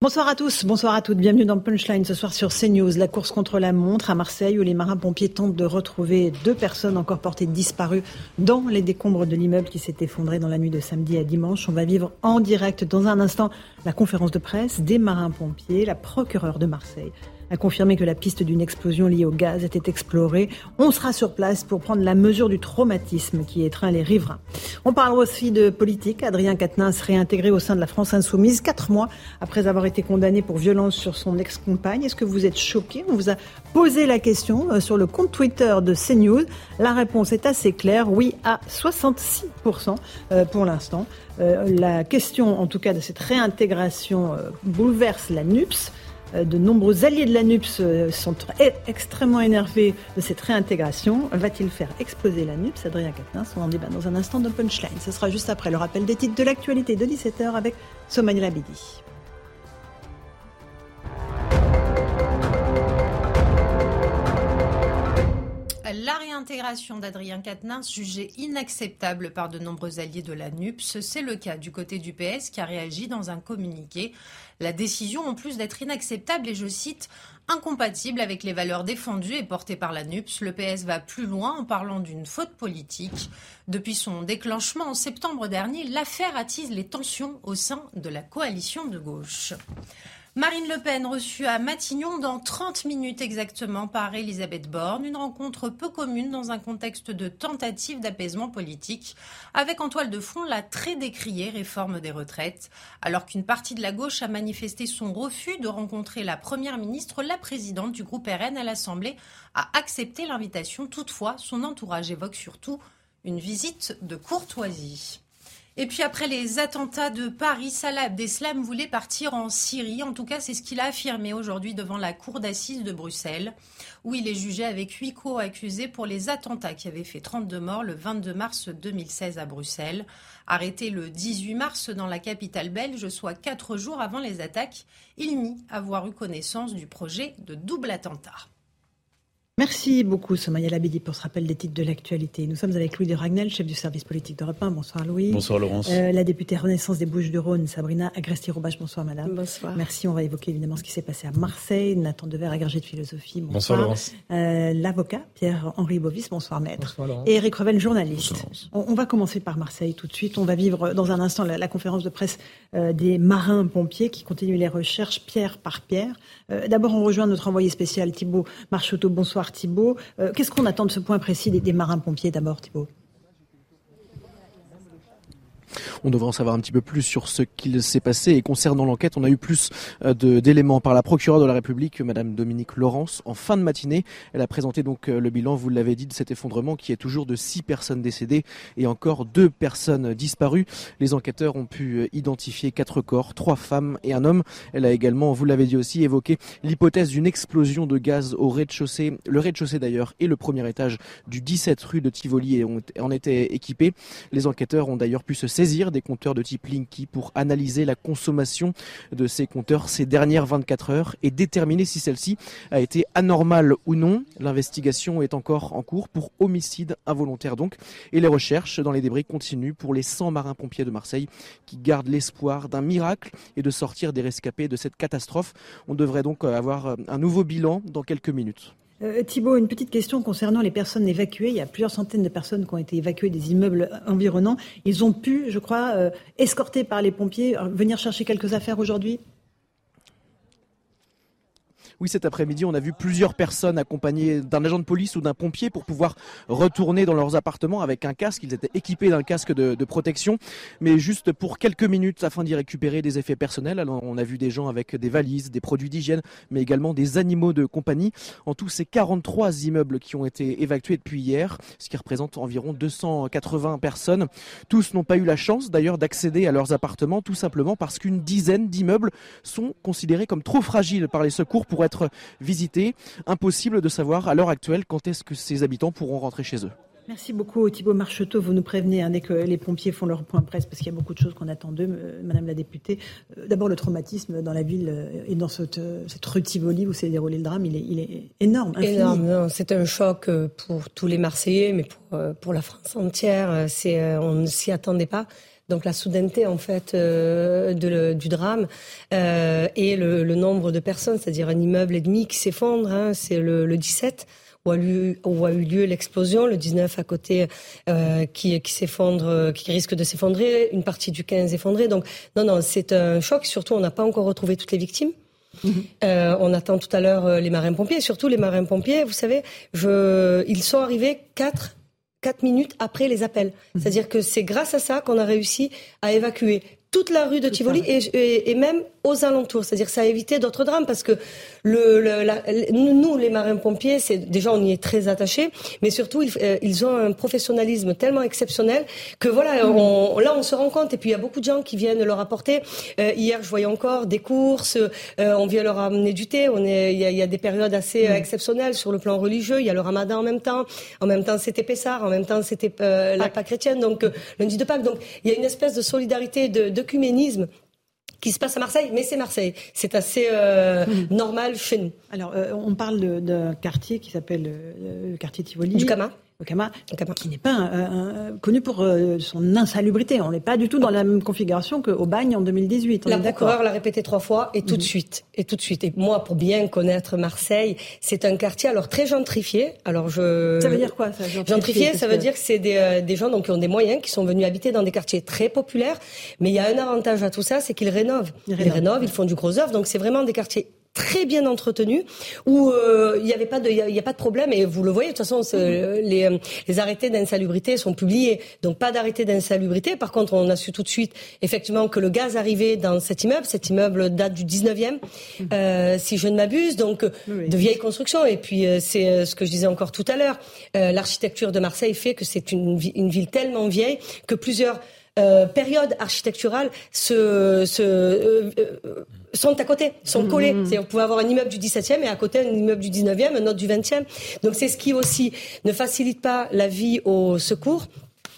Bonsoir à tous, bonsoir à toutes. Bienvenue dans Punchline ce soir sur CNews. La course contre la montre à Marseille où les marins-pompiers tentent de retrouver deux personnes encore portées disparues dans les décombres de l'immeuble qui s'est effondré dans la nuit de samedi à dimanche. On va vivre en direct dans un instant la conférence de presse des marins-pompiers, la procureure de Marseille a confirmé que la piste d'une explosion liée au gaz était explorée. On sera sur place pour prendre la mesure du traumatisme qui étreint les riverains. On parle aussi de politique. Adrien Quatennens réintégré au sein de la France Insoumise quatre mois après avoir été condamné pour violence sur son ex-compagne. Est-ce que vous êtes choqué? On vous a posé la question euh, sur le compte Twitter de CNews. La réponse est assez claire. Oui à 66% euh, pour l'instant. Euh, la question, en tout cas, de cette réintégration bouleverse la NUPS. Euh, de nombreux alliés de la NUPS euh, sont extrêmement énervés de cette réintégration. Va-t-il faire exploser la NUPS Adrien Quatennens, on en débat dans un instant de Punchline. Ce sera juste après le rappel des titres de l'actualité de 17h avec Somani Labidi. La réintégration d'Adrien Quatennens, jugée inacceptable par de nombreux alliés de la NUPS, c'est le cas du côté du PS qui a réagi dans un communiqué. La décision, en plus d'être inacceptable, et je cite, incompatible avec les valeurs défendues et portées par la NUPS, le PS va plus loin en parlant d'une faute politique. Depuis son déclenchement en septembre dernier, l'affaire attise les tensions au sein de la coalition de gauche. Marine Le Pen reçue à Matignon dans 30 minutes exactement par Elisabeth Borne. Une rencontre peu commune dans un contexte de tentative d'apaisement politique, avec en toile de fond la très décriée réforme des retraites. Alors qu'une partie de la gauche a manifesté son refus de rencontrer la Première ministre, la présidente du groupe RN à l'Assemblée a accepté l'invitation. Toutefois, son entourage évoque surtout une visite de courtoisie. Et puis après les attentats de Paris, Salah Abdeslam voulait partir en Syrie. En tout cas, c'est ce qu'il a affirmé aujourd'hui devant la cour d'assises de Bruxelles, où il est jugé avec huit co-accusés pour les attentats qui avaient fait 32 morts le 22 mars 2016 à Bruxelles. Arrêté le 18 mars dans la capitale belge, soit quatre jours avant les attaques, il nie avoir eu connaissance du projet de double attentat. Merci beaucoup, Somaya Labidi, pour ce rappel des titres de l'actualité. Nous sommes avec Louis de Ragnel, chef du service politique d'Europe 1. Bonsoir, Louis. Bonsoir, Laurence. Euh, la députée Renaissance des Bouches-du-Rhône, Sabrina Agresti-Roubache. Bonsoir, madame. Bonsoir. Merci. On va évoquer évidemment ce qui s'est passé à Marseille. Nathan Dever, agrégé de philosophie. Bonsoir, bonsoir Laurence. Euh, L'avocat, Pierre-Henri Bovis. Bonsoir, maître. Bonsoir, Laurence. Et Eric Revel, journaliste. On, on, va commencer par Marseille tout de suite. On va vivre dans un instant la, la conférence de presse euh, des marins-pompiers qui continuent les recherches pierre par pierre. Euh, d'abord, on rejoint notre envoyé spécial Thibault Marcheteau. Bonsoir, Thibault. Euh, Qu'est-ce qu'on attend de ce point précis des, des marins-pompiers d'abord, Thibault? On devrait en savoir un petit peu plus sur ce qu'il s'est passé. Et concernant l'enquête, on a eu plus euh, d'éléments par la procureure de la République, Madame Dominique Laurence, en fin de matinée. Elle a présenté donc euh, le bilan, vous l'avez dit, de cet effondrement qui est toujours de six personnes décédées et encore deux personnes disparues. Les enquêteurs ont pu euh, identifier quatre corps, trois femmes et un homme. Elle a également, vous l'avez dit aussi, évoqué l'hypothèse d'une explosion de gaz au rez-de-chaussée. Le rez-de-chaussée d'ailleurs et le premier étage du 17 rue de Tivoli en étaient équipés. Les enquêteurs ont d'ailleurs pu se saisir des compteurs de type Linky pour analyser la consommation de ces compteurs ces dernières 24 heures et déterminer si celle-ci a été anormale ou non. L'investigation est encore en cours pour homicide involontaire donc et les recherches dans les débris continuent pour les 100 marins-pompiers de Marseille qui gardent l'espoir d'un miracle et de sortir des rescapés de cette catastrophe. On devrait donc avoir un nouveau bilan dans quelques minutes. Euh, Thibault, une petite question concernant les personnes évacuées. Il y a plusieurs centaines de personnes qui ont été évacuées des immeubles environnants. Ils ont pu, je crois, euh, escortés par les pompiers, venir chercher quelques affaires aujourd'hui? Oui, cet après-midi, on a vu plusieurs personnes accompagnées d'un agent de police ou d'un pompier pour pouvoir retourner dans leurs appartements avec un casque. Ils étaient équipés d'un casque de, protection, mais juste pour quelques minutes afin d'y récupérer des effets personnels. Alors, on a vu des gens avec des valises, des produits d'hygiène, mais également des animaux de compagnie. En tout, c'est 43 immeubles qui ont été évacués depuis hier, ce qui représente environ 280 personnes. Tous n'ont pas eu la chance d'ailleurs d'accéder à leurs appartements, tout simplement parce qu'une dizaine d'immeubles sont considérés comme trop fragiles par les secours pour être être visités. Impossible de savoir à l'heure actuelle quand est-ce que ces habitants pourront rentrer chez eux. Merci beaucoup Thibault Marcheteau. Vous nous prévenez hein, dès que les pompiers font leur point presse, parce qu'il y a beaucoup de choses qu'on attend d'eux, euh, Madame la députée. Euh, D'abord, le traumatisme dans la ville euh, et dans cette, cette rue Tivoli où s'est déroulé le drame, il est, il est énorme. Infini. Énorme. C'est un choc pour tous les Marseillais, mais pour, pour la France entière. On ne s'y attendait pas. Donc la soudaineté en fait du drame et le, nombre de personnes, c'est-à-dire un immeuble et demi qui s'effondre, hein, c'est le, le 17 où a, eu, lieu l'explosion, le 19 à côté euh, qui, s'effondre, qui risque de s'effondrer, une partie du 15 effondrée. Donc non, non, c'est un choc. Surtout, on n'a pas encore retrouvé toutes les victimes. Mhm. Euh, on attend tout à l'heure euh, les marins-pompiers, surtout les marins-pompiers, vous savez, ils sont arrivés quatre, quatre minutes après les appels. Mhm. C'est-à-dire que c'est grâce à ça qu'on a réussi à évacuer toute la rue de Tivoli et, et, même aux alentours. C'est-à-dire ça a évité d'autres drames parce que le, le nous, les marins-pompiers, c'est déjà on y est très attachés, mais surtout ils, euh, ils, ont un professionnalisme tellement exceptionnel que voilà, mm. on, là on se rend compte. Et puis il y a beaucoup de gens qui viennent leur apporter. Euh, hier, je voyais encore des courses. Euh, on vient leur amener du thé. On est, il y a, il y a des périodes assez mm. exceptionnelles sur le plan religieux. Il y a le Ramadan en même temps. En même temps, c'était Pessar. En même temps, c'était la Pâque chrétienne. Donc lundi de Pâques. Donc il y a une espèce de solidarité, de d'œcuménisme qui se passe à Marseille, mais c'est Marseille. C'est assez euh, mmh. normal chez nous. Alors, euh, on parle d'un quartier qui s'appelle euh, le quartier Tivoli. Du Cama. Okama, qui n'est pas connu pour euh, son insalubrité. On n'est pas du tout dans la même configuration qu'au bagne en 2018. On la procureure l'a répété trois fois et tout de mhm. suite. Et tout de suite. Et moi, pour bien connaître Marseille, c'est un quartier alors très gentrifié. Alors je. Ça veut dire quoi ça Gentrifié, ça veut dire que c'est des, euh, des gens donc qui ont des moyens, qui sont venus habiter dans des quartiers très populaires. Mais il y a un avantage à tout ça, c'est qu'ils rénovent. Ils rénovent. Ils rénovent, ils font du gros œuvre. Donc c'est vraiment des quartiers très bien entretenu où euh, il n'y avait pas de il y, a pas de problème et vous le voyez de toute façon mm-hmm. les, euh, les arrêtés d'insalubrité sont publiés donc pas d'arrêté d'insalubrité par contre on a su tout de suite effectivement que le gaz arrivait dans cet immeuble cet immeuble date du 19e mm-hmm. euh, si je ne m'abuse donc de vieilles constructions et puis c'est ce que je disais encore tout à l'heure l'architecture de Marseille fait que c'est une, une ville tellement vieille que plusieurs euh, périodes architecturales se, se euh, euh, sont à côté, sont mmh, collées. Mmh. On pouvait avoir un immeuble du 17e et à côté un immeuble du 19e, un autre du 20e. Donc c'est ce qui aussi ne facilite pas la vie au secours.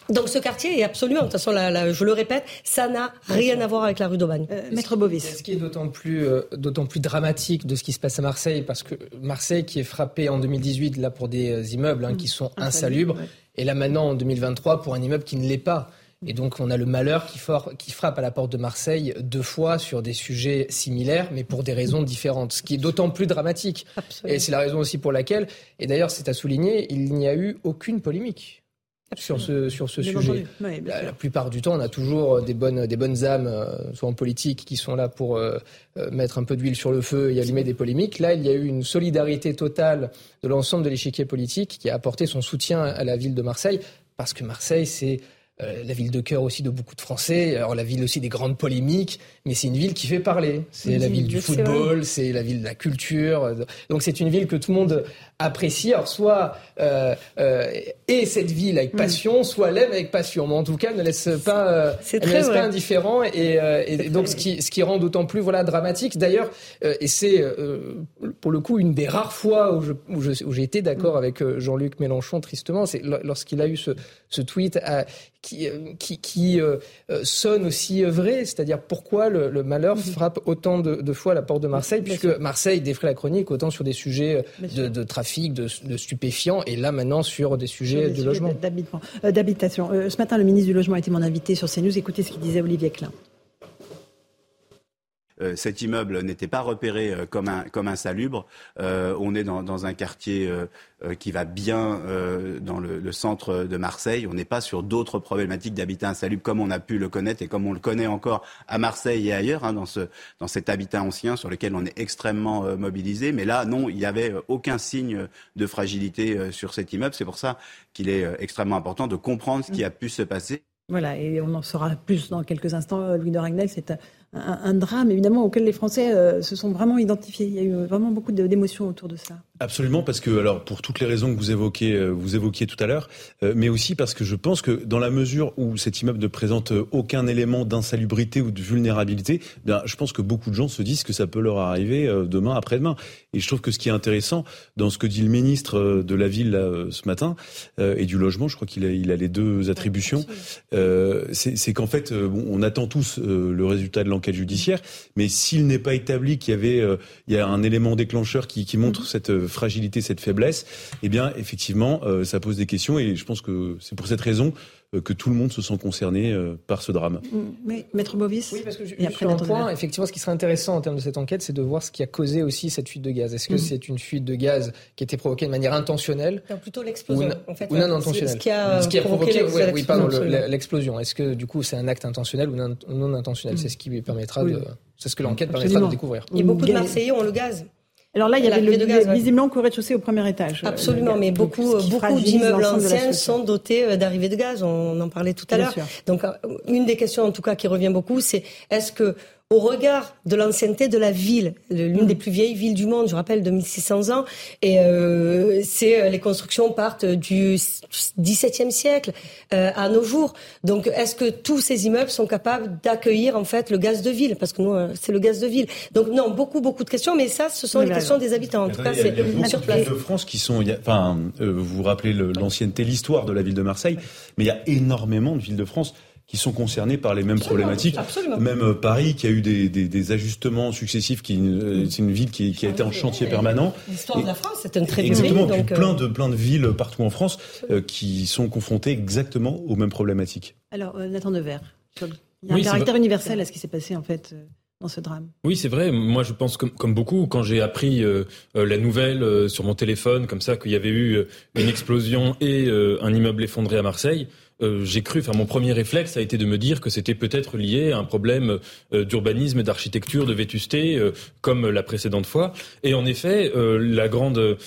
Donc ce quartier est absolument, de toute façon, je le répète, ça n'a rien à voir avec la rue d'Aubagne. Maître Bovis. Ce qui est d'autant plus, d'autant plus dramatique de ce qui se passe à Marseille, parce que Marseille qui est frappé en 2018 là pour des immeubles hein, qui mmh. sont insalubres, et là maintenant en 2023 pour un immeuble qui ne l'est pas. Et donc, on a le malheur qui, qui, frappe à la porte de Marseille deux fois sur des sujets similaires, mais pour des raisons différentes, ce qui est d'autant plus dramatique. Et c'est la raison aussi pour laquelle, et d'ailleurs, c'est à souligner, il n'y a eu aucune polémique. Sur ce, sur ce sujet. la, plupart du temps, on a toujours des bonnes, des bonnes âmes, euh, soit en politique, qui sont là pour euh, euh, mettre un peu d'huile sur le feu et allumer des polémiques. Là, il y a eu une solidarité totale de l'ensemble de l'échiquier politique qui a apporté son soutien à la ville de Marseille, parce que Marseille, c'est euh, la ville de cœur aussi de beaucoup de Français, alors la ville aussi des grandes polémiques, mais c'est une ville qui fait parler. C'est la ville du football, c'est la ville de la culture. Donc c'est une ville que tout le monde apprécie. Alors soit euh, euh, et cette ville avec mm. passion, soit l'aime avec passion. Mais en tout cas, ne laisse pas, euh, ne laisse pas indifférent. Et, euh, et donc ce qui, ce qui rend d'autant plus voilà dramatique. D'ailleurs, et c'est pour le coup une des rares fois où, je, où, j'ai été d'accord mm. avec Jean-Luc Mélenchon tristement, c'est lorsqu'il a eu ce, ce tweet à, qui, qui, qui sonne aussi vrai, c'est-à-dire pourquoi le, malheur mm. frappe autant de, de, fois la porte de Marseille, puisque Marseille défrait la chronique autant sur des sujets de, de trafic de, stupéfiants, et là maintenant sur des sujets de logement. Euh, d'habitation. Euh, ce matin, le ministre du Logement a été mon invité sur CNews. Écoutez ce qu'il disait Olivier Klein. Euh, cet immeuble n'était pas repéré euh, comme, un, comme insalubre. Euh, on est dans, dans un quartier qui va bien dans le, centre de Marseille. On n'est pas sur d'autres problématiques d'habitat insalubre comme on a pu le connaître et comme on le connaît encore à Marseille et ailleurs, hein, dans, ce, dans cet habitat ancien sur lequel on est extrêmement mobilisé. Mais là, non, il n'y avait aucun signe de fragilité sur cet immeuble. C'est pour ça qu'il est extrêmement important de comprendre ce qui a pu se passer. Voilà, et on en saura plus dans quelques instants. Louis de Ragnel, c'est un, drame évidemment auquel les Français euh, se sont vraiment identifiés. Il y a eu vraiment beaucoup d'émotions autour de ça. Absolument, parce que alors pour toutes les raisons que vous évoquez, euh, vous évoquiez tout à l'heure, euh, mais aussi parce que je pense que dans la mesure où cet immeuble ne présente aucun élément d'insalubrité ou de vulnérabilité, bien, je pense que beaucoup de gens se disent que ça peut leur arriver demain, après-demain. Et je trouve que ce qui est intéressant dans ce que dit le ministre de la ville ce matin et du logement, je crois qu'il a, il a les deux attributions, c'est qu'en fait, on attend tous le résultat de l'enquête enquête judiciaire. Mais s'il n'est pas établi qu'il y avait euh, il y a un élément déclencheur qui, qui montre mhm. cette euh, fragilité, cette faiblesse, eh bien effectivement, euh, ça pose des questions. Et je pense que c'est pour cette raison que tout le monde se sent concerné par ce drame. Mais Maître Bovis Oui, parce que un point, effectivement, ce qui serait intéressant en termes de cette enquête, c'est de voir ce qui a causé aussi cette fuite de gaz. Est-ce que mm. c'est une fuite de gaz qui a été provoquée de manière intentionnelle non, Plutôt l'explosion, en fait. Ou non intentionnelle. Ce qui a, provoqué, oui, pardon, l'explosion. Est-ce que du coup c'est un acte intentionnel ou non, intentionnel? Mm. C'est ce qui lui permettra de. C'est ce que l'enquête permettra de découvrir. Et beaucoup de Marseillais ont le gaz. Alors là, il y avait le, de gaz, visiblement ouais. de chaussée au premier étage. Absolument, mais beaucoup, beaucoup d'immeubles anciens sont dotés euh, d'arrivées de gaz. On en parlait tout à l'heure. Donc, euh, une des questions, en tout cas, qui revient beaucoup, c'est est-ce que au regard de l'ancienneté de la ville, l'une des plus vieilles villes du monde, je rappelle, de 1600 ans, et euh, c'est euh, les constructions partent du XVIIe siècle euh, à nos jours. Donc, est-ce que tous ces immeubles sont capables d'accueillir en fait le gaz de ville? Parce que nous, euh, c'est le gaz de ville. Donc, non, beaucoup, beaucoup de questions, mais ça, ce sont les questions des habitants. En tout cas, c'est sur place. de France qui sont, enfin, vous vous rappelez l'ancienneté, l'histoire de la ville de Marseille, mais il y a énormément de villes de France qui sont concernés par les mêmes problématiques. Même euh, Paris, qui a eu des, des, des ajustements successifs, qui euh, c'est une ville qui, qui, a été en chantier permanent. L'histoire de la France, c'est une très Exactement, ville. Exactement, plein euh, de plein de villes partout en France qui sont confrontées exactement aux mêmes problématiques. Alors Nathan Devers, il y a un caractère universel à ce qui s'est passé en fait dans ce drame. Oui, c'est vrai. Moi, je pense comme, comme beaucoup, quand j'ai appris la nouvelle sur mon téléphone, comme ça, qu'il y avait eu une explosion et un immeuble effondré à Marseille, euh, j'ai cru, enfin mon premier réflexe a été de me dire que c'était peut-être lié à un problème euh, d'urbanisme, d'architecture, de vétusté, euh, comme la précédente fois. Et en effet, la grande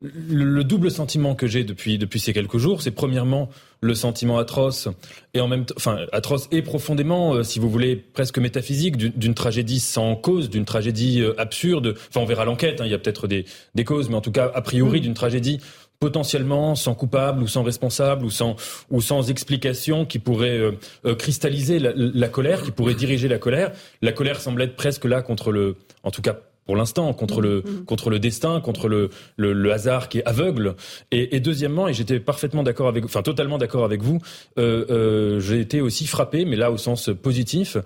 le double sentiment que j'ai depuis depuis ces quelques jours, c'est premièrement le sentiment atroce et en même temps, enfin atroce et profondément, si vous voulez, presque métaphysique d'une tragédie sans cause, d'une tragédie absurde. Enfin, on verra l'enquête. Hein, il y a peut-être des, des causes, mais en tout cas, a priori, d'une tragédie potentiellement sans coupable ou sans responsable ou sans ou sans explication qui pourrait euh, euh, cristalliser la, colère, qui pourrait diriger la colère. La colère semble être presque là contre le, en tout cas pour l'instant, contre le mm-hmm. contre le destin, contre le, le, hasard qui est aveugle. Et, et deuxièmement, et j'étais parfaitement d'accord avec, enfin totalement d'accord avec vous, euh, j'ai été aussi frappé, mais là au sens positif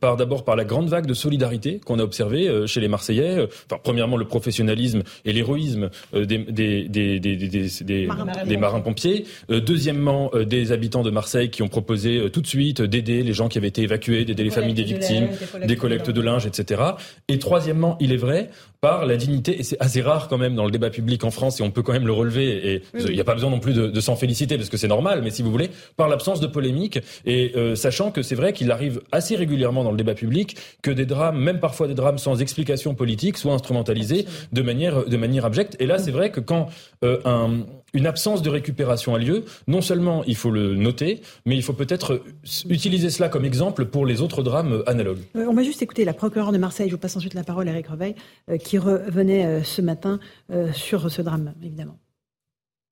par d'abord par la grande vague de solidarité qu'on a observée euh, chez les Marseillais. Euh, enfin, premièrement, le professionnalisme et l'héroïsme euh, des, des, des, des, des marins-pompiers. deuxièmement, des habitants de Marseille qui ont proposé tout de suite d'aider les gens qui avaient été évacués, d'aider les familles des victimes, des collectes de linge, etc. Et troisièmement, il est vrai, par la dignité, et c'est assez rare quand même dans le débat public en France, et on peut quand même le relever, et il n'y a pas besoin non plus de, de s'en féliciter, parce que c'est normal, mais si vous voulez, par l'absence de polémique, et euh, sachant que c'est vrai qu'il arrive assez régulièrement dans le débat public que des drames, même parfois des drames sans explication politique, soient instrumentalisés de manière, de manière abjecte. Et là, c'est vrai que quand euh, un, une absence de récupération a lieu, non seulement il faut le noter, mais il faut peut-être utiliser cela comme exemple pour les autres drames analogues. Euh, on va juste écouter la procureure de Marseille, je vous passe ensuite la parole, Eric Reveil, qui revenait euh, ce matin euh, sur ce drame, évidemment.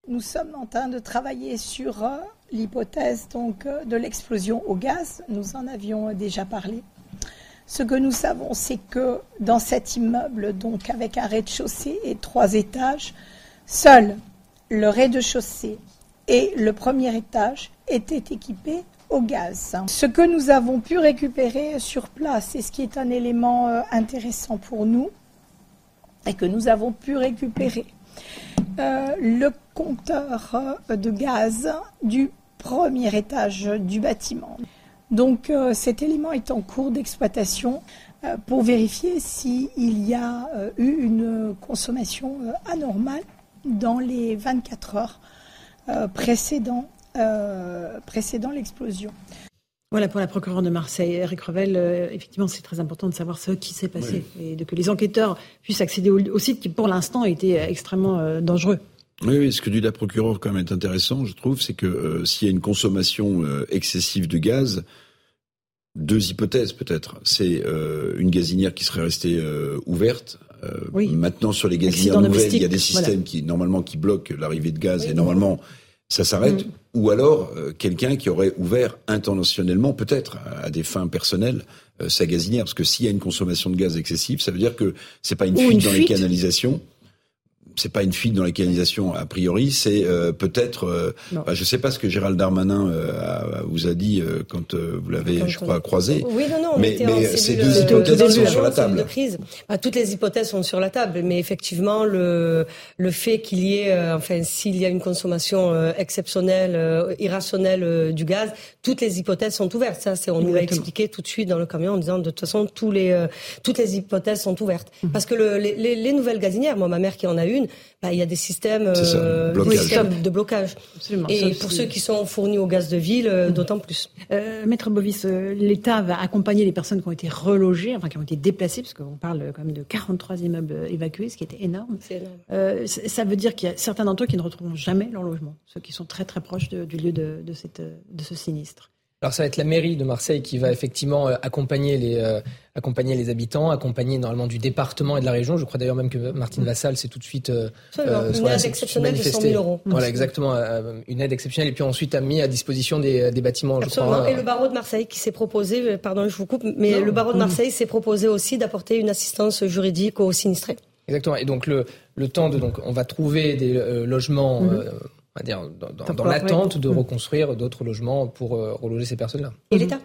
Nous sommes en train de travailler sur euh, l'hypothèse donc de l'explosion au gaz. Nous en avions déjà parlé. Ce que nous savons, c'est que dans cet immeuble, donc avec un rez-de-chaussée et trois étages, seul le rez-de-chaussée et le premier étage étaient équipés au gaz. Ce que nous avons pu récupérer sur place, et ce qui est un élément intéressant pour nous, et que nous avons pu récupérer euh, le compteur euh, de gaz du premier étage du bâtiment. Donc euh, cet élément est en cours d'exploitation pour vérifier s'il y a eu une consommation anormale dans les 24 heures précédant, précédant l'explosion. Voilà pour la procureure de Marseille, Eric Revel. Euh, effectivement, c'est très important de savoir ce qui s'est passé et de que les enquêteurs puissent accéder au, site qui, pour l'instant, été extrêmement euh, dangereux. Oui, oui, ce que dit la procureure quand même est intéressant, je trouve, c'est que euh, s'il y a une consommation excessive de gaz, deux hypothèses peut-être. C'est une gazinière qui serait restée ouverte. Oui. Maintenant, sur les gazinières nouvelles, il y a des systèmes qui normalement qui bloquent l'arrivée de gaz et normalement ça s'arrête. Mm. Ou alors euh, quelqu'un qui aurait ouvert intentionnellement, peut-être à, des fins personnelles, euh, sa gazinière. Parce que s'il y a une consommation de gaz excessive, ça veut dire que c'est pas une fuite dans les canalisations. C'est pas une fuite dans la canalisation a priori, c'est euh, peut-être, euh, bah, je sais pas ce que Gérald Darmanin euh, vous a dit quand vous l'avez, je crois, croisé. Oui, non, non, mais, mais ces deux hypothèses sont sur la table. crise. Bah, toutes les hypothèses sont sur la table, mais effectivement, le le fait qu'il y ait, enfin, s'il y a une consommation exceptionnelle, irrationnelle du gaz, toutes les hypothèses sont ouvertes. Ça, c'est on nous l'a expliqué tout de suite dans le camion en disant de toute façon tous les toutes les hypothèses sont ouvertes mhm. parce que le, les, les nouvelles gazinières, moi, ma mère qui en a une bah, il y a des systèmes, euh, de blocage. Et pour ceux qui sont fournis au gaz de ville, euh, d'autant plus. Euh, Maître Bovis, l'État va accompagner les personnes qui ont été relogées, enfin qui ont été déplacées, parce qu'on parle quand même de 43 immeubles évacués, ce qui était énorme. énorme. ça veut dire qu'il y a certains d'entre eux qui ne retrouveront jamais leur logement, ceux qui sont très très proches du lieu de, de, cette, de ce sinistre. Alors ça va être la mairie de Marseille qui va effectivement euh, accompagner les, euh, accompagner les habitants, accompagner normalement du département et de la région. Je crois d'ailleurs même que Martine Vassal s'est tout de suite euh, euh une aide exceptionnelle de 100 000 euros. Voilà, exactement, une aide exceptionnelle et puis ensuite a mis à disposition des, des bâtiments. Absolument. Je crois, et le barreau de Marseille qui s'est proposé, pardon, je vous coupe, mais le barreau de Marseille s'est proposé aussi d'apporter une assistance juridique aux sinistrés. Exactement. Et donc le, le temps de donc on va trouver des logements. Mhm dire, dans, l'attente de reconstruire d'autres logements pour euh, reloger ces personnes-là. Et l'État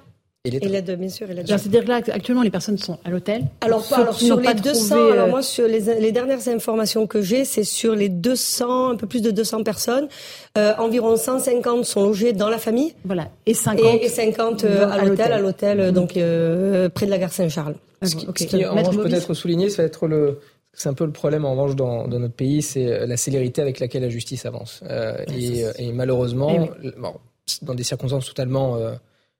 et l'aide, bien sûr. C'est-à-dire que là, actuellement, les personnes sont à l'hôtel. Alors, alors sur les 200, alors euh, moi, sur les, les dernières informations que j'ai, c'est sur les 200, un peu plus de 200 personnes, euh, environ 150 sont logées dans la famille. Voilà. Et 50. Et, 50 à l'hôtel, à l'hôtel, donc près de la gare Saint-Charles. Ce qui, ce qui en revanche peut être souligné, ça va être le, c'est un peu le problème en revanche dans, dans notre pays, c'est la célérité avec laquelle la justice avance. Euh, et, et, malheureusement, eh bon, dans des circonstances totalement, euh,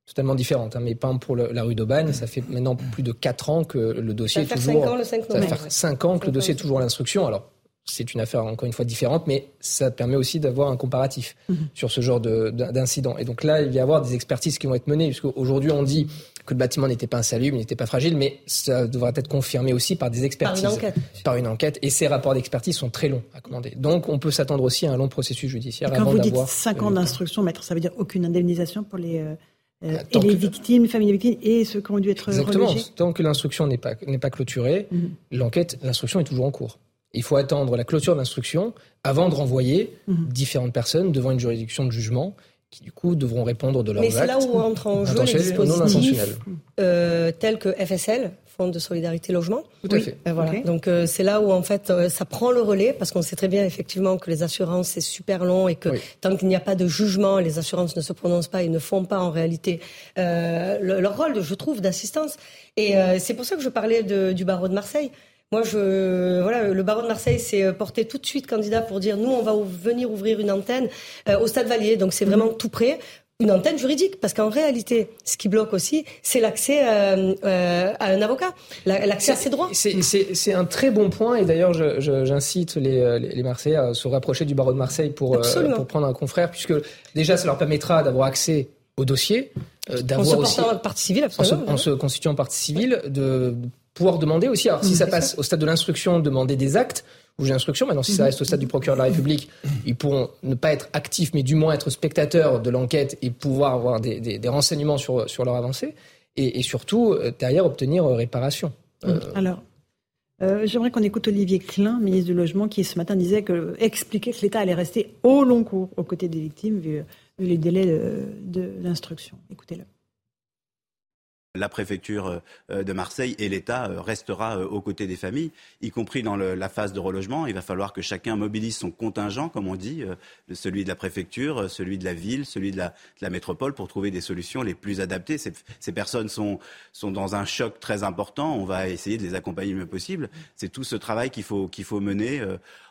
totalement différentes, hein, mais pas pour le, la rue d'Aubagne, ça fait maintenant plus de 4 ans que le dossier ça est toujours... 5 ans, le 5 ça va faire 5 ans que le dossier est toujours à l'instruction. Alors, c'est une affaire encore une fois différente, mais ça permet aussi d'avoir un comparatif mm-hmm. sur ce genre d'incident. Et donc là, il va y avoir des expertises qui vont être menées, puisque aujourd'hui on dit que le bâtiment n'était pas insalubre, n'était pas fragile, mais ça devra être confirmé aussi par des expertises. Par une enquête. Par une enquête. Et ces rapports d'expertise sont très longs à commander. Donc on peut s'attendre aussi à un long processus judiciaire. quand vous dites 5 ans d'instruction, maître, ça veut dire aucune indemnisation pour les... Euh, euh, et les victimes, les familles des victimes et ceux qui ont dû être Exactement. Tant que l'instruction n'est pas, pas clôturée, mm-hmm. l'enquête, l'instruction est toujours en cours. Il faut attendre la clôture de l'instruction avant de renvoyer mm-hmm. différentes personnes devant une juridiction de jugement qui du coup devront répondre de leurs actes. Mais c'est là où entrent en jeu les dispositifs euh, tels que FSL, Fonds de solidarité logement. Tout à fait. Euh, voilà. Donc euh, c'est là où en fait euh, ça prend le relais parce qu'on sait très bien effectivement que les assurances c'est super long et que tant qu'il n'y a pas de jugement, les assurances ne se prononcent pas et ne font pas en réalité leur rôle, je trouve, d'assistance. Et c'est pour ça que je parlais de, du barreau de Marseille. Moi, je, voilà, le barreau de Marseille s'est euh, porté tout de suite candidat pour dire nous, on va venir ouvrir une antenne euh, au Stade Valier. Donc, c'est vraiment mhm. tout près une antenne juridique, parce qu'en réalité, ce qui bloque aussi, c'est l'accès euh, à un avocat, l'accès à ses droits. C'est un très bon point, et d'ailleurs, j'incite les, les, Marseillais à se rapprocher du barreau de Marseille pour, pour prendre un confrère, puisque déjà, ça leur permettra d'avoir accès au dossier, d'avoir aussi... En se partie civile, absolument. En se, en se constituant partie civile, de pouvoir demander aussi, alors si ça passe au stade de l'instruction, demander des actes, ou j'ai l'instruction, maintenant si ça reste au stade du procureur de la République, ils pourront ne pas être actifs, mais du moins être spectateurs de l'enquête et pouvoir avoir des, des, renseignements sur, sur leur avancée, et, et surtout, euh, derrière, obtenir euh, réparation. Euh, alors, j'aimerais qu'on écoute Olivier Klein, ministre du Logement, qui ce matin disait que, expliquait que l'État allait rester au long cours aux côtés des victimes, vu, les délais de, de l'instruction. Écoutez-le la préfecture euh, de Marseille et l'État euh, restera euh, aux côtés des familles, y compris dans la phase de relogement. Il va falloir que chacun mobilise son contingent, comme on dit, celui de la préfecture, celui de la ville, celui de la, métropole, pour trouver des solutions les plus adaptées. Ces, personnes sont, dans un choc très important. On va essayer de les accompagner le mieux possible. C'est tout ce travail qu'il faut, mener.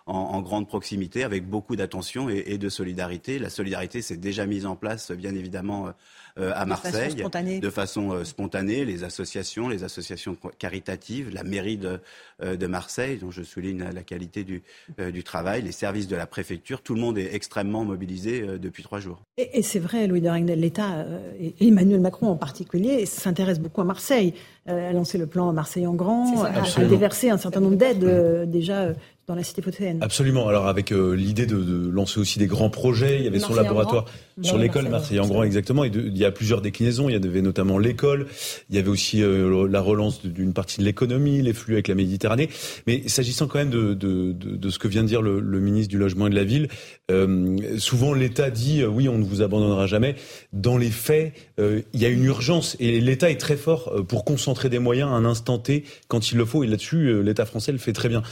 En, grande proximité, avec beaucoup d'attention et, et, de solidarité. La solidarité s'est déjà mise en place, bien évidemment, euh, à Marseille, de façon euh, spontanée, les associations, les associations caritatives, la mairie de, euh, de Marseille, dont je souligne la qualité du, du travail, les services de la préfecture, tout le monde est extrêmement mobilisé depuis trois jours. Et, c'est vrai, Louis de Ragnel, l'État, et Emmanuel Macron en particulier, s'intéresse beaucoup à Marseille. a lancé le plan Marseille en grand, a, déversé un certain nombre d'aides déjà dans la cité phocéenne. Absolument. Alors avec euh, l'idée de, de, lancer aussi des grands projets, il y avait son laboratoire sur l'école Marseille en grand exactement. il y a plusieurs déclinaisons. Il y avait notamment l'école. Il y avait aussi euh, la relance d'une partie de l'économie, les flux avec la Méditerranée. Mais s'agissant quand même de, de, de, ce que vient de dire le, le, ministre du logement et de la ville, euh, souvent l'État dit oui, on ne vous abandonnera jamais. Dans les faits, il y a une urgence et l'État est très fort pour concentrer des moyens à un instant T quand il le faut. Et là-dessus, l'État français le fait très bien.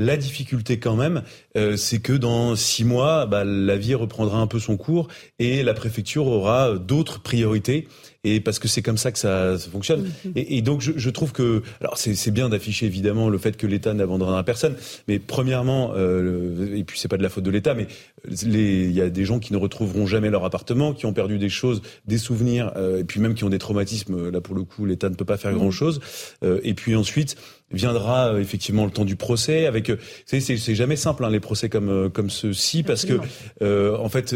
La difficulté quand même, euh, c'est que dans six mois, bah, la vie reprendra un peu son cours et la préfecture aura d'autres priorités. Et parce que c'est comme ça que ça, fonctionne. Mhm. Et, donc je, je, trouve que, alors c'est bien d'afficher évidemment le fait que l'État n'abandonnera personne, mais premièrement, euh, et puis c'est pas de la faute de l'État, mais il y a des gens qui ne retrouveront jamais leur appartement, qui ont perdu des choses, des souvenirs, euh, et puis même qui ont des traumatismes. Là pour le coup, l'État ne peut pas faire mhm. grand chose. Et puis ensuite viendra euh, effectivement le temps du procès avec euh, c'est c'est jamais simple hein, les procès comme euh, comme ceux-ci parce que en fait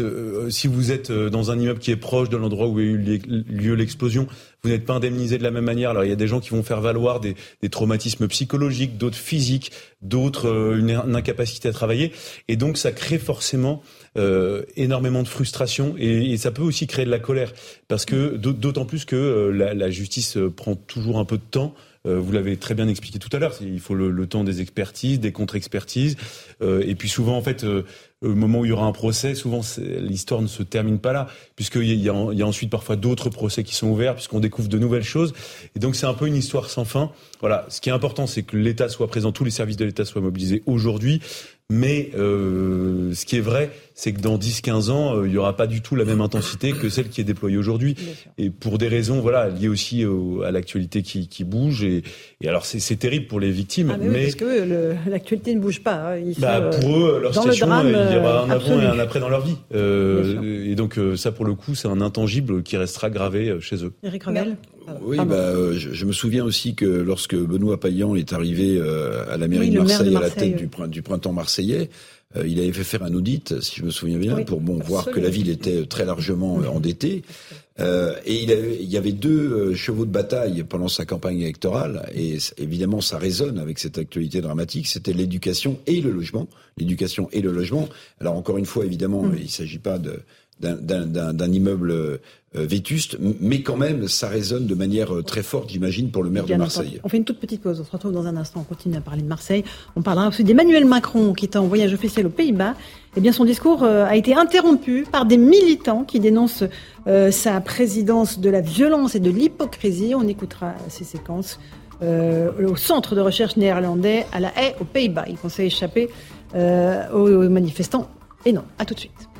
si vous êtes dans un immeuble qui est proche de l'endroit où a eu lieu l'explosion vous n'êtes pas indemnisé de la même manière. Alors il y a des gens qui vont faire valoir des, des traumatismes psychologiques d'autres physiques d'autres une, incapacité à travailler. Et donc ça crée forcément énormément de frustration et, et, ça peut aussi créer de la colère parce que d'autant plus que la, la justice prend toujours un peu de temps euh, vous l'avez très bien expliqué tout à l'heure. Il faut le, temps des expertises, des contre-expertises, euh, et puis souvent en fait euh, au moment où il y aura un procès, souvent l'histoire ne se termine pas là, puisqu'il y, a ensuite parfois d'autres procès qui sont ouverts, puisqu'on découvre de nouvelles choses. Et donc c'est un peu une histoire sans fin. Voilà, ce qui est important, c'est que l'État soit présent, tous les services de l'État soient mobilisés aujourd'hui. Mais euh, ce qui est vrai, c'est que dans 10-15 ans, euh, il n'y aura pas du tout la même intensité que celle qui est déployée aujourd'hui. Et pour des raisons voilà, liées aussi à l'actualité qui, qui, bouge. Et, et alors c'est terrible pour les victimes. Ah, mais, parce que l'actualité ne bouge pas. Hein. bah, pour eux, leur situation, il y aura un avant et un après dans leur vie. Euh, et donc ça, pour le coup, c'est un intangible qui restera gravé chez eux. Eric Revel oui, bah, je, me souviens aussi que lorsque Benoît Payan est arrivé à la mairie de, Marseille, à la tête du, du printemps marseillais, euh, il avait fait faire un audit, si je me souviens bien, pour bon voir que la ville était très largement euh, endettée. Euh, et il, il, y avait deux chevaux de bataille pendant sa campagne électorale, et évidemment ça résonne avec cette actualité dramatique. C'était l'éducation et le logement, l'éducation et le logement. Alors encore une fois, évidemment, mm. il ne s'agit pas de d'un immeuble euh, vétuste, mais quand même, ça résonne de manière euh, très forte, j'imagine, pour le maire de Marseille. On fait une toute petite pause, on se retrouve dans un instant, on continue à parler de Marseille. On parlera aussi d'Emmanuel Macron, qui est en voyage officiel aux Pays-Bas. Eh bien, son discours euh, a été interrompu par des militants qui dénoncent sa présidence de la violence et de l'hypocrisie. On écoutera ces séquences au centre de recherche néerlandais à La Haye, aux Pays-Bas. Il pensait échapper aux manifestants. Et non, à tout de suite.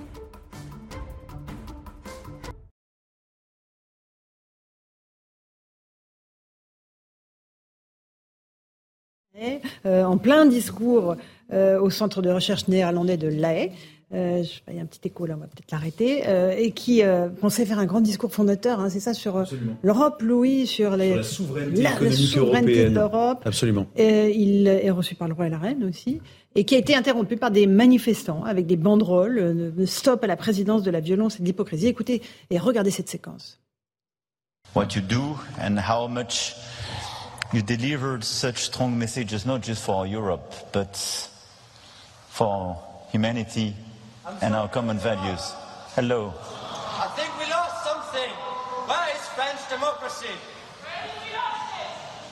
Euh, en plein discours euh, au centre de recherche néerlandais de La Haye. Euh, il y a un petit écho là, on va peut-être l'arrêter, et qui pensait faire un grand discours fondateur, hein, c'est ça, sur l'Europe, Louis, sur, les, la souveraineté, la, de l'Europe. Absolument. il est reçu par le roi et la reine aussi, et qui a été interrompu par des manifestants avec des banderoles de stop à la présidence de la violence et de l'hypocrisie. Écoutez et regardez cette séquence. What you do and how much you delivered such strong messages, not just for Europe, but for humanity and our common values. Hello. I think we lost something. Where is French democracy?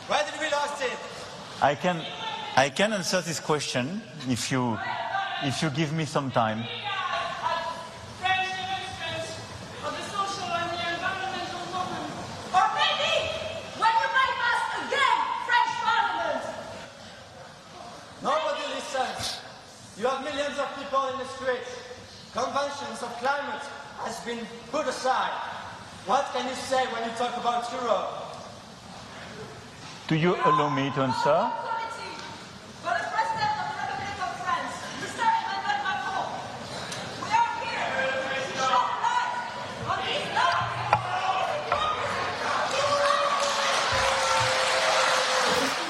Where did we lose it? I can, I can answer this question if you, if you give me some time. Conventions of climate has been put aside. What can you say when you talk about Europe? Do you allow me to answer?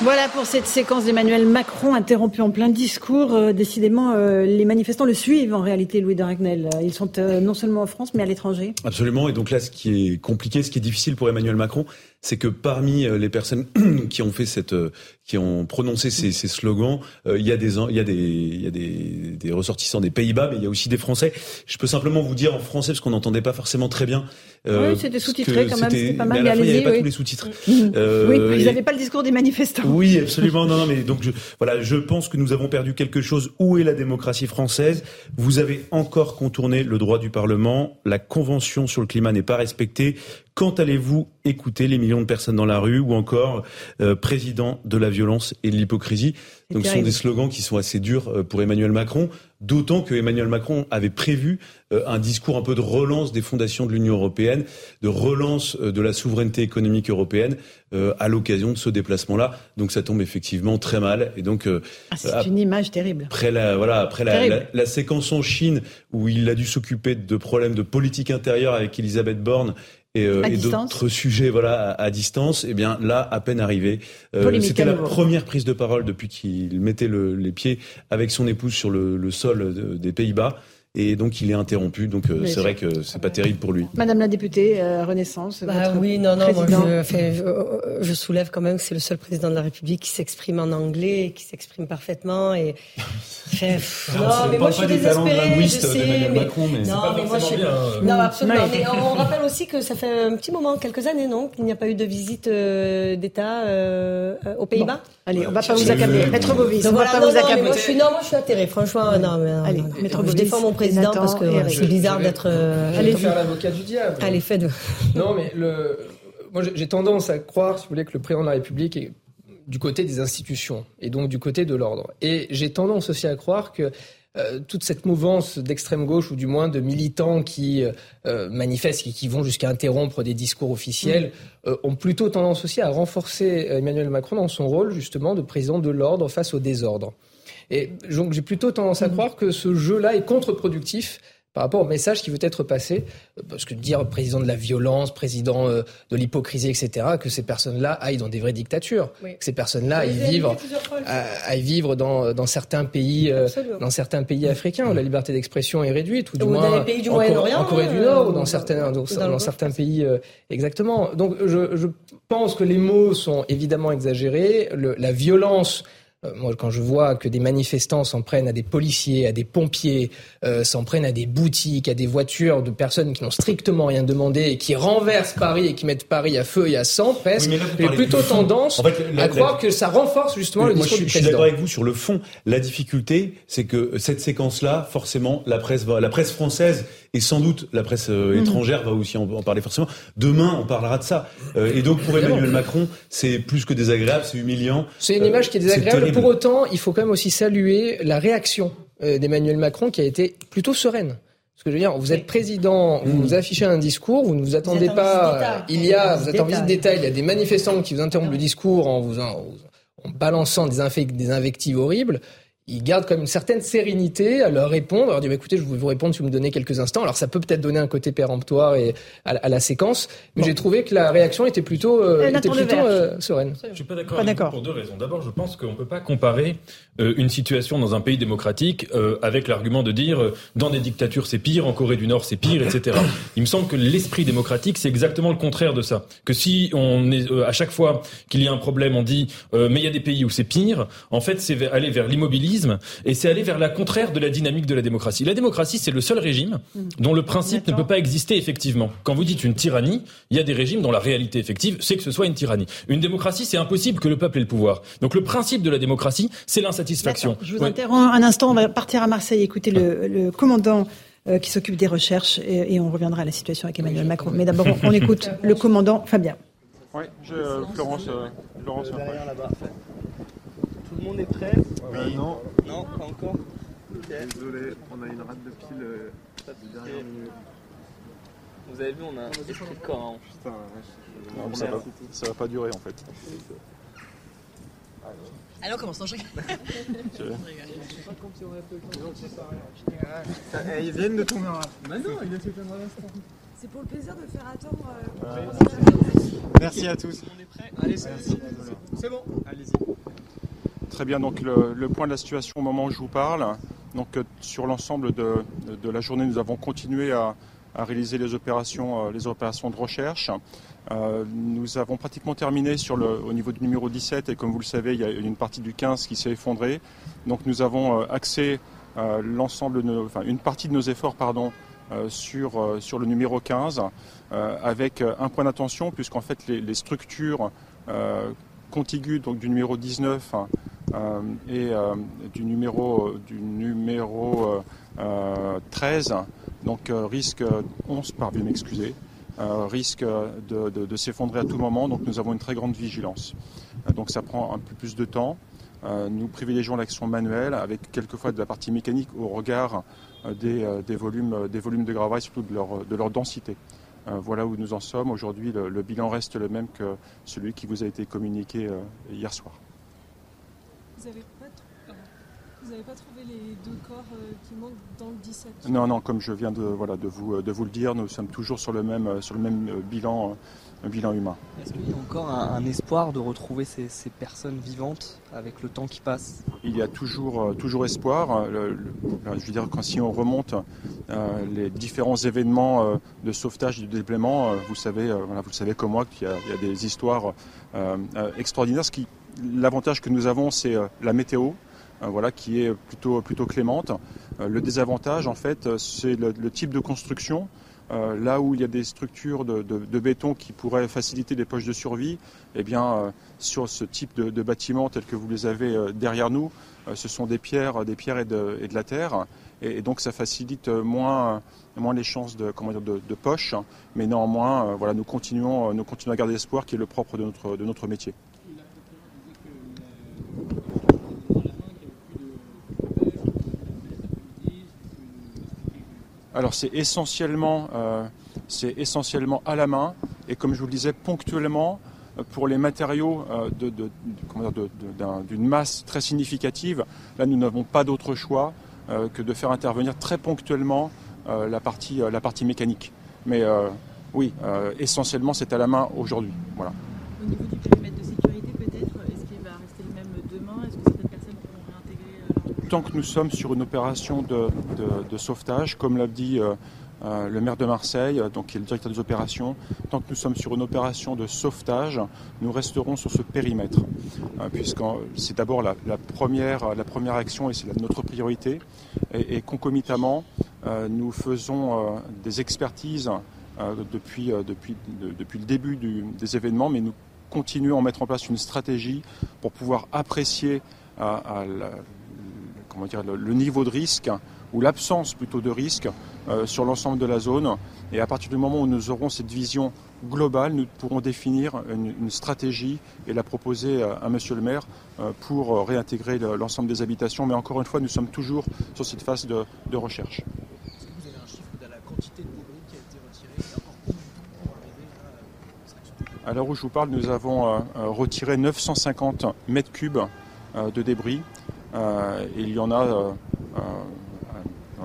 Voilà pour cette séquence d'Emmanuel Macron interrompue en plein discours. Euh, décidément, euh, les manifestants le suivent en réalité, Louis de Ragnel. Ils sont euh, non seulement en France, mais à l'étranger. Absolument. Et donc là, ce qui est compliqué, ce qui est difficile pour Emmanuel Macron, c'est que parmi les personnes qui ont fait cette, qui ont prononcé ces, ces slogans, il y a des, il y a des, il y a des, des ressortissants des Pays-Bas, mais il y a aussi des Français. Je peux simplement vous dire en français parce qu'on n'entendait pas forcément très bien. oui, c'était sous-titré quand même, c'était pas mal. Mais à la fin, il n'y avait pas tous les sous-titres. Euh, oui, ils n'avaient pas le discours des manifestants. Oui, absolument. Non, non, mais donc je, voilà, je pense que nous avons perdu quelque chose. Où est la démocratie française? Vous avez encore contourné le droit du Parlement. La convention sur le climat n'est pas respectée. Quand allez-vous écouter les millions de personnes dans la rue ou encore euh, président de la violence et de l'hypocrisie? Donc ce sont des slogans qui sont assez durs euh, pour Emmanuel Macron, d'autant que Emmanuel Macron avait prévu euh, un discours un peu de relance des fondations de l'Union européenne, de relance euh, de la souveraineté économique européenne euh, à l'occasion de ce déplacement-là. Donc ça tombe effectivement très mal. Et donc ah, c'est une image terrible. Après la voilà après la, la, la, séquence en Chine où il a dû s'occuper de problèmes de politique intérieure avec Elisabeth Borne et, euh, et d'autres sujets voilà à, à, distance et eh bien là à peine arrivé euh, c'était la première prise de parole depuis qu'il mettait le, les pieds avec son épouse sur le, le sol de, des Pays-Bas et donc il est interrompu. Donc euh, c'est vrai que c'est pas terrible pour lui. Madame la députée, euh, Renaissance. Bah, oui, non, non, moi, je, enfin, je, je, soulève quand même que c'est le seul président de la République qui s'exprime en anglais, et qui s'exprime parfaitement. Et enfin, non, mais moi je suis désespérée, je sais. Mais... Macron, mais non, pas mais moi je suis. Bien, non, absolument. mais on rappelle aussi que ça fait un petit moment, quelques années, non, qu'il n'y a pas eu de visite euh, d'État euh, aux Pays-Bas. Bon. Allez, on va pas vous accabler. Maître Bovis, on va pas vous accabler. Moi, je suis, non, moi je suis atterrée. Franchement, non, mais Allez, Maître je défends mon président parce que c'est bizarre d'être. Euh, Allez faire l'avocat du diable. Allez, faites. Non, mais le, moi j'ai tendance à croire, si vous voulez, que le président de la République est du côté des institutions et donc du côté de l'ordre. Et j'ai tendance aussi à croire que euh, toute cette mouvance d'extrême gauche ou du moins de militants qui euh, manifestent et qui vont jusqu'à interrompre des discours officiels mmh. euh, ont plutôt tendance aussi à renforcer Emmanuel Macron dans son rôle justement de président de l'ordre face au désordre. Et donc j'ai plutôt tendance à mmh. croire que ce jeu-là est contre-productif par rapport au message qui veut être passé, parce que dire président de la violence, président euh, de l'hypocrisie, etc., que ces personnes-là aillent dans des vraies dictatures, oui. que ces personnes-là aillent vivre, aillent vivre dans, dans certains pays, euh, dans certains pays africains où la liberté d'expression est réduite, ou du ou moins dans les pays du en, Moyen-Orient, en Corée du Nord, ou dans certains, dans, dans, dans certains pays, euh, exactement. Donc je, je pense que les mots sont évidemment exagérés, le, la violence euh, moi, quand je vois que des manifestants s'en prennent à des policiers, à des pompiers, euh, s'en prennent à des boutiques, à des voitures de personnes qui n'ont strictement rien demandé et qui renversent Paris et qui mettent Paris à feu et à sang, presque, oui, j'ai plutôt tendance en fait, la, à croire la... que ça renforce justement le moi, discours je, du président. Je suis d'accord avec vous sur le fond. La difficulté, c'est que cette séquence-là, forcément, la presse, la presse française et sans doute la presse euh, mmh. étrangère va aussi en, en, parler forcément. Demain, on parlera de ça. Euh, et donc pour Emmanuel Macron, c'est plus que désagréable, c'est humiliant. C'est une image qui est désagréable. Pour autant, il faut quand même aussi saluer la réaction euh, d'Emmanuel Macron qui a été plutôt sereine. Ce que je veux dire, vous êtes président, vous vous affichez un discours, vous ne vous attendez vous pas. Il y a, vous êtes en visite d'État, il y a des manifestants qui vous interrompent le discours en vous en, en balançant des, des invectives horribles ils gardent comme une certaine sérénité à leur répondre, à leur dire bah, écoutez, je vais vous répondre si vous me donnez quelques instants. Alors ça peut peut-être donner un côté péremptoire et à, à la séquence, mais bon. j'ai trouvé que la réaction était plutôt, euh, était plutôt euh, sereine. Je suis pas d'accord avec vous pour deux raisons. D'abord, je pense qu'on peut pas comparer euh, une situation dans un pays démocratique euh, avec l'argument de dire euh, dans des dictatures c'est pire, en Corée du Nord c'est pire, etc. Il me semble que l'esprit démocratique c'est exactement le contraire de ça. Que si on est à chaque fois qu'il y a un problème, on dit mais il y a des pays où c'est pire. En fait, c'est aller vers l'immobilisme et c'est aller vers la contraire de la dynamique de la démocratie. La démocratie, c'est le seul régime dont le principe ne peut pas exister effectivement. Quand vous dites une tyrannie, il y a des régimes dont la réalité effective, c'est que ce soit une tyrannie. Une démocratie, c'est impossible que le peuple ait le pouvoir. Donc le principe de la démocratie, c'est l'insatisfaction. Je vous ouais. interromps un instant, on va partir à Marseille écouter le, le commandant euh, qui s'occupe des recherches et, et, on reviendra à la situation avec Emmanuel Macron. Mais d'abord, on, écoute le commandant Fabien. Oui, je, euh, Florence, euh, Florence derrière là-bas. Tout le monde est prêt oui. Euh, non. Non, pas encore. Okay. Désolé, on a une rate de pile euh, de dernière minute. Vous avez vu, on a un esprit de corps. Hein. Putain, ouais, non, ça, va, ça va pas durer en fait. Allez, on commence, non, je Eh, Ils viennent de tomber en rate. Bah non, il a fait un instant. C'est pour le plaisir de faire attendre. Euh, ouais. Merci à tous. On est prêt Allez, c'est C'est bon. Allez-y. Très bien, donc le, point de la situation au moment où je vous parle. Donc euh, sur l'ensemble de, de, la journée, nous avons continué à, à réaliser les opérations, les opérations de recherche. nous avons pratiquement terminé sur le, au niveau du numéro 17 et comme vous le savez, il y a une partie du 15 qui s'est effondrée. Donc nous avons axé l'ensemble, enfin une partie de nos efforts, pardon, sur, sur le numéro 15, avec un point d'attention puisqu'en fait les structures contigu donc, du numéro 19 hein, euh, et euh, du numéro, du numéro 13, euh, donc risque 11, par m'excuser, risque de, s'effondrer à tout moment. Donc nous avons une très grande vigilance. donc ça prend un peu plus de temps. nous privilégions l'action manuelle avec quelquefois de la partie mécanique au regard des, volumes, des volumes de gravaille, surtout de leur, de leur densité. Euh, voilà où nous en sommes. Aujourd'hui, le, bilan reste le même que celui qui vous a été communiqué euh, hier soir. Vous n'avez pas, trouvé les deux corps euh, qui manquent dans le 17 Non, non, comme je viens de, voilà, de, vous, de vous le dire, nous sommes toujours sur le même, sur le même bilan un bilan humain. Est-ce qu'il y a encore un, espoir de retrouver ces, personnes vivantes avec le temps qui passe? Il y a toujours, euh, toujours espoir. Euh, je veux dire, quand si on remonte euh, les différents événements de sauvetage et de déblaiement, vous savez, voilà, vous savez comme moi qu'il y, a des histoires extraordinaires. Ce qui, l'avantage que nous avons, c'est la météo. Voilà, qui est plutôt, plutôt clémente. le désavantage, en fait, c'est le type de construction euh, là où il y a des structures de, béton qui pourraient faciliter les poches de survie, eh euh, sur ce type de, bâtiments tels que vous les avez euh, derrière nous, ce sont des pierres, des pierres et de, la terre, et, donc ça facilite moins, les chances de, comment dire, de, poche. Mais néanmoins, nous continuons, à garder l'espoir qui est le propre de notre métier. Alors c'est essentiellement, euh, essentiellement à la main et comme je vous le disais ponctuellement euh, pour les matériaux euh, d'une masse très significative. Là, nous n'avons pas d'autre choix que de faire intervenir très ponctuellement la, partie, la partie mécanique. Mais oui, essentiellement, c'est à la main aujourd'hui. Voilà. Au niveau du périmètre de sécurité, peut-être, est-ce qu'il va rester le même demain Est-ce que certaines personnes pourront Tant que nous sommes sur une opération de, sauvetage, comme l'a dit euh, le maire de Marseille, euh, donc qui est le directeur des opérations, tant que nous sommes sur une opération de sauvetage, nous resterons sur ce périmètre, euh, puisque c'est d'abord la, première, la première action et c'est notre priorité. Et, concomitamment, nous faisons des expertises depuis le début des événements, mais nous continuons à mettre en place une stratégie pour pouvoir apprécier comment dire, le niveau de risque ou l'absence plutôt de risque euh, sur l'ensemble de la zone. Et à partir du moment où nous aurons cette vision globale, nous pourrons définir une, stratégie et la proposer à, Monsieur le maire euh, pour réintégrer l'ensemble des habitations. Mais encore une fois, nous sommes toujours sur cette phase de, recherche. Est-ce que vous avez un chiffre de la quantité de débris qui a été retiré À l'heure où je vous parle, nous avons euh, retiré 950 mètres cubes de débris. Et il y en a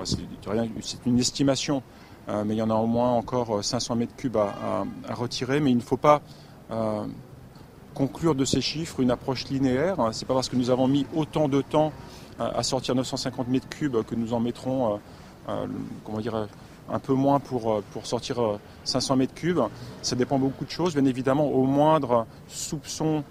c'est une estimation, euh, mais il y en a au moins encore 500 euh, mètres cubes à, retirer. Mais il ne faut pas euh, conclure de ces chiffres une approche linéaire. C'est pas parce que nous avons mis autant de temps à sortir 950 mètres cubes que nous en mettrons, comment dire, un peu moins pour, pour sortir 500 mètres cubes. Ça dépend beaucoup de choses. Bien évidemment, au moindre soupçon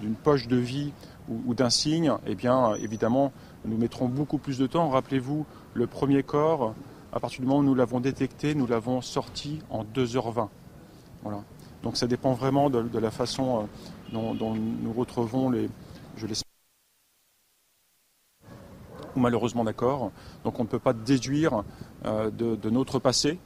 d'une poche de vie ou, d'un signe, eh bien, évidemment, nous mettrons beaucoup plus de temps. Rappelez-vous, le premier corps, à partir du moment où nous l'avons détecté, nous l'avons sorti en 2h20. Voilà. Donc ça dépend vraiment de, la façon euh, dont, nous retrouvons les, je l'espère, malheureusement d'accord. Donc on ne peut pas déduire euh, de notre passé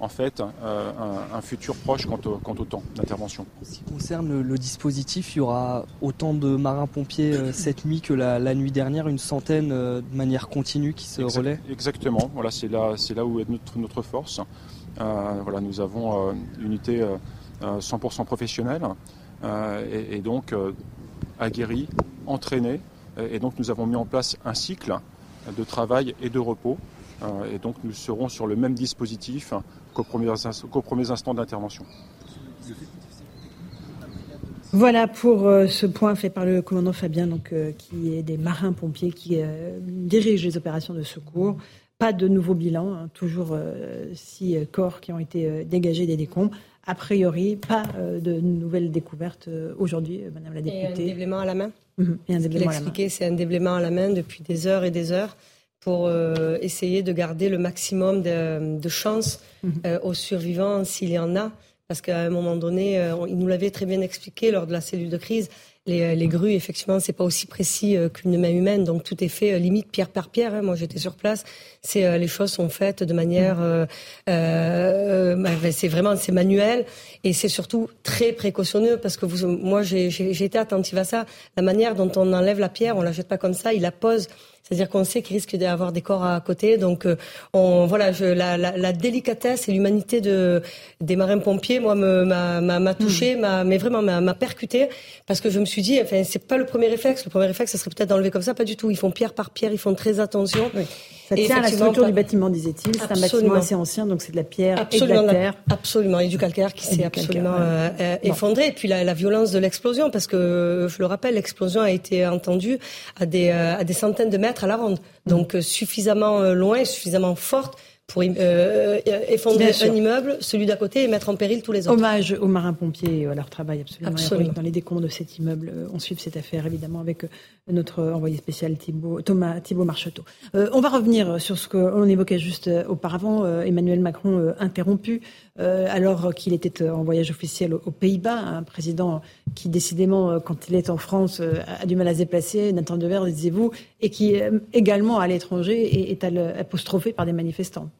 en fait euh, un, futur proche quant au, temps d'intervention. En ce qui concerne le, dispositif, il y aura autant de marins-pompiers euh, cette nuit que la, nuit dernière, une centaine euh, de manière continue qui se relaient Exactement, voilà, c'est là, là où est notre, notre force. voilà, nous avons une unité 100% professionnelle et, et, donc aguerrie, entraînée, et donc nous avons mis en place un cycle de travail et de repos. Et donc nous serons sur le même dispositif qu'aux premiers, instants d'intervention. Voilà pour euh, ce point fait par le commandant Fabien, donc, euh, qui est des marins-pompiers qui euh, dirigent les opérations de secours. pas de nouveau bilan, hein. toujours six corps qui ont été dégagés des décombres. A priori, pas de nouvelles découvertes aujourd'hui, Madame la députée. Et un déblaiement à la main? Mmh. et un déblaiement à la main. c'est un déblaiement à la main depuis des heures et des heures pour essayer de garder le maximum de, de chances mmh. aux survivants s'il y en a parce qu'à un moment donné, euh, il nous l'avait très bien expliqué lors de la cellule de crise, les, euh, les grues, effectivement, c'est pas aussi précis euh, qu'une main humaine, donc tout est fait limite pierre par pierre. Hein. Moi, j'étais sur place. C'est les choses sont faites de manière, euh, bah, c'est vraiment c'est manuel et c'est surtout très précautionneux parce que vous, moi, j'ai été attentive à ça. La manière dont on enlève la pierre, on la jette pas comme ça, il la pose c'est-à-dire qu'on sait qu'il risque d'y avoir des corps à côté. Donc, euh, on, voilà, je, la, la, la, délicatesse et l'humanité de, des marins-pompiers, moi, m'a touché, hmm. m'a mais vraiment m'a percuté, parce que je me suis dit, enfin, c'est pas le premier réflexe. Le premier réflexe, ça serait peut-être d'enlever comme ça, pas du tout. Ils font pierre par pierre, ils font très attention. Oui. Ça tient à la structure du bâtiment, disait-il. C'est un bâtiment assez ancien, donc c'est de la pierre absolument, et de la terre. absolument, et du calcaire qui s'est absolument euh, euh, effondré. Et puis la, la violence de l'explosion, parce que, je le rappelle, l'explosion a été entendue à des, à des centaines de mètres à la ronde. Donc euh, suffisamment euh, loin, suffisamment forte pour euh, effondrer un immeuble, celui d'à côté, et mettre en péril tous les autres. Hommage aux marins-pompiers à leur travail absolument, absolument. dans les décombres de cet immeuble. On suit cette affaire évidemment avec notre envoyé spécial Thibault, Thomas Thibault Marcheteau. on va revenir sur ce qu'on évoquait juste auparavant. Emmanuel Macron interrompu euh, alors qu'il était en voyage officiel aux, Pays-Bas, un président qui décidément, euh, quand il est en France, euh, a du mal à se déplacer, Nathan Dever, disiez-vous, et qui également à l'étranger est apostrophé par des manifestants.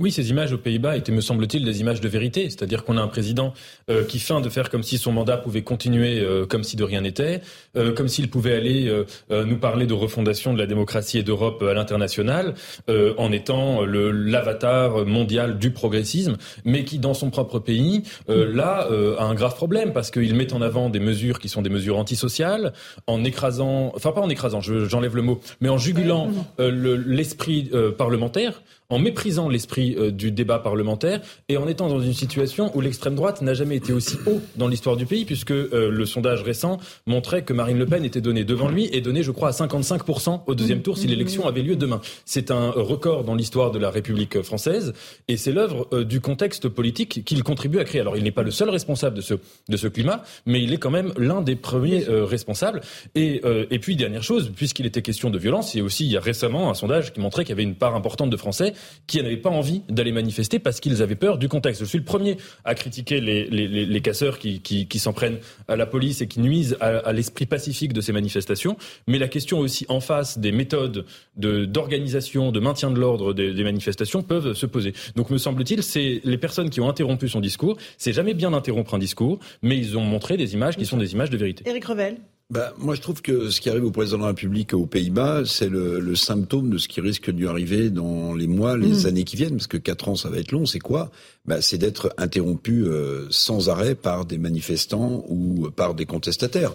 Oui, ces images aux Pays-Bas étaient, me semble-t-il, des images de vérité. C'est-à-dire qu'on a un président euh, qui feint de faire comme si son mandat pouvait continuer euh, comme si de rien n'était, euh, comme s'il pouvait aller nous parler de refondation de la démocratie et d'Europe à l'international, en étant le l'avatar mondial du progressisme, mais qui, dans son propre pays, là, a un grave problème parce qu'il met en avant des mesures qui sont des mesures antisociales, en écrasant, enfin pas en écrasant, j'enlève le mot, mais en jugulant l'esprit parlementaire en méprisant l'esprit euh, du débat parlementaire et en étant dans une situation où l'extrême droite n'a jamais été aussi haut dans l'histoire du pays, puisque euh, le sondage récent montrait que Marine Le Pen était donnée devant lui et donnée, je crois, à 55% au deuxième tour si l'élection avait lieu demain. C'est un record dans l'histoire de la République française et c'est l'œuvre euh, du contexte politique qu'il contribue à créer. Alors il n'est pas le seul responsable de ce, de ce climat, mais il est quand même l'un des premiers responsables. Et, et puis, dernière chose, puisqu'il était question de violence, il y a aussi il y a récemment un sondage qui montrait qu'il y avait une part importante de Français qui n'avaient pas envie d'aller manifester parce qu'ils avaient peur du contexte. Je suis le premier à critiquer les, les, les casseurs qui, qui, qui s'en prennent à la police et qui nuisent à, à l'esprit pacifique de ces manifestations. Mais la question aussi en face des méthodes d'organisation, de, maintien de l'ordre des, des, manifestations peuvent se poser. Donc me semble-t-il, c'est les personnes qui ont interrompu son discours. C'est jamais bien d'interrompre un discours, mais ils ont montré des images qui sont des images de vérité. Éric Revel. Bah, moi, je trouve que ce qui arrive au président de la République aux Pays-Bas, c'est le, le, symptôme de ce qui risque de lui arriver dans les mois, les mmh. années qui viennent, parce que quatre ans, ça va être long. C'est quoi? Bah, C'est d'être interrompu euh, sans arrêt par des manifestants ou par des contestataires.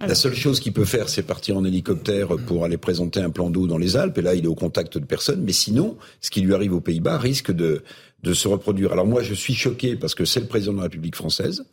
La seule chose qu'il peut faire, c'est partir en hélicoptère pour aller présenter un plan d'eau dans les Alpes, et là, il est au contact de personne. Mais sinon, ce qui lui arrive aux Pays-Bas risque de, de se reproduire. Alors moi, je suis choqué parce que c'est le président de la République française.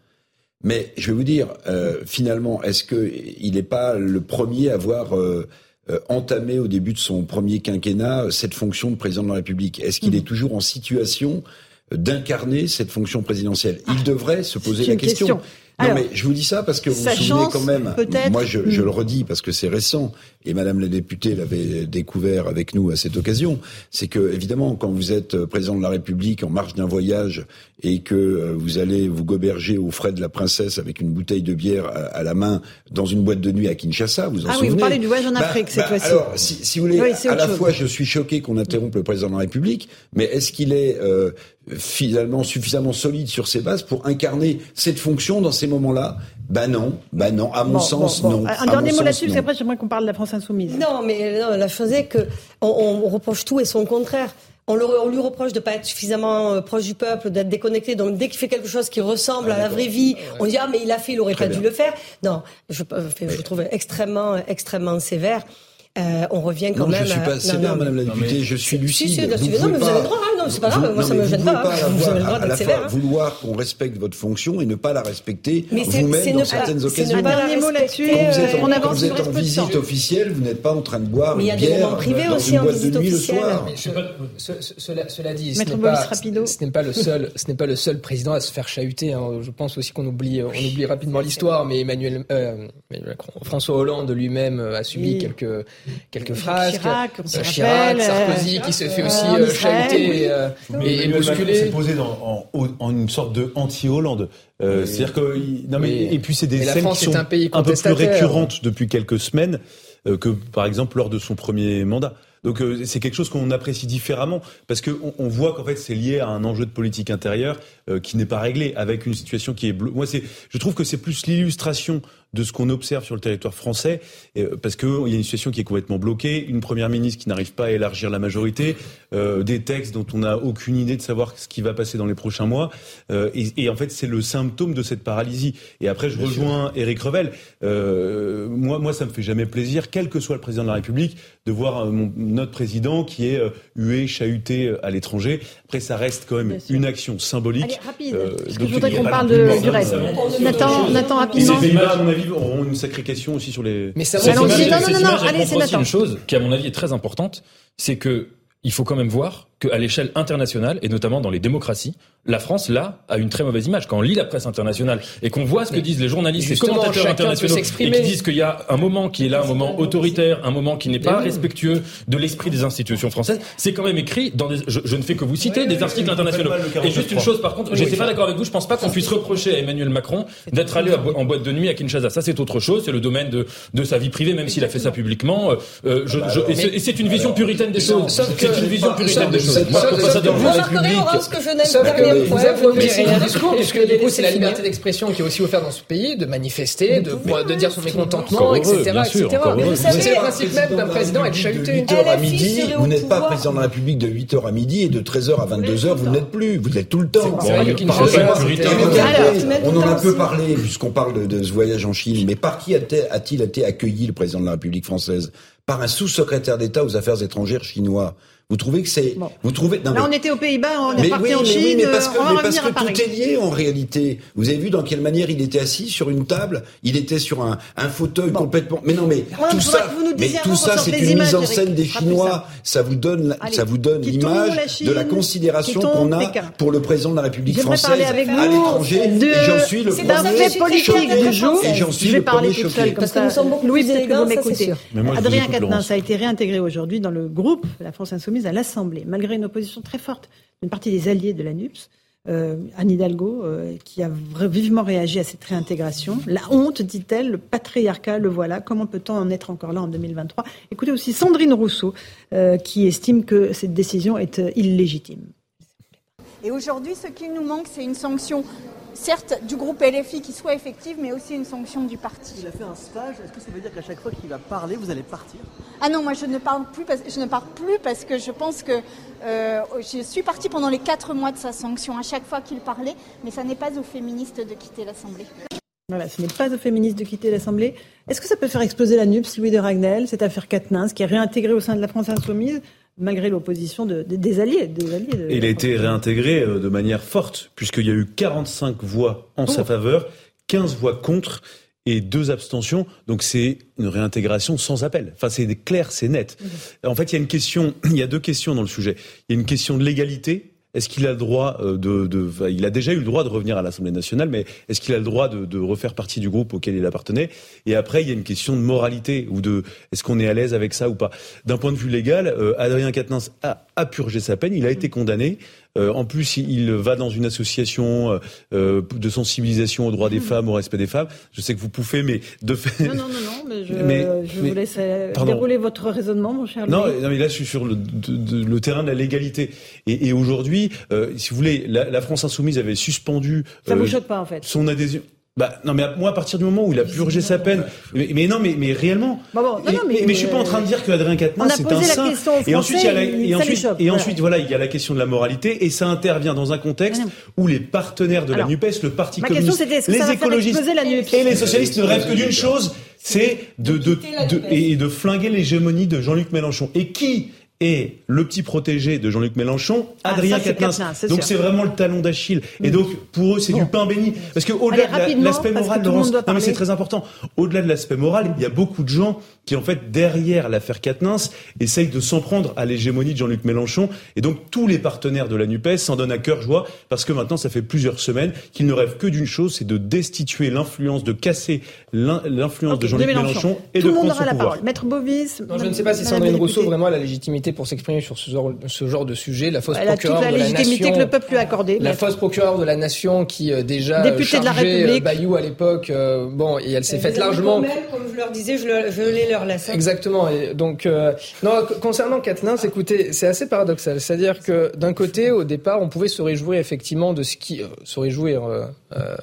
Mais je vais vous dire, euh, finalement, est-ce qu'il n'est pas le premier à avoir euh, euh, entamé au début de son premier quinquennat cette fonction de président de la République? Est-ce qu'il mmh. est toujours en situation d'incarner cette fonction présidentielle? Il devrait se poser la question. Non, mais je vous dis ça parce que vous vous souvenez quand même. Moi, je, je, le redis parce que c'est récent et Madame la députée l'avait découvert avec nous à cette occasion. C'est que évidemment, quand vous êtes président de la République en marge d'un voyage et que euh, vous allez vous goberger aux frais de la princesse avec une bouteille de bière à, la main dans une boîte de nuit à Kinshasa, vous en ah souvenez oui, vous parlez du voyage en bah, Afrique cette bah, fois-ci. Alors, si, si, vous voulez, à la fois, je suis choqué qu'on interrompe le président de la République, mais est-ce qu'il est, euh, finalement suffisamment solide sur ses bases pour incarner cette fonction dans ces moments-là? Ben non, ben non. À mon sens, non. Un dernier mot là-dessus, parce qu'après j'aimerais qu'on parle de la France insoumise. Non, mais non, la chose est que on, on reproche tout et son contraire. On, on, lui reproche de pas être suffisamment euh, proche du peuple, d'être déconnecté. Donc dès qu'il fait quelque chose qui ressemble à la vraie vie, on dit ah mais il a fait, il aurait pas dû le faire. Non, je, je, je trouve extrêmement, extrêmement sévère. Euh, on revient quand non, même. Je suis pas sévère, Madame la députée. Je suis lucide. Si, si, non, mais vous avez le droit. Hein, c'est pas grave, moi ça me gêne pas. pas Vous avez le droit à la d'être sévère. fois hein. vouloir qu'on respecte votre fonction et ne pas la respecter Mais c'est- vous-même c'est dans ne certaines pas- c'est occasions. ne pas la Dernier mot là-dessus, Quand vous êtes euh, en, on avance, reste en visite temps. officielle, vous n'êtes pas en train de boire Mais il y a une des bière moments privés dans aussi une en boîte de visite nuit le officielle. soir. Cela, dit, ce n'est pas, Rapido. ce n'est pas le seul, ce n'est pas le seul président à se faire chahuter. hein. Je pense aussi qu'on oublie, on oublie rapidement l'histoire, mais Emmanuel, euh, François Hollande lui-même euh, a subi quelques quelques phrases. Chirac, Sarkozy, qui se fait aussi euh, chahuter euh, et s'est posé dans- en, en une sorte de anti-Hollande. Euh, Oui. C'est-à-dire que non mais Oui. et puis c'est des la scènes France qui est sont un pays un peu plus récurrentes depuis quelques semaines euh, que par exemple lors de son premier mandat. Donc euh, c'est quelque chose qu'on apprécie différemment parce que on, on voit qu'en fait c'est lié à un enjeu de politique intérieure euh, qui n'est pas réglé avec une situation qui est bleue. Moi c'est je trouve que c'est plus l'illustration de ce qu'on observe sur le territoire français euh, parce que il y a une situation qui est complètement bloquée, une première ministre qui n'arrive pas à élargir la majorité, euh, des textes dont on n'a aucune idée de savoir ce qui va passer dans les prochains mois euh, et, et en fait c'est le symptôme de cette paralysie. Et après je rejoins Éric Revel. Euh, moi moi ça me fait jamais plaisir, quel que soit le président de la République, de voir mon, notre président qui est hué, chahuté à l'étranger. Après ça reste quand même Bien sûr. une action symbolique. Allez, rapide, Euh, parce que je voudrais qu'on parle de du reste. Nathan, Nathan, Et rapidement. ces débats, à mon avis, auront une sacrée question aussi sur les. Mais ça Non, non, non, allez, c'est Nathan. une chose qui, à mon avis, est très importante, c'est que il faut quand même voir qu'à l'échelle internationale, et notamment dans les démocraties, la France, là, a une très mauvaise image. Quand on lit la presse internationale et qu'on voit ce que Mais disent les journalistes, les justement, commentateurs internationaux, et qui disent qu'il y a un moment qui est là, un moment autoritaire, un moment qui n'est pas oui. respectueux de l'esprit des institutions françaises, c'est quand même écrit dans des, je, je ne fais que vous citer des articles internationaux. Et juste une 49.3. chose, par contre, j'étais pas d'accord avec vous, je pense pas qu'on puisse reprocher à Emmanuel Macron d'être allé en boîte de nuit à Kinshasa. Ça, c'est autre chose, c'est le domaine de, de sa vie privée, même s'il a fait ça publiquement. Euh, je, je- et c'est- et une vision puritaine des choses. C'est une vision puritaine des choses. De puisque du coup, c'est la liberté d'expression qui est aussi offerte dans ce pays, de manifester, de, de dire son mécontentement, etc. C'est savez, le principe même d'un président être De chahuté. 8h à midi, vous n'êtes pas président de la République de 8h à midi et de 13h à 22h, vous ne l'êtes plus. Vous l'êtes tout le temps. On en a peu parlé puisqu'on parle de, de ce voyage en Chine, mais par qui a-t- a-t-il été accueilli le président de la République française? Par un sous-secrétaire d'État aux affaires étrangères chinois. Vous trouvez que c'est Bon. Vous trouvez non, Là, mais- on était aux Pays-Bas, on est mais parti oui, en mais Chine, oui, mais parce que, on va mais parce que à Paris. tout est lié en réalité. Vous avez vu dans quelle manière il était assis sur une table? Il était sur un, un fauteuil complètement. Mais non, mais Ouais, tout ça, que vous nous mais tout ça, c'est une images, mise en Eric. scène des Chinois. Ça vous donne, Allez. ça vous donne l'image de la considération qu'on a pour le président de la République J'aimerais française parler avec à vous l'étranger. j'en suis le premier choqué. du jour. Et j'en suis Je vais le parler premier choqué. Parce que ça. nous sommes beaucoup Louis, plus peut-être que vous élégants. Mais Adrien Quatennens a été réintégré aujourd'hui dans le groupe La France Insoumise à l'Assemblée, malgré une opposition très forte d'une partie des alliés de la NUPS. Euh, Anne Hidalgo, euh, qui a vivement réagi à cette réintégration. La honte, dit-elle, le patriarcat, le voilà. Comment peut-on en être encore là en 2023 Écoutez aussi Sandrine Rousseau, euh, qui estime que cette décision est illégitime. Et aujourd'hui, ce qui nous manque, c'est une sanction, certes du groupe LFI qui soit effective, mais aussi une sanction du parti. Il a fait un stage, est-ce que ça veut dire qu'à chaque fois qu'il va parler, vous allez partir? Ah non, moi je ne parle plus parce, je ne parle plus parce que je pense que euh, je suis partie pendant les quatre mois de sa sanction à chaque fois qu'il parlait, mais ça n'est pas aux féministes de quitter l'Assemblée. Voilà, ce n'est pas aux féministes de quitter l'Assemblée. Est-ce que ça peut faire exploser la NUPS, Louis de Ragnel, cette affaire Quatennens, qui est réintégrée au sein de la France Insoumise, malgré l'opposition de- de- des alliés, des alliés de- il a été réintégré euh, de manière forte, puisqu'il y a eu 45 voix en sa faveur, 15 voix contre et deux abstentions. Donc c'est une réintégration sans appel. Enfin, c'est clair, c'est net. En fait, il y a une question, il y a deux questions dans le sujet. Il y a une question de légalité. Est-ce qu'il a le droit euh, de, de, il a déjà eu le droit de revenir à l'Assemblée nationale, mais est-ce qu'il a le droit de, de refaire partie du groupe auquel il appartenait? Et après, il y a une question de moralité ou de est-ce qu'on est à l'aise avec ça ou pas? D'un point de vue légal, euh, Adrien Quatennens a, a purgé sa peine, il a été condamné. Euh, en plus, il, va dans une association euh, euh, de sensibilisation aux droits des femmes, au respect des femmes. Je sais que vous pouffez, mais de fait. Non, non, non, non, mais je, Mais- je mais- vous laisse Pardon. dérouler votre raisonnement, mon cher Non, Louis. non, mais là, je suis sur le, de- de- le terrain de la légalité. Et, et aujourd'hui, euh, si vous voulez, la, la France insoumise avait suspendu Ça euh, vous choque pas, en fait son adhésion. Bah non mais à- moi à partir du moment où il a purgé sa peine mais, mais non mais mais réellement Bon, bon, non, Et- non, mais- mais, je suis pas en train de dire que Adrien Quatennens c'est un saint. et ensuite il y a la, et ensuite et voilà. ensuite voilà il y a la question de la moralité et ça intervient dans un contexte où les partenaires de Alors, la Nupes le parti ma communiste que les écologistes et les socialistes ne rêvent que d'une chose c'est de, de, de- et de flinguer l'hégémonie de Jean-Luc Mélenchon. Et qui et le petit protégé de Jean-Luc Mélenchon, Ah, Adrien Quatennens. Donc c'est vraiment le talon d'Achille. Et donc pour eux, c'est du pain béni. Parce que au-delà de l'aspect moral, Laurence, non mais c'est très important. Au-delà de l'aspect moral, il y a beaucoup de gens qui en fait derrière l'affaire Quatennens essayent de s'en prendre à l'hégémonie de Jean-Luc Mélenchon. Et donc tous les partenaires de la Nupes s'en donnent à cœur joie parce que maintenant ça fait plusieurs semaines qu'ils ne rêvent que d'une chose, c'est de destituer l'influence, de casser l'in- l'influence de Jean-Luc de Mélenchon et Tout de le monde prendre aura son la pouvoir. parole. Maître Bovis. Non, je ne sais pas si Sandrine Rousseau vraiment a la légitimité pour s'exprimer sur ce genre, ce genre de sujet. La fausse toute procureure la de la légitimité nation, que le peuple lui a accordée. La fausse procureure de la nation qui euh, déjà euh, Députée de la chargeait, République. euh, Bayou à l'époque, euh, bon, et elle s'est faite largement. même, comme je leur disais, je, le- je les leur laisse. hein. Exactement. Et donc, euh, non, concernant Quatennens, écoutez, c'est assez paradoxal. C'est-à-dire que d'un côté, au départ, on pouvait se réjouir effectivement de ce qui, euh, se réjouir euh, euh,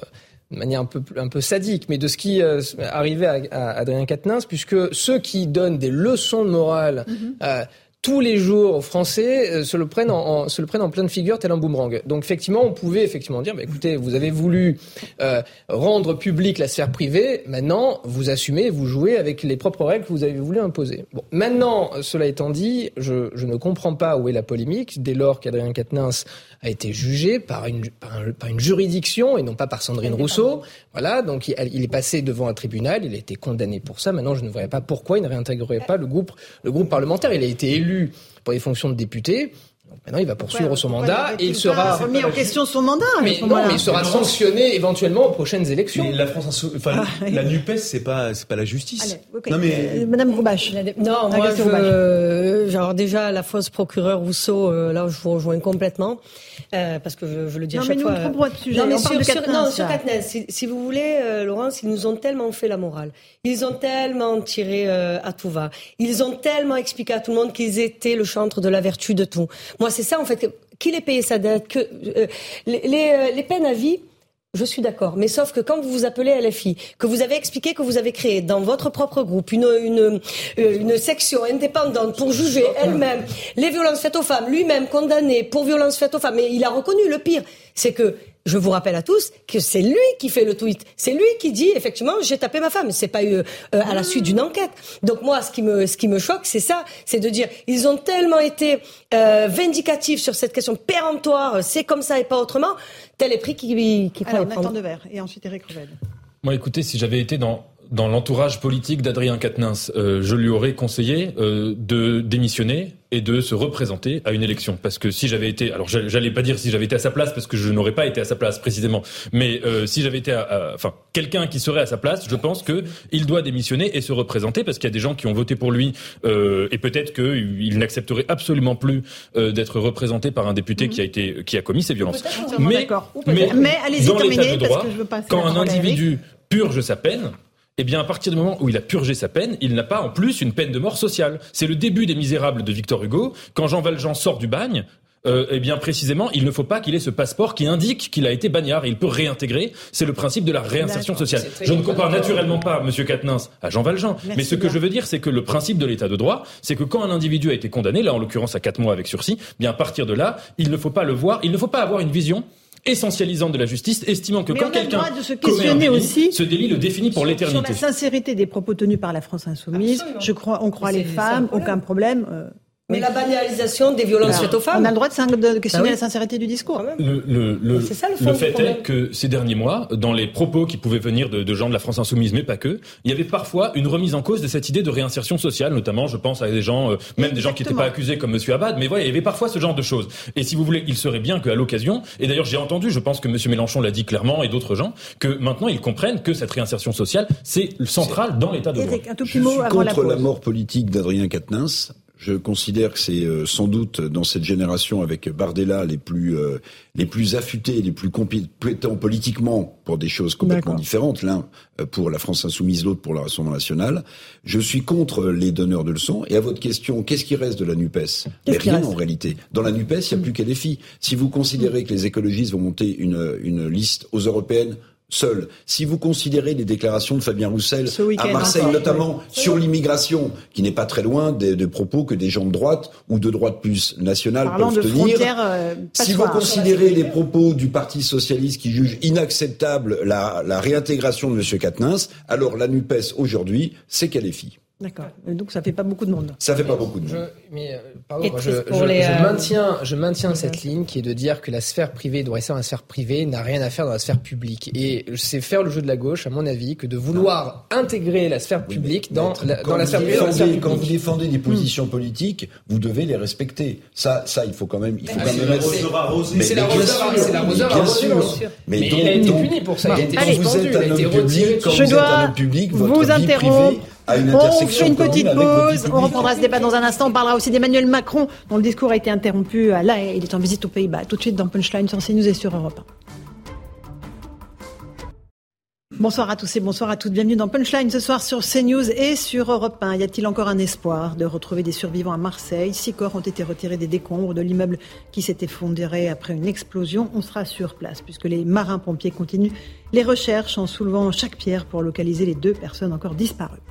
de manière un peu un peu sadique, mais de ce qui euh, arrivait à, à Adrien Quatennens, puisque ceux qui donnent des leçons de morale. euh, tous les jours Français euh, se le prennent en, en- se le prennent en pleine figure tel un boomerang. Donc effectivement, on pouvait effectivement dire, bah, écoutez, vous avez voulu euh, rendre public la sphère privée, maintenant vous assumez, vous jouez avec les propres règles que vous avez voulu imposer. Bon, maintenant, cela étant dit, je, je ne comprends pas où est la polémique dès lors qu'Adrien Quatennens a été jugé par une, par, un- par une juridiction et non pas par Sandrine Rousseau. Voilà, donc il, il est passé devant un tribunal, il a été condamné pour ça. Maintenant, je ne voyais pas pourquoi il ne réintégrerait pas le groupe, le groupe parlementaire. Il a été élu pour des fonctions de député. Donc maintenant, il va poursuivre son mandat et il sera remis en question son mandat. mais non, mais il sera sanctionné éventuellement aux prochaines élections. Mais la France, Insou- enfin, Ah, la Nupes, c'est pas, c'est pas la justice. Allez. Non mais Euh, Madame Roubache. Non, moi, Roubache. je, genre déjà la fausse procureure Rousseau, euh, là, je vous rejoins complètement, euh, parce que je, je le dis Non, à mais chaque nous, fois. on prend pas de sujet, Non, mais on sur, de sur- non, sur si, si vous voulez, euh, Laurence, ils nous ont tellement fait la morale, ils ont tellement tiré euh, à tout va, ils ont tellement expliqué à tout le monde qu'ils étaient le chantre de la vertu de tout. Moi, c'est ça en fait. Qu'il ait payé sa dette, euh, euh, les peines à vie. Je suis d'accord, mais sauf que quand vous vous appelez LFI, que vous avez expliqué que vous avez créé dans votre propre groupe une, une, euh, une section indépendante pour juger elle-même les violences faites aux femmes, lui-même condamné pour violences faites aux femmes, mais il a reconnu le pire, c'est que je vous rappelle à tous que c'est lui qui fait le tweet, c'est lui qui dit effectivement j'ai tapé ma femme, c'est pas eu euh, à la suite d'une enquête. Donc moi ce qui me ce qui me choque c'est ça, c'est de dire ils ont tellement été euh, vindicatifs sur cette question péremptoire, c'est comme ça et pas autrement, tel est pris qui qui prend Alors, Nathan. Devers et ensuite Eric Revel. Moi, écoutez, si j'avais été dans dans l'entourage politique d'Adrien Quatennens, euh, je lui aurais conseillé euh, de démissionner et de se représenter à une élection. Parce que si j'avais été, alors j'allais pas dire si j'avais été à sa place, parce que je n'aurais pas été à sa place précisément, mais euh, si j'avais été, à, à- enfin quelqu'un qui serait à sa place, je pense que il doit démissionner et se représenter, parce qu'il y a des gens qui ont voté pour lui euh, et peut-être qu'il n'accepterait absolument plus euh, d'être représenté par un député qui a été, qui a commis ces violences. Ou peut-être. Mais allez-y, de parce que je veux passer quand un individu purge sa peine, eh bien, à partir du moment où il a purgé sa peine, il n'a pas en plus une peine de mort sociale. C'est le début des Misérables de Victor Hugo. Quand Jean Valjean sort du bagne, euh, eh bien, précisément, il ne faut pas qu'il ait ce passeport qui indique qu'il a été bagnard et il peut réintégrer. C'est le principe de la réinsertion sociale. Je ne compare naturellement pas Monsieur Quatennens à Jean Valjean, Merci mais ce que je veux dire, c'est que le principe de l'état de droit, c'est que quand un individu a été condamné, là en l'occurrence à quatre mois avec sursis, bien à partir de là, il ne faut pas le voir, il ne faut pas avoir une vision essentialisante de la justice, estimant que Mais quand on a le quelqu'un droit de se commet un questionner délit, aussi ce délit le définit pour Sur l'éternité. la sincérité des propos tenus par la France insoumise, je crois, on croit les femmes, aucun problème. euh, Mais la banalisation des violences faites aux femmes. On a le droit de, questionner Bah oui. la sincérité du discours. Le, le, le, C'est ça, le fond le du fait est que ces derniers mois, dans les propos qui pouvaient venir de, de gens de la France insoumise, mais pas que, il y avait parfois une remise en cause de cette idée de réinsertion sociale, notamment, je pense à des gens, euh, même des gens qui n'étaient pas accusés comme Monsieur Abad, mais voilà, il y avait parfois ce genre de choses. Et si vous voulez, il serait bien qu'à l'occasion, et d'ailleurs j'ai entendu, je pense que Monsieur Mélenchon l'a dit clairement et d'autres gens, que maintenant ils comprennent que cette réinsertion sociale, c'est central dans l'état de droit. Un tout petit Je mot suis avant la contre pause. la, mort politique d'Adrien Quatennens. Je considère que c'est euh, sans doute dans cette génération avec Bardella les plus euh, les plus affûtés, les plus compétents politiquement pour des choses complètement différentes. L'un euh, pour la France insoumise, l'autre pour le Rassemblement national. Je suis contre les donneurs de leçons. Et à votre question, qu'est-ce qui reste de la Nupes? Mais rien en réalité. Dans la Nupes, il n'y a plus qu'à filles. Si vous considérez que les écologistes vont monter une une liste aux européennes seuls, si vous considérez les déclarations de Fabien Roussel à Marseille notamment sur l'immigration, qui n'est pas très loin des, des propos que des gens de droite ou de droite plus nationale Parlant peuvent de tenir. euh, Si vous passoires. considérez les propos du Parti socialiste qui juge inacceptable la, la réintégration de M. Quatennens, alors la NUPES aujourd'hui, c'est qu'elle est fille. D'accord. Donc ça fait pas beaucoup de monde. Ça fait pas beaucoup de monde. Je, mais euh, pardon, moi, je, je, je, maintiens, je maintiens cette ligne qui est de dire que la sphère privée doit rester dans la sphère privée, n'a rien à faire dans la sphère publique. Et c'est faire le jeu de la gauche, à mon avis, que de vouloir intégrer la sphère publique Oui, mais- dans, mais la, dans la sphère privée. dans la sphère Quand vous publique. défendez des positions politiques, vous devez les respecter. Ça, ça, il faut quand même, il faut Ah, quand c'est même la être- roseur arrosée. Mais- C'est mais la bien roseur c'est la mais roseur bien arrosée. Mais il a été puni pour ça, il a été quand quand Je vous dois êtes un homme public, votre vous vie interrompre. Une On fait une petite pause. On reprendra ce débat dans un instant. On parlera aussi d'Emmanuel Macron, dont le discours a été interrompu à La Haye. Il est en visite aux Pays-Bas. Tout de suite dans Punchline sur CNews et sur Europe 1. Bonsoir à tous et bonsoir à toutes. Bienvenue dans Punchline ce soir sur CNews et sur Europe 1. Y a-t-il encore un espoir de retrouver des survivants à Marseille? Six corps ont été retirés des décombres de l'immeuble qui s'est effondré après une explosion. On sera sur place puisque les marins-pompiers continuent les recherches en soulevant chaque pierre pour localiser les deux personnes encore disparues.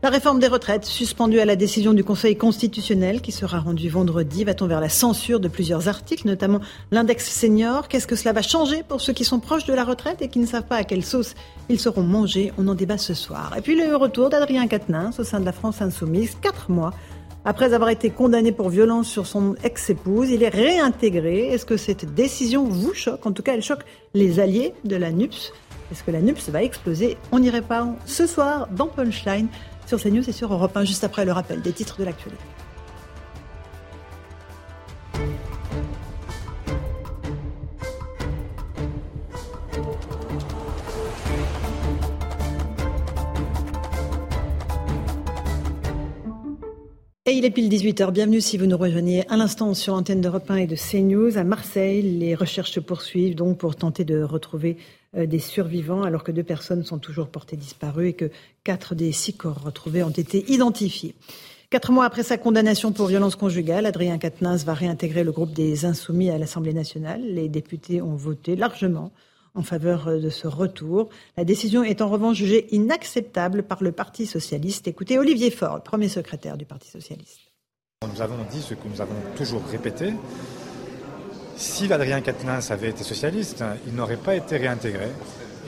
La réforme des retraites, suspendue à la décision du Conseil constitutionnel qui sera rendue vendredi, va-t-on vers la censure de plusieurs articles, notamment l'index senior? Qu'est-ce que cela va changer pour ceux qui sont proches de la retraite et qui ne savent pas à quelle sauce ils seront mangés? On en débat ce soir. Et puis le retour d'Adrien Quatennens au sein de la France insoumise, quatre mois après avoir été condamné pour violence sur son ex-épouse, il est réintégré. Est-ce que cette décision vous choque? En tout cas, elle choque les alliés de la NUPS. Est-ce que la NUPS va exploser? On y répond ce soir dans Punchline sur CNews et sur Europe 1, juste après le rappel des titres de l'actualité. Et il est pile 18h. Bienvenue si vous nous rejoignez à l'instant sur l'antenne d'Europe 1 et de CNews. À Marseille, les recherches se poursuivent donc pour tenter de retrouver des survivants alors que deux personnes sont toujours portées disparues et que quatre des six corps retrouvés ont été identifiés. Quatre mois après sa condamnation pour violence conjugale, Adrien Quatennens va réintégrer le groupe des Insoumis à l'Assemblée nationale. Les députés ont voté largement en faveur euh, de ce retour. La décision est en revanche jugée inacceptable par le Parti socialiste. Écoutez Olivier Faure, premier secrétaire du Parti socialiste. Nous avons dit ce que nous avons toujours répété. Si l'Adrien Quatennens avait été socialiste, il n'aurait pas été réintégré.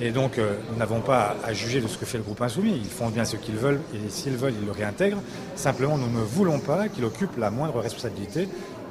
Et donc, euh, nous n'avons pas à juger de ce que fait le groupe insoumis. Ils font bien ce qu'ils veulent et s'ils veulent, ils le réintègrent. Simplement, nous ne voulons pas qu'il occupe la moindre responsabilité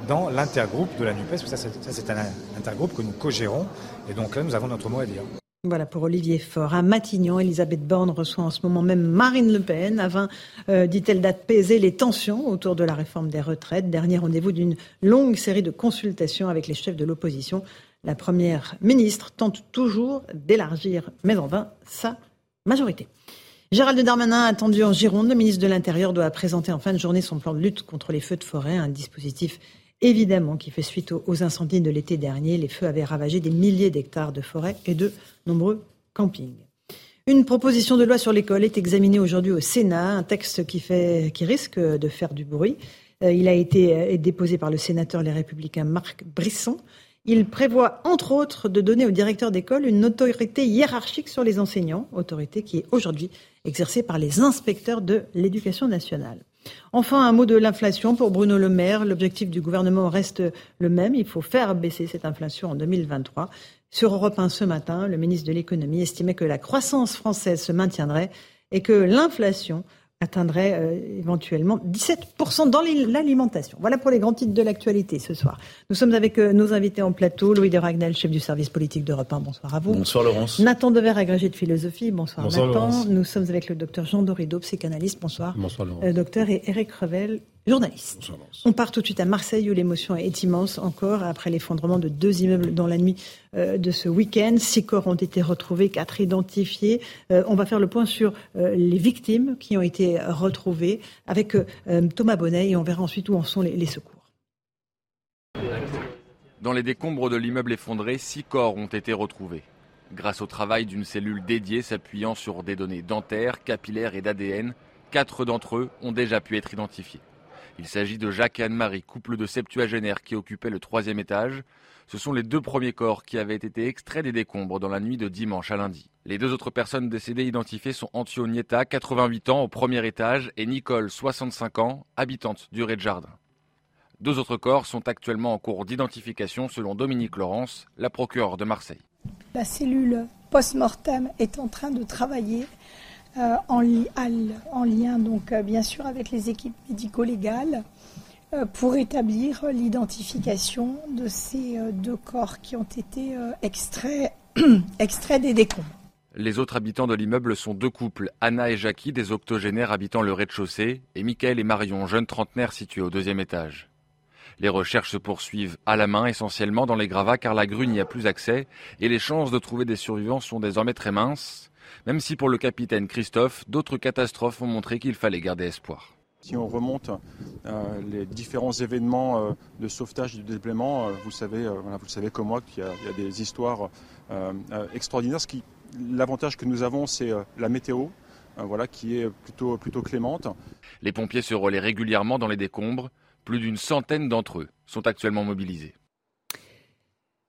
dans l'intergroupe de la NUPES. Ça, c'est ça, c'est un intergroupe que nous co-gérons. Et donc là, nous avons notre mot à dire. Voilà pour Olivier Faure. À Matignon, Elisabeth Borne reçoit en ce moment même Marine Le Pen, afin, euh, dit-elle, d'apaiser les tensions autour de la réforme des retraites. Dernier rendez-vous d'une longue série de consultations avec les chefs de l'opposition. La première ministre tente toujours d'élargir, mais en vain, sa majorité. Gérald Darmanin, attendu en Gironde, le ministre de l'Intérieur doit présenter en fin de journée son plan de lutte contre les feux de forêt, un dispositif évidemment qui fait suite aux incendies de l'été dernier. Les feux avaient ravagé des milliers d'hectares de forêt et de nombreux campings. Une proposition de loi sur l'école est examinée aujourd'hui au Sénat, un texte qui, risque de faire du bruit. Euh, il a été déposé par le sénateur Les Républicains Marc Brisson. Il prévoit, entre autres, de donner au directeur d'école une autorité hiérarchique sur les enseignants, autorité qui est aujourd'hui exercée par les inspecteurs de l'éducation nationale. Enfin, un mot de l'inflation pour Bruno Le Maire. L'objectif du gouvernement reste le même. Il faut faire baisser cette inflation en 2023. Sur Europe 1 ce matin, le ministre de l'économie estimait que la croissance française se maintiendrait et que l'inflation atteindrait euh, éventuellement 17% dans l'alimentation. Voilà pour les grands titres de l'actualité ce soir. Nous sommes avec euh, nos invités en plateau. Louis de Ragnel, chef du service politique d'Europe 1. Bonsoir à vous. Bonsoir Laurence. Nathan Dever, agrégé de philosophie. Bonsoir, Bonsoir, Nathan. Laurence. Nous sommes avec le docteur Jean Dorido, psychanalyste. Bonsoir. Bonsoir Laurence. Euh, docteur et Eric Revel, journaliste. On part tout de suite à Marseille où l'émotion est immense encore après l'effondrement de deux immeubles dans la nuit euh, de ce week-end. Six corps ont été retrouvés, quatre identifiés. Euh, on va faire le point sur euh, les victimes qui ont été retrouvées avec Thomas Bonnet et on verra ensuite où en sont les, les secours. Dans les décombres de l'immeuble effondré, six corps ont été retrouvés. Grâce au travail d'une cellule dédiée s'appuyant sur des données dentaires, capillaires et d'ADN, quatre d'entre eux ont déjà pu être identifiés. Il s'agit de Jacques et Anne-Marie, couple de septuagénaires qui occupaient le troisième étage. Ce sont les deux premiers corps qui avaient été extraits des décombres dans la nuit de dimanche à lundi. Les deux autres personnes décédées identifiées sont Antio Nieta, 88 ans, au premier étage, et Nicole, 65 ans, habitante du rez-de-jardin. Deux autres corps sont actuellement en cours d'identification selon Dominique Laurence, la procureure de Marseille. La cellule post-mortem est en train de travailler en, en, lien donc bien sûr avec les équipes médico-légales pour établir l'identification de ces deux corps qui ont été extraits, extraits des décombres. Les autres habitants de l'immeuble sont deux couples, Anna et Jackie, des octogénaires habitant le rez-de-chaussée, et Michael et Marion, jeunes trentenaires situés au deuxième étage. Les recherches se poursuivent à la main, essentiellement dans les gravats, car la grue n'y a plus accès, et les chances de trouver des survivants sont désormais très minces, même si pour le capitaine Christophe, d'autres catastrophes ont montré qu'il fallait garder espoir. Si on remonte euh, les différents événements euh, de sauvetage et de déblaiement, euh, vous, savez, vous le savez comme moi qu'il y, y, a des histoires extraordinaires. Ce qui L'avantage que nous avons, c'est la météo, voilà, qui est plutôt, plutôt clémente. Les pompiers se relaient régulièrement dans les décombres. Plus d'une centaine d'entre eux sont actuellement mobilisés.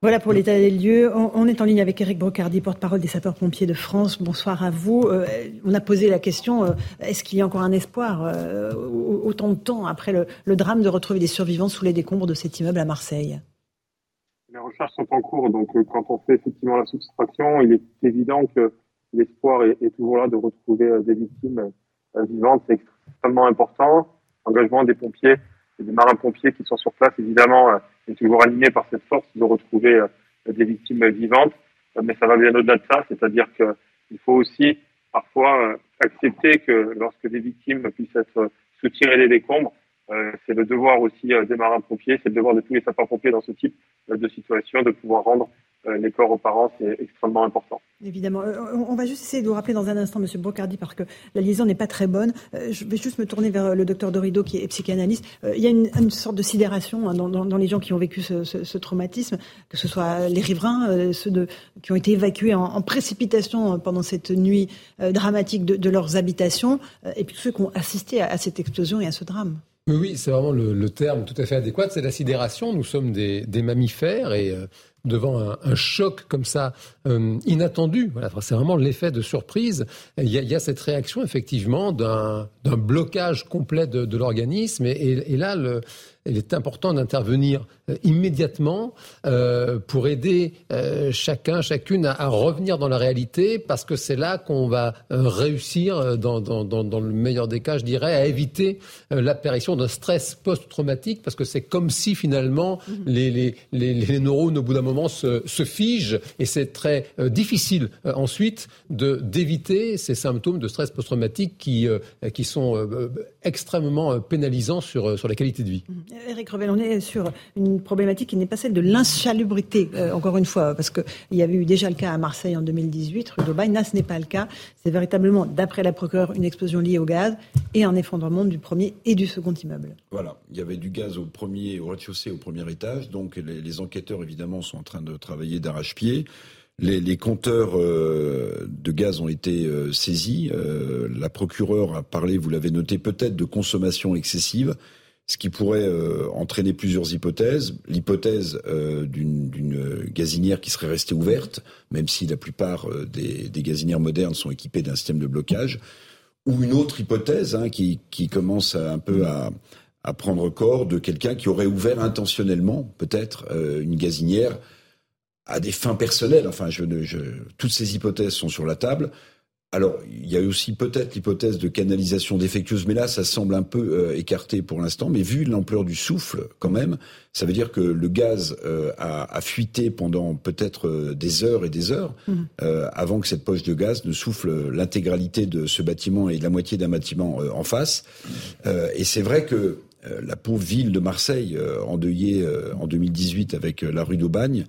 Voilà pour l'état des lieux. On, est en ligne avec Eric Brocardi, porte-parole des sapeurs-pompiers de France. Bonsoir à vous. Euh, on a posé la question est-ce qu'il y a encore un espoir, autant de temps après le, drame, de retrouver des survivants sous les décombres de cet immeuble à Marseille? Les recherches sont en cours, donc euh, quand on fait effectivement la soustraction, il est évident que l'espoir est, toujours là de retrouver euh, des victimes euh, vivantes. C'est extrêmement important. L'engagement des pompiers et des marins-pompiers qui sont sur place, évidemment, est toujours animé par cette force de retrouver des victimes vivantes. Mais ça va bien au-delà de ça, c'est-à-dire qu'il faut aussi parfois accepter que lorsque des victimes puissent être soutirées des décombres, euh, c'est le devoir aussi euh, des marins-pompiers, c'est le devoir de tous les sapeurs-pompiers dans ce type euh, de situation de pouvoir rendre les corps aux parents, c'est extrêmement important. Évidemment. On va juste essayer de vous rappeler dans un instant, Monsieur Brocardi, parce que la liaison n'est pas très bonne. Je vais juste me tourner vers le docteur Dorido, qui est psychanalyste. Il y a une, sorte de sidération hein, dans, les gens qui ont vécu ce, traumatisme, que ce soit les riverains, ceux qui ont été évacués en, précipitation pendant cette nuit dramatique de, leurs habitations, et puis ceux qui ont assisté à cette explosion et à ce drame. Oui, c'est vraiment le, terme tout à fait adéquat. C'est la sidération. Nous sommes des, mammifères et euh, devant un, choc comme ça euh, inattendu, c'est vraiment l'effet de surprise. Il y, a, cette réaction effectivement d'un blocage complet de, l'organisme et, et, là le, il est important d'intervenir euh, immédiatement euh, pour aider euh, chacun, chacune à, revenir dans la réalité, parce que c'est là qu'on va réussir, dans, le meilleur des cas, je dirais, à éviter l'apparition d'un stress post-traumatique, parce que c'est comme si finalement mhm. les, les, neurones, au bout d'un moment, se, se, figent, et c'est très difficile ensuite d'éviter ces symptômes de stress post-traumatique qui, qui sont extrêmement pénalisants sur, sur la qualité de vie. Eric Revel, on est sur une problématique qui n'est pas celle de l'insalubrité, euh, encore une fois, parce qu'il y avait eu déjà le cas à Marseille en 2018, rue d'Aubagne. Là, ce n'est pas le cas. C'est véritablement, d'après la procureure, une explosion liée au gaz et un effondrement du premier et du second immeuble. Voilà, il y avait du gaz au premier, au rez-de-chaussée, au premier étage. Donc les, enquêteurs, évidemment, sont en train de travailler d'arrache-pied. Les, compteurs euh, de gaz ont été euh, saisis. la procureure a parlé, vous l'avez noté, peut-être de consommation excessive ce qui pourrait euh, entraîner plusieurs hypothèses. L'hypothèse euh, d'une gazinière qui serait restée ouverte, même si la plupart euh, des, gazinières modernes sont équipées d'un système de blocage, ou une autre hypothèse hein, qui, commence un peu à, prendre corps de quelqu'un qui aurait ouvert intentionnellement, peut-être, une gazinière à des fins personnelles. Enfin, toutes ces hypothèses sont sur la table. Alors, il y a aussi peut-être l'hypothèse de canalisation défectueuse, mais là, ça semble un peu euh, écarté pour l'instant. Mais vu l'ampleur du souffle, quand même, ça veut dire que le gaz euh, a, fuité pendant peut-être euh, des heures et des heures mmh. avant que cette poche de gaz ne souffle l'intégralité de ce bâtiment et la moitié d'un bâtiment en face. et c'est vrai que la pauvre ville de Marseille, endeuillée en 2018 avec la rue d'Aubagne,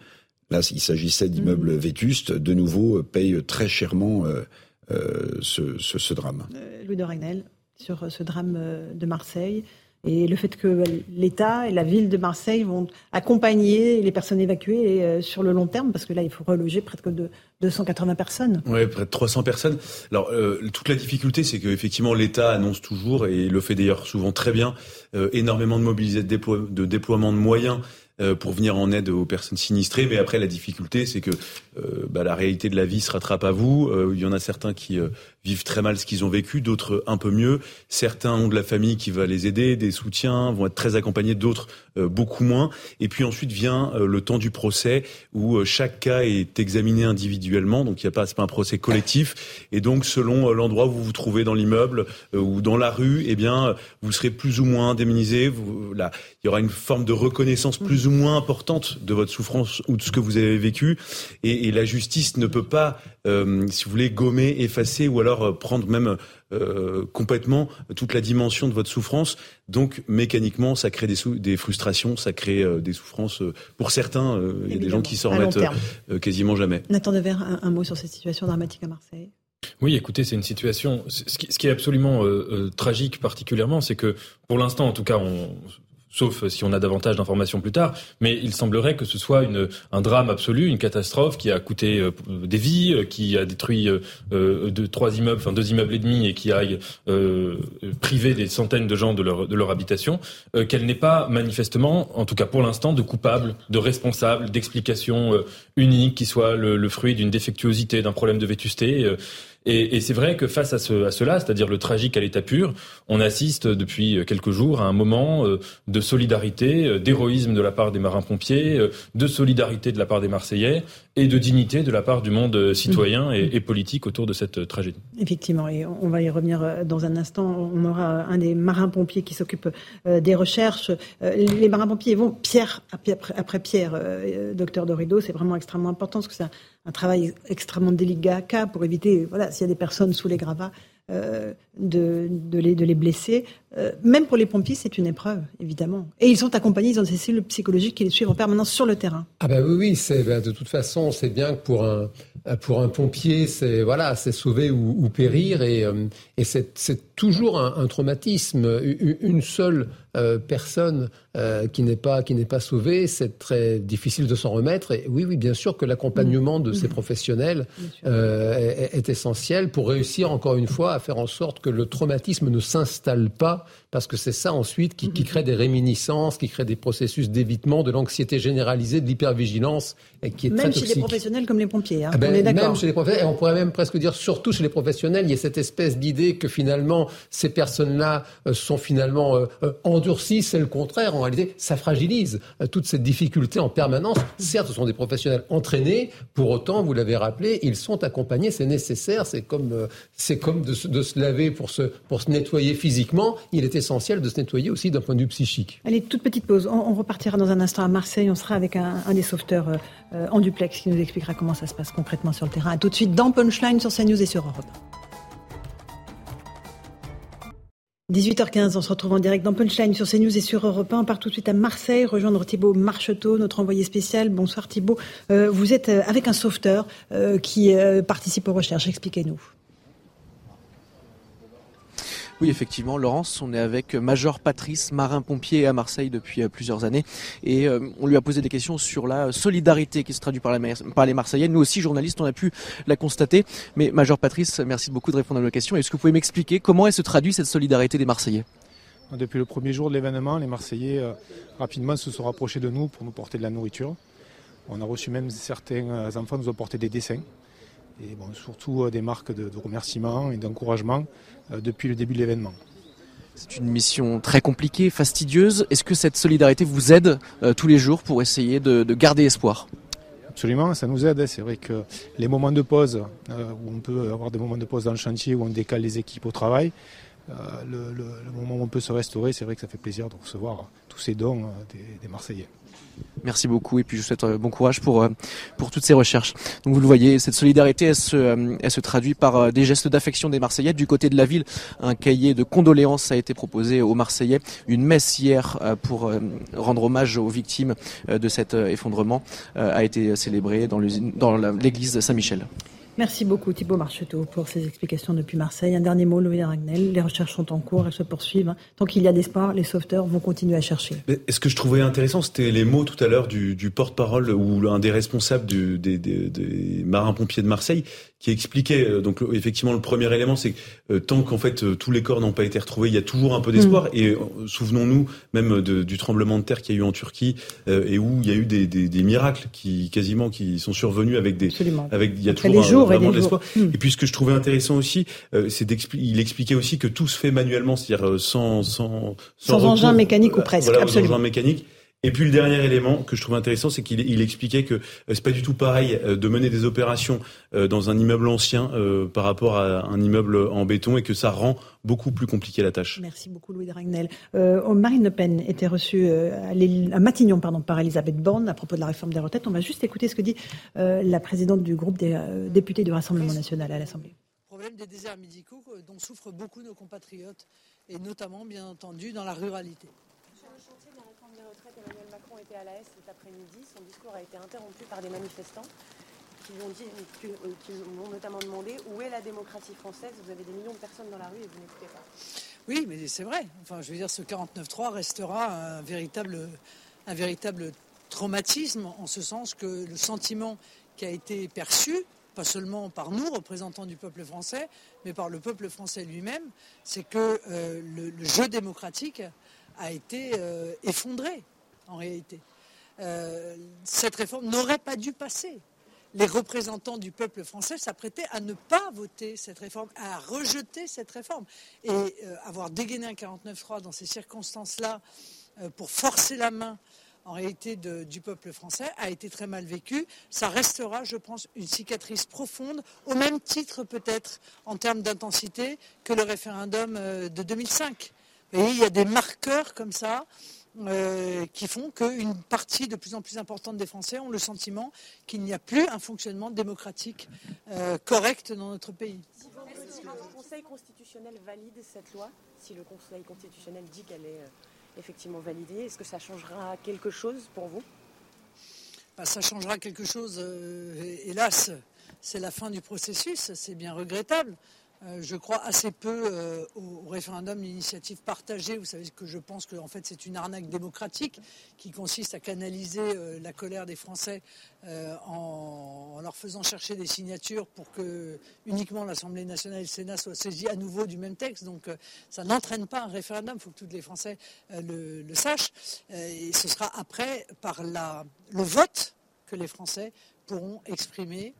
là, il s'agissait d'immeubles mmh. vétustes, de nouveau paye très chèrement euh, ce, drame. Euh, Louis de Ragnel, sur euh, ce drame de Marseille et le fait que l'État et la ville de Marseille vont accompagner les personnes évacuées sur le long terme, parce que là, il faut reloger près de 280 personnes. Oui, près de 300 personnes. Alors, toute la difficulté, c'est qu'effectivement, l'État annonce toujours, et le fait d'ailleurs souvent très bien, énormément de mobilisés, de, déploiement de moyens pour venir en aide aux personnes sinistrées. Mais après, la difficulté, c'est que bah, la réalité de la vie se rattrape à vous. Il y en a certains qui vivent très mal ce qu'ils ont vécu, d'autres un peu mieux. Certains ont de la famille qui va les aider, des soutiens, vont être très accompagnés, d'autres euh, beaucoup moins. Et puis ensuite vient euh, le temps du procès où euh, chaque cas est examiné individuellement, donc il n'y a pas, pas un procès collectif. Et donc selon l'endroit où vous vous trouvez dans l'immeuble ou dans la rue, eh bien vous serez plus ou moins indemnisé. Vous, là, il y aura une forme de reconnaissance plus ou moins importante de votre souffrance ou de ce que vous avez vécu. Et, et la justice ne peut pas, si vous voulez, gommer, effacer ou alors euh, prendre même euh, complètement toute la dimension de votre souffrance. Donc mécaniquement, ça crée des, des frustrations, ça crée euh, des souffrances. pour certains, il y a des gens qui s'en remettent quasiment jamais. Nathan Dever, un, un mot sur cette situation dramatique à Marseille. Oui, écoutez, c'est une situation. Ce qui, est absolument tragique, particulièrement, c'est que, pour l'instant, en tout cas, on, sauf si on a davantage d'informations plus tard, mais il semblerait que ce soit un drame absolu, une catastrophe qui a coûté euh, des vies, euh, qui a détruit euh, deux, trois immeubles, enfin deux immeubles et demi, et qui euh, priver des centaines de gens de leur, de leur habitation, qu'elle n'est pas manifestement, en tout cas pour l'instant, de coupable, de responsable, d'explication unique qui soit le fruit d'une défectuosité, d'un problème de vétusté. Et, et c'est vrai que face à, ce, à cela, c'est-à-dire le tragique à l'état pur, on assiste depuis quelques jours à un moment euh, de solidarité, euh, d'héroïsme de la part des marins-pompiers, euh, de solidarité de la part des Marseillais et de dignité de la part du monde citoyen et, et politique autour de cette tragédie. Effectivement, et on va y revenir dans un instant. On aura un des marins-pompiers qui s'occupe des recherches. Les marins-pompiers vont pierre après pierre, docteur Dorido. C'est vraiment extrêmement important parce que c'est un travail extrêmement délicat pour éviter, voilà, s'il y a des personnes sous les gravats, euh, de, de, les, de les blesser. Euh, même pour les pompiers, c'est une épreuve, évidemment. Et ils sont accompagnés, ils ont des cellules psychologiques qui les suivent en permanence sur le terrain. Ah ben oui, oui, c'est ben, de toute façon, c'est bien que pour un pour un pompier, c'est voilà, c'est sauver ou, ou périr, et, euh, et c'est toujours un, un, traumatisme. Une seule euh, personne euh, qui n'est pas qui n'est pas sauvée, c'est très difficile de s'en remettre. Et oui, oui, bien sûr que l'accompagnement de ces professionnels euh, est, est, essentiel pour réussir encore une fois à faire en sorte que le traumatisme ne s'installe pas, parce que c'est ça ensuite qui, qui, crée des réminiscences, qui crée des processus d'évitement, de l'anxiété généralisée, de l'hypervigilance, et qui est même chez les professionnels comme les pompiers. Hein, ah ben, on est d'accord. Même chez les professionnels, et on pourrait même presque dire surtout chez les professionnels, il y a cette espèce d'idée que finalement ces personnes-là sont finalement en endurci, c'est le contraire. En réalité, ça fragilise euh, toute cette difficulté en permanence. Certes, ce sont des professionnels entraînés. Pour autant, vous l'avez rappelé, ils sont accompagnés. C'est nécessaire. C'est comme, euh, c'est comme de, de, se laver pour se, pour se nettoyer physiquement. Il est essentiel de se nettoyer aussi d'un point de vue psychique. Allez, toute petite pause. On, repartira dans un instant à Marseille. On sera avec un, des sauveteurs euh, en duplex qui nous expliquera comment ça se passe concrètement sur le terrain. À tout de suite dans Punchline sur CNews et sur Europe. 18h15, on se retrouve en direct dans Punchline sur CNews et sur Europe 1. On part tout de suite à Marseille, rejoindre Thibault Marcheteau, notre envoyé spécial. Bonsoir Thibault. Euh, vous êtes euh, avec un sauveteur euh, qui euh, participe aux recherches. Expliquez-nous. Oui, effectivement, Laurence, on est avec Major Patrice, marin-pompier à Marseille depuis euh, plusieurs années, et euh, on lui a posé des questions sur la solidarité qui se traduit par, les Marseillais. Nous aussi, journalistes, on a pu la constater. Mais Major Patrice, merci beaucoup de répondre à nos questions. Est-ce que vous pouvez m'expliquer comment elle se traduit cette solidarité des Marseillais? Depuis le premier jour de l'événement, les Marseillais euh, rapidement se sont rapprochés de nous pour nous porter de la nourriture. On a reçu même certains euh, enfants nous ont porté des dessins et bon, surtout des marques de, de remerciement et d'encouragement euh, depuis le début de l'événement. C'est une mission très compliquée, fastidieuse. Est-ce que cette solidarité vous aide euh, tous les jours pour essayer de, de, garder espoir? Absolument, ça nous aide. C'est vrai que les moments de pause, euh, où on peut avoir des moments de pause dans le chantier, où on décale les équipes au travail, euh, le, le, le, moment où on peut se restaurer, c'est vrai que ça fait plaisir de recevoir tous ces dons des, des Marseillais. Merci beaucoup et puis je vous souhaite bon courage pour, euh, pour toutes ces recherches. Donc vous le voyez, cette solidarité, elle se, euh, elle se traduit par euh, des gestes d'affection des Marseillais. Du côté de la ville, un cahier de condoléances a été proposé aux Marseillais. Une messe hier pour rendre hommage aux victimes de cet effondrement a été célébrée dans l'église Saint-Michel. Merci beaucoup Thibault Marcheteau pour ces explications depuis Marseille. Un dernier mot, Louis Ragnel. Les recherches sont en cours, elles se poursuivent. Hein. Tant qu'il y a d'espoir, les sauveteurs vont continuer à chercher. ce que je trouvais intéressant, c'était les mots tout à l'heure du, porte-parole ou un des responsables des, des marins-pompiers de Marseille qui expliquait euh, donc effectivement le premier élément c'est que euh, tant qu'en fait euh, tous les corps n'ont pas été retrouvés il y a toujours un peu d'espoir mm. et souvenons-nous même de, du tremblement de terre qu'il y a eu en Turquie et où il y a eu des, des, des, miracles qui quasiment qui sont survenus avec des Absolument. avec il y a toujours vraiment de l'espoir. Mm. et puis ce que je trouvais intéressant aussi c'est d'expliquer il expliquait aussi que tout se fait manuellement c'est-à-dire sans sans sans, sans engin mécanique ou presque voilà, absolument et puis le dernier élément que je trouve intéressant, c'est qu'il il expliquait que euh, c'est pas du tout pareil euh, de mener des opérations euh, dans un immeuble ancien par rapport à un immeuble en béton et que ça rend beaucoup plus compliqué la tâche. Merci beaucoup Louis de Ragnel. Marine Le Pen était reçue à, Matignon pardon, par Elisabeth Borne à propos de la réforme des retraites. On va juste écouter ce que dit la présidente du groupe des députés du Rassemblement national à l'Assemblée. Le problème des déserts médicaux dont souffrent beaucoup nos compatriotes et notamment bien entendu dans la ruralité. À la S cet après-midi. Son discours a été interrompu par des manifestants qui lui ont, qui, euh, notamment demandé où est la démocratie française. Vous avez des millions de personnes dans la rue et vous n'écoutez pas. Oui, mais c'est vrai. Enfin, je veux dire, ce 49-3 restera un véritable, un véritable traumatisme en ce sens que le sentiment qui a été perçu, pas seulement par nous, représentants du peuple français, mais par le peuple français lui-même, c'est que euh, le, jeu démocratique a été euh, effondré en réalité. Euh, cette réforme n'aurait pas dû passer. Les représentants du peuple français s'apprêtaient à ne pas voter cette réforme, à rejeter cette réforme. Et euh, avoir dégainé un 49-3 dans ces circonstances-là euh, pour forcer la main en réalité du peuple français a été très mal vécu. Ça restera, je pense, une cicatrice profonde, au même titre peut-être en termes d'intensité que le référendum de 2005. Vous voyez, il y a des marqueurs comme ça euh, qui font qu'une partie de plus en plus importante des Français ont le sentiment qu'il n'y a plus un fonctionnement démocratique euh, correct dans notre pays. Si le Conseil constitutionnel valide cette loi, si le Conseil constitutionnel dit qu'elle est euh, effectivement validée, est-ce que ça changera quelque chose pour vous? Bah, Ça changera quelque chose, hélas, c'est la fin du processus, c'est bien regrettable. Euh, je crois assez peu euh, au, référendum d'initiative partagée. Vous savez que je pense que en fait c'est une arnaque démocratique qui consiste à canaliser euh, la colère des Français en, leur faisant chercher des signatures pour que uniquement l'Assemblée nationale et le Sénat soient saisis à nouveau du même texte. Donc ça n'entraîne pas un référendum. Il faut que tous les Français le, le, sachent. et ce sera après par la, le vote que les Français pourront exprimer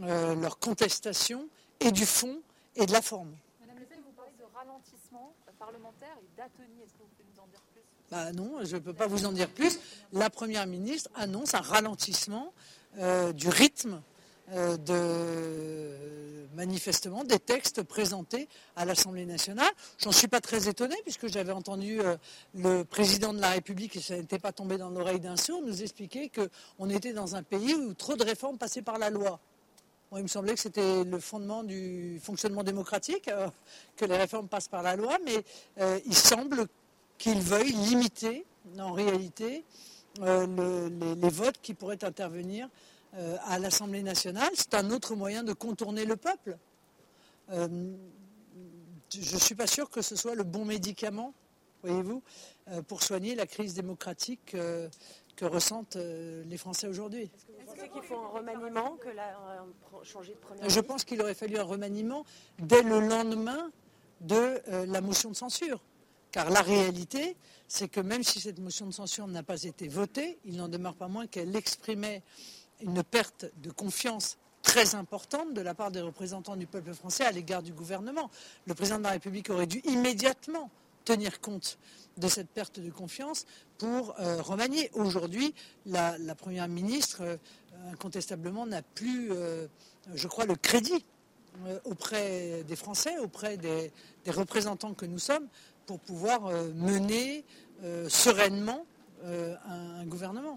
leur contestation et du fond et de la forme. Madame Le Pen, vous parlez de ralentissement parlementaire et d'atonie. Est-ce que vous pouvez nous en dire plus? Bah Non, je ne peux pas vous en dire plus. La Première ministre annonce un ralentissement euh, du rythme euh, de manifestement des textes présentés à l'Assemblée nationale. J'en suis pas très étonné puisque j'avais entendu euh, le président de la République, et ça n'était pas tombé dans l'oreille d'un sourd, nous expliquer qu'on était dans un pays où trop de réformes passaient par la loi il me semblait que c'était le fondement du fonctionnement démocratique, euh, que les réformes passent par la loi, mais euh, il semble qu'ils veuillent limiter, en réalité, euh, les, votes qui pourraient intervenir à l'Assemblée nationale. C'est un autre moyen de contourner le peuple. je ne suis pas sûr que ce soit le bon médicament, voyez-vous, pour soigner la crise démocratique que ressentent les Français aujourd'hui première Je pense qu'il aurait fallu un remaniement dès le lendemain de euh, la motion de censure. Car la réalité, c'est que même si cette motion de censure n'a pas été votée, il n'en demeure pas moins qu'elle exprimait une perte de confiance très importante de la part des représentants du peuple français à l'égard du gouvernement. Le président de la République aurait dû immédiatement tenir compte de cette perte de confiance pour euh, remanier. Aujourd'hui, la, Première ministre euh, incontestablement n'a plus, euh, je crois, le crédit auprès des Français, auprès des, représentants que nous sommes, pour pouvoir mener sereinement un, gouvernement.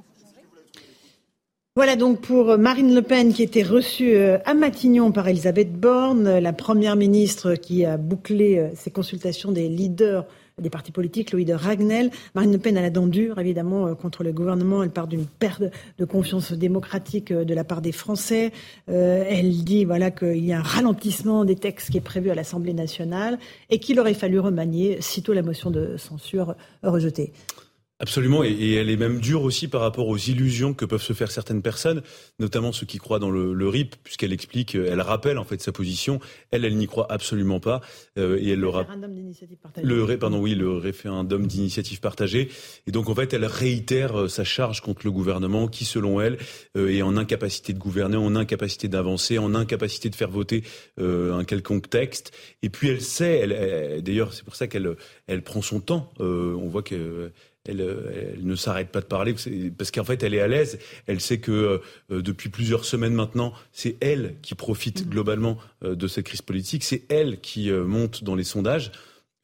Voilà donc pour Marine Le Pen qui était reçue à Matignon par Elisabeth Borne, la première ministre qui a bouclé ses consultations des leaders des partis politiques, Louis de Ragnel. Marine Le Pen a la dent dure, évidemment, contre le gouvernement. Elle part d'une perte de confiance démocratique de la part des Français. elle dit voilà qu'il y a un ralentissement des textes qui est prévu à l'Assemblée nationale et qu'il aurait fallu remanier sitôt la motion de censure rejetée. Absolument, et, elle est même dure aussi par rapport aux illusions que peuvent se faire certaines personnes, notamment ceux qui croient dans le, RIP, puisqu'elle explique, elle rappelle en fait sa position. Elle, elle n'y croit absolument pas, euh, et elle le référendum d'initiative partagée. Le pardon, oui, le référendum d'initiative partagée. Et donc en fait, elle réitère euh, sa charge contre le gouvernement, qui selon elle euh, est en incapacité de gouverner, en incapacité d'avancer, en incapacité de faire voter un quelconque texte. Et puis elle sait, elle, d'ailleurs, c'est pour ça qu'elle elle prend son temps. on voit que euh, elle, ne s'arrête pas de parler parce qu'en fait elle est à l'aise. Elle sait que euh, depuis plusieurs semaines maintenant, c'est elle qui profite mm. globalement euh, de cette crise politique. C'est elle qui monte dans les sondages.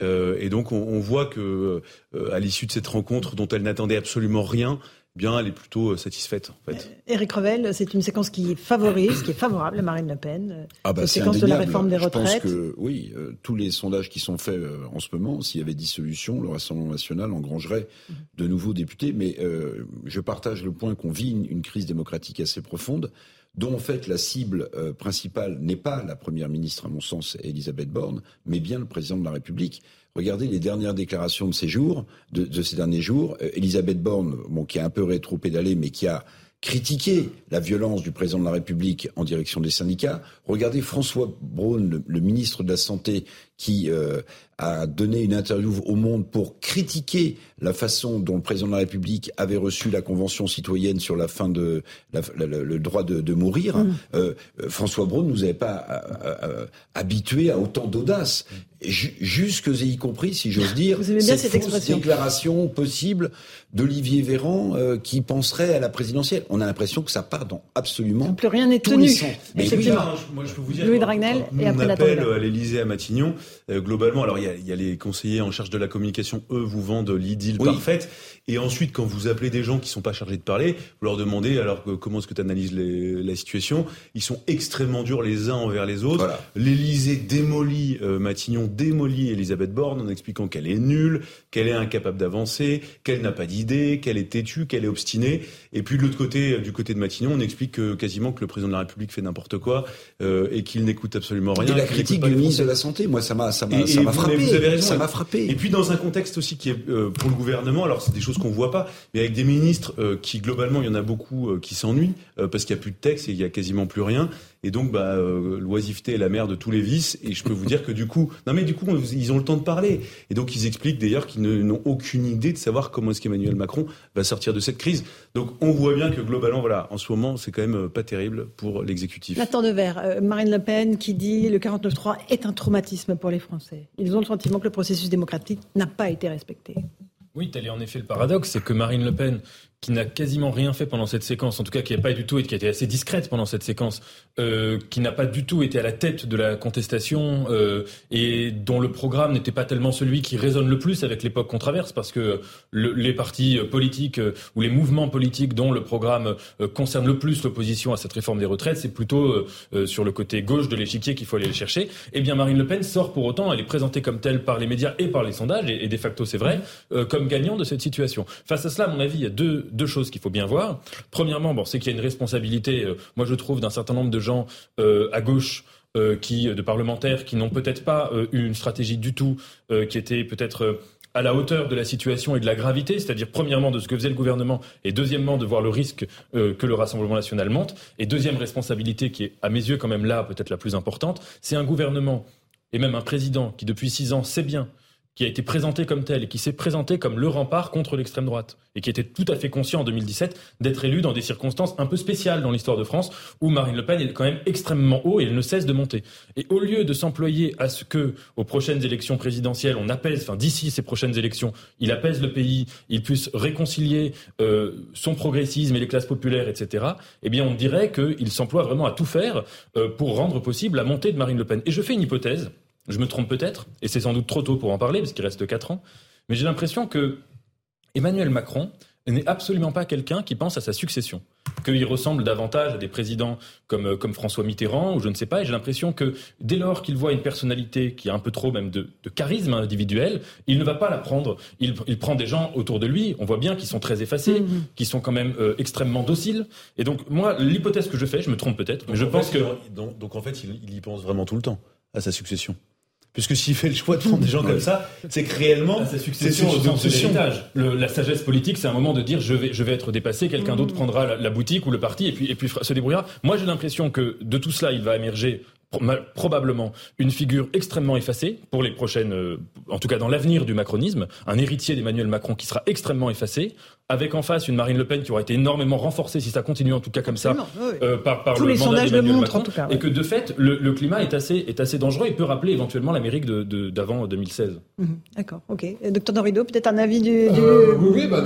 et donc on, on voit que à l'issue de cette rencontre dont elle n'attendait absolument rien, bien, elle est plutôt euh, satisfaite. En fait. Éric Revel, c'est une séquence qui favorise, qui est favorable à Marine Le Pen. Euh, ah bah, séquence de la réforme des retraites. Je pense que oui, euh, tous les sondages qui sont faits en ce moment, s'il y avait dissolution, le Rassemblement national engrangerait de nouveaux députés. Mais je partage le point qu'on vit une, crise démocratique assez profonde dont en fait la cible principale n'est pas la première ministre, à mon sens, Elisabeth Borne, mais bien le président de la République. Regardez les dernières déclarations de ces jours, de, ces derniers jours. Euh, Elisabeth Borne, bon, qui a un peu rétro-pédalé, mais qui a critiqué la violence du président de la République en direction des syndicats. Regardez François Braun, le, ministre de la Santé, qui euh, a donné une interview au Monde pour critiquer la façon dont le président de la République avait reçu la Convention citoyenne sur la fin de le droit de, mourir. Mmh. Euh, François Braun nous avait pas habitués à autant d'audace jusque et y compris, si j'ose dire, Vous bien cette, expression. déclaration possible d'Olivier Véran euh, qui penserait à la présidentielle. On a l'impression que ça part dans absolument plus rien n'est tenu. Mais effectivement, moi je peux vous dire, Louis Dragnel et après on appelle à l'Élysée à Matignon. Euh, globalement, alors il y, a, il y, a, les conseillers en charge de la communication, eux vous vendent l'idylle parfaite. Et ensuite, quand vous appelez des gens qui sont pas chargés de parler, vous leur demandez alors comment est-ce que tu analyses la situation? Ils sont extrêmement durs les uns envers les autres. L'Élysée démolit euh, Matignon démolit Elisabeth Borne en expliquant qu'elle est nulle, qu'elle est incapable d'avancer, qu'elle n'a pas d'idée, qu'elle est têtue, qu'elle est obstinée. Et puis de l'autre côté, du côté de Matignon, on explique que, quasiment que le président de la République fait n'importe quoi euh, et qu'il n'écoute absolument rien. Et la critique du ministre de la Santé, moi ça m'a frappé. ça m'a frappé. Et puis dans un contexte aussi qui est euh, pour le gouvernement, alors c'est des choses qu'on voit pas, mais avec des ministres euh, qui globalement il y en a beaucoup qui s'ennuient parce qu'il y a plus de texte et il y a quasiment plus rien. Et donc, bah, euh, l'oisiveté est la mère de tous les vices. Et je peux vous dire que du coup, non mais du coup, ils ont le temps de parler. Et donc, ils expliquent d'ailleurs qu'ils n'ont aucune idée de savoir comment est-ce qu'Emmanuel Macron va sortir de cette crise. Donc, on voit bien que globalement, voilà, en ce moment, c'est quand même euh, pas terrible pour l'exécutif. Nathan Devers, euh, Marine Le Pen qui dit le 49-3 est un traumatisme pour les Français. Ils ont le sentiment que le processus démocratique n'a pas été respecté. Oui, tel est en effet le paradoxe, c'est que Marine Le Pen, qui n'a quasiment rien fait pendant cette séquence, en tout cas qui n'a pas du tout et qui a été assez discrète pendant cette séquence, euh, qui n'a pas du tout été à la tête de la contestation euh, et dont le programme n'était pas tellement celui qui résonne le plus avec l'époque qu'on traverse, parce que les partis politiques euh, ou les mouvements politiques dont le programme concerne le plus l'opposition à cette réforme des retraites, c'est plutôt sur le côté gauche de l'échiquier qu'il faut aller le chercher. Eh bien, Marine Le Pen sort pour autant, elle est présentée comme telle par les médias et par les sondages, et, et de facto c'est vrai, comme gagnant de cette situation. Face à cela, à mon avis, il y a deux deux choses qu'il faut bien voir. Premièrement, bon, c'est qu'il y a une responsabilité, euh, moi je trouve, d'un certain nombre de gens euh, à gauche euh, qui, de parlementaires qui n'ont peut-être pas eu une stratégie du tout, qui était peut-être à la hauteur de la situation et de la gravité, c'est-à-dire premièrement de ce que faisait le gouvernement et deuxièmement de voir le risque que le Rassemblement national monte. Et deuxième responsabilité qui est à mes yeux quand même là peut-être la plus importante, c'est un gouvernement et même un président qui depuis six ans sait bien qui a été présenté comme tel et qui s'est présenté comme le rempart contre l'extrême droite et qui était tout à fait conscient en 2017 d'être élu dans des circonstances un peu spéciales dans l'histoire de France où Marine Le Pen est quand même extrêmement haut et elle ne cesse de monter. Et au lieu de s'employer à ce que aux prochaines élections présidentielles on apaise, enfin d'ici ces prochaines élections, il apaise le pays, il puisse réconcilier euh, son progressisme et les classes populaires, etc. Eh bien on dirait qu'il s'emploie vraiment à tout faire euh, pour rendre possible la montée de Marine Le Pen. Et je fais une hypothèse je me trompe peut-être, et c'est sans doute trop tôt pour en parler, parce qu'il reste 4 ans, mais j'ai l'impression que Emmanuel Macron n'est absolument pas quelqu'un qui pense à sa succession. qu'il ressemble davantage à des présidents comme, euh, comme François Mitterrand ou je ne sais pas. Et j'ai l'impression que dès lors qu'il voit une personnalité qui a un peu trop même de, charisme individuel, il ne va pas la prendre. Il, prend des gens autour de lui, on voit bien, qui sont très effacés, mhm. qui sont quand même euh, extrêmement dociles. Et donc moi, l'hypothèse que je fais, je me trompe peut-être, mais je pense que... Donc, donc en fait, il y pense vraiment tout le temps à sa succession. Puisque s'il fait le choix de prendre des gens comme ça, c'est que réellement, c'est succession sens de La sagesse politique, c'est un moment de dire je vais, je vais être dépassé, quelqu'un d'autre mmh. prendra la, boutique ou le parti et puis, et puis se débrouillera. Moi, j'ai l'impression que de tout cela, il va émerger probablement une figure extrêmement effacée pour les prochaines, euh, en tout cas dans l'avenir du macronisme, un héritier d'Emmanuel Macron qui sera extrêmement effacé, avec en face une Marine Le Pen qui aura été énormément renforcée, si ça continue en tout cas comme ça, euh, par, par Tous le les sondages le montrent en tout cas. Et que de fait, le, climat est assez, est assez dangereux et peut rappeler éventuellement l'Amérique d'avant de, 2016. Mhm. D'accord, ok. Docteur Dorido, peut-être un avis du, du, euh, oui, bah,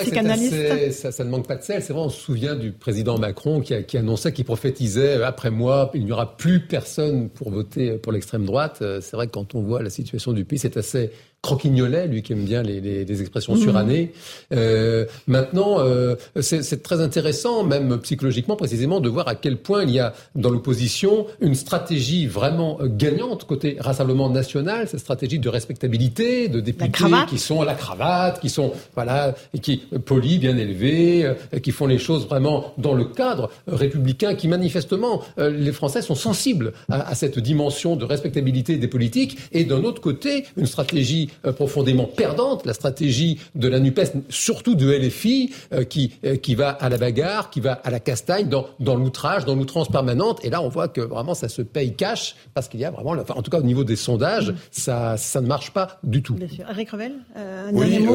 psychanalyste ça, ça, ne manque pas de sel. C'est vrai, on se souvient du président Macron qui, a, qui annonçait, qui prophétisait, euh, après moi, il n'y aura plus personne pour voter pour l'extrême droite. C'est vrai que quand on voit la situation du pays, c'est assez croquignolet, lui qui aime bien les, les, les expressions mmh. surannées. Euh, maintenant, euh, c'est très intéressant, même psychologiquement précisément, de voir à quel point il y a dans l'opposition une stratégie vraiment euh, gagnante côté Rassemblement national, cette stratégie de respectabilité, de députés qui sont à la cravate, qui sont voilà, et qui polis, bien élevés, euh, qui font les choses vraiment dans le cadre républicain, qui manifestement les Français sont sensibles à, à cette dimension de respectabilité des politiques, et d'un autre côté une stratégie euh, profondément perdante, la stratégie de la NUPES, surtout de LFI, euh, qui, euh, qui va à la bagarre, qui va à la castagne, dans, dans l'outrage, dans l'outrance permanente. Et là, on voit que vraiment, ça se paye cash, parce qu'il y a vraiment, enfin, en tout cas au niveau des sondages, ça, ça ne marche pas du tout. Bien sûr. Eric Revel, un Oui,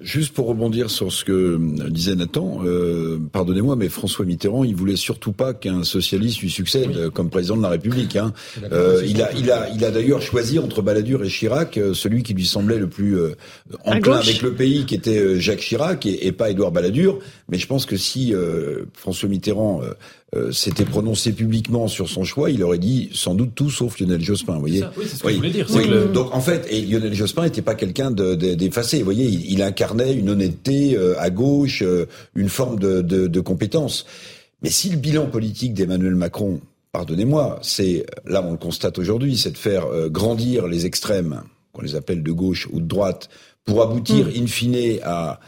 juste pour rebondir sur ce que disait Nathan, pardonnez-moi, mais François Mitterrand, il voulait surtout pas qu'un socialiste lui succède comme président de la République. Hein. il a, il a, il a d'ailleurs choisi entre Balladur et Chirac celui qui lui semblait le plus euh, enclin avec le pays, qui était euh, Jacques Chirac et, pas Édouard Balladur. Mais je pense que si euh, François Mitterrand s'était prononcé publiquement sur son choix, il aurait dit sans doute tout sauf Lionel Jospin. Vous voyez Oui, c'est ce que je voulais dire. Donc en fait, et Lionel Jospin n'était pas quelqu'un d'effacé. Vous voyez, il, incarnait une honnêteté à gauche, une forme de, de compétence. Mais si le bilan politique d'Emmanuel Macron pardonnez-moi, c'est là on le constate aujourd'hui, c'est de faire grandir les extrêmes qu'on les appelle de gauche ou de droite, pour aboutir mm. in fine à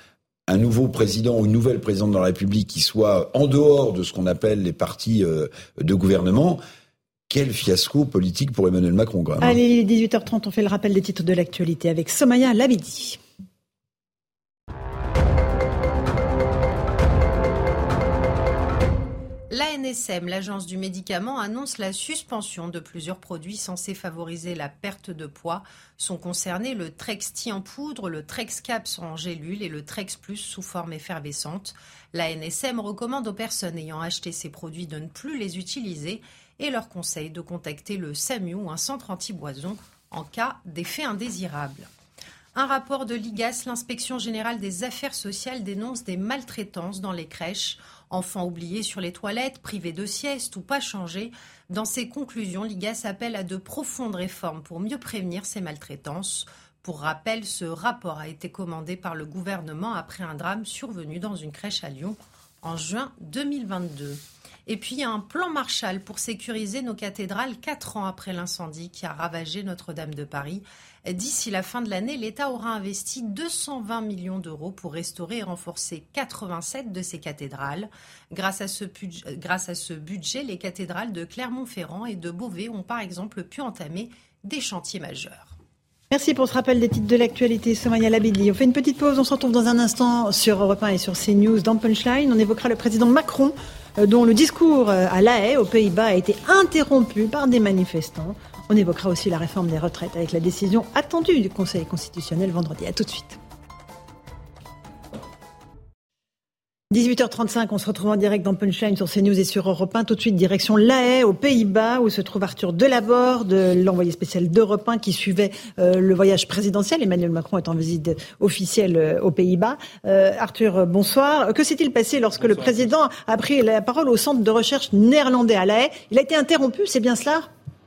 un nouveau président ou une nouvelle présidente de la République qui soit en dehors de ce qu'on appelle les partis euh, de gouvernement, quel fiasco politique pour Emmanuel Macron quand même. Hein. Allez, 18h30, on fait le rappel des titres de l'actualité avec Somaya Labidi. L'ANSM, l'agence du médicament, annonce la suspension de plusieurs produits censés favoriser la perte de poids. Sont concernés le Trexti en poudre, le Trexcaps en gélule et le Trex Plus sous forme effervescente. L'ANSM recommande aux personnes ayant acheté ces produits de ne plus les utiliser et leur conseille de contacter le SAMU ou un centre anti-boison en cas d'effet indésirable. Un rapport de l'IGAS, l'inspection générale des affaires sociales, dénonce des maltraitances dans les crèches. Enfants oubliés sur les toilettes, privés de sieste ou pas changés, dans ses conclusions, l'IGAS appelle à de profondes réformes pour mieux prévenir ces maltraitances. Pour rappel, ce rapport a été commandé par le gouvernement après un drame survenu dans une crèche à Lyon en juin 2022. Et puis un plan Marshall pour sécuriser nos cathédrales quatre ans après l'incendie qui a ravagé Notre-Dame de Paris. D'ici la fin de l'année, l'État aura investi 220 millions d'euros pour restaurer et renforcer 87 de ces cathédrales. Grâce à, ce budget, grâce à ce budget, les cathédrales de Clermont-Ferrand et de Beauvais ont par exemple pu entamer des chantiers majeurs. Merci pour ce rappel des titres de l'actualité, Somaya Labidi. On fait une petite pause, on se retrouve dans un instant sur Europe 1 et sur CNews dans Punchline. On évoquera le président Macron, euh, dont le discours euh, à La Haye, aux Pays-Bas, a été interrompu par des manifestants. On évoquera aussi la réforme des retraites avec la décision attendue du Conseil constitutionnel vendredi. À tout de suite. 18h35, on se retrouve en direct dans Punchline sur CNews et sur Europe 1. Tout de suite, direction La Haye, aux Pays-Bas, où se trouve Arthur Delaborde, l'envoyé spécial d'Europe 1 qui suivait euh, le voyage présidentiel. Emmanuel Macron est en visite officielle euh, aux Pays-Bas. Euh, Arthur, bonsoir. Que s'est-il passé lorsque le président a pris la parole au centre de recherche néerlandais à La Haye? Il a été interrompu, c'est bien cela?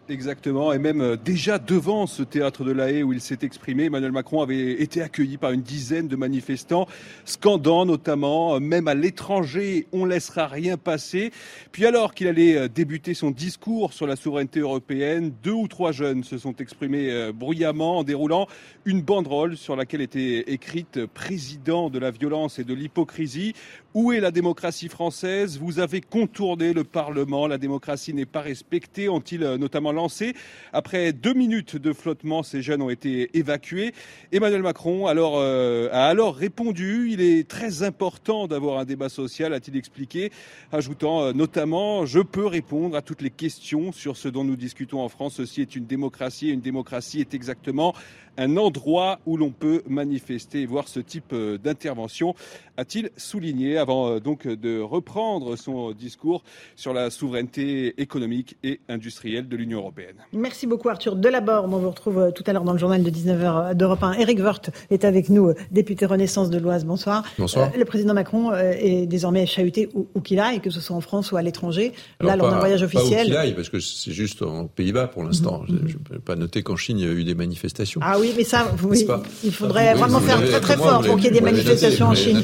Exactement, et même euh, déjà devant ce théâtre de la Haye où il s'est exprimé, Emmanuel Macron avait été accueilli par une dizaine de manifestants, scandant notamment, euh, même à l'étranger, on laissera rien passer. Puis alors qu'il allait euh, débuter son discours sur la souveraineté européenne, deux ou trois jeunes se sont exprimés bruyamment en déroulant une banderole sur laquelle était écrite Président de la violence et de l'hypocrisie. Où est la démocratie française? Vous avez contourné le Parlement, la démocratie n'est pas respectée, ont-ils notamment lancé. Après deux minutes de flottement, ces jeunes ont été évacués. Emmanuel Macron euh, a alors répondu, il est très important d'avoir un débat social, a-t-il expliqué, ajoutant euh, notamment, je peux répondre à toutes les questions sur ce dont nous discutons en France. Ceci est une démocratie et une démocratie est exactement un endroit où l'on peut manifester et voir ce type euh, d'intervention, a-t-il souligné avant euh, donc de reprendre son discours sur la souveraineté économique et industrielle de l'Union européenne. Merci beaucoup Arthur Delaborde. On vous retrouve euh, tout à l'heure dans le journal de 19h d'Europe 1. Eric Woerth est avec nous, député Renaissance de l'Oise. Bonsoir. Bonsoir. le président Macron est désormais chahuté où, qu'il aille, que ce soit en France ou à l'étranger. Là, lors d'un voyage officiel. Pas où qu'il aille, parce que c'est juste en Pays-Bas pour l'instant. Mhm. Je ne peux pas noter qu'en Chine, il y a eu des manifestations. Ah oui, mais ça, il faudrait vraiment faire très très fort pour qu'il y ait des manifestations en Chine.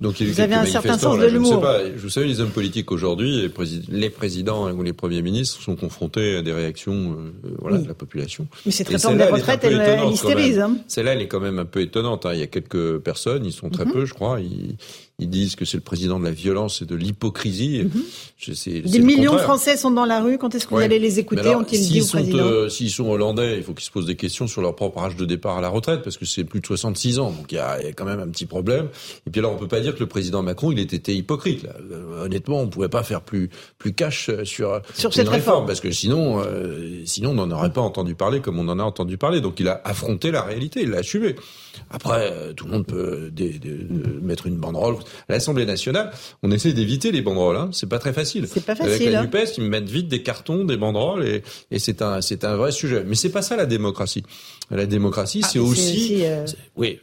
Donc, il vous avez un certain sens de l'humour. Vous savez, les hommes politiques aujourd'hui, les présidents ou les premiers ministres sont confrontés à des réactions euh, voilà, de la population. Mais cette réforme des retraites, elle, elle hystérise. Hein. Celle-là, elle est quand même un peu étonnante. Hein. Il y a quelques personnes, ils sont très mhm. peu, je crois. Ils, ils disent que c'est le président de la violence et de l'hypocrisie. Mhm. Des millions de Français sont dans la rue. Quand est-ce que vous allez les écouter Ont-ils dit au président euh, S'ils sont hollandais, il faut qu'ils se posent des questions sur leur propre âge de départ à la retraite, parce que c'est plus de 66 ans. Donc il y, a, quand même un petit problème. Et puis là, on peut pas dire que le président Macron, il ait été hypocrite. Là. Euh, honnêtement, on pouvait pas faire plus plus cash euh, sur, sur cette réforme, parce que sinon, sinon on n'en aurait pas entendu parler comme on en a entendu parler. Donc il a affronté la réalité, il l'a assumé. Après, tout le monde peut mettre une banderole à l'Assemblée nationale, on essaie d'éviter les banderoles. Hein. C'est pas très facile. C'est pas facile. Avec la hein. Nupes, ils mettent vite des cartons, des banderoles, et, et c'est un, c'est un vrai sujet. Mais c'est pas ça la démocratie. La démocratie, ah, c'est aussi, euh, oui,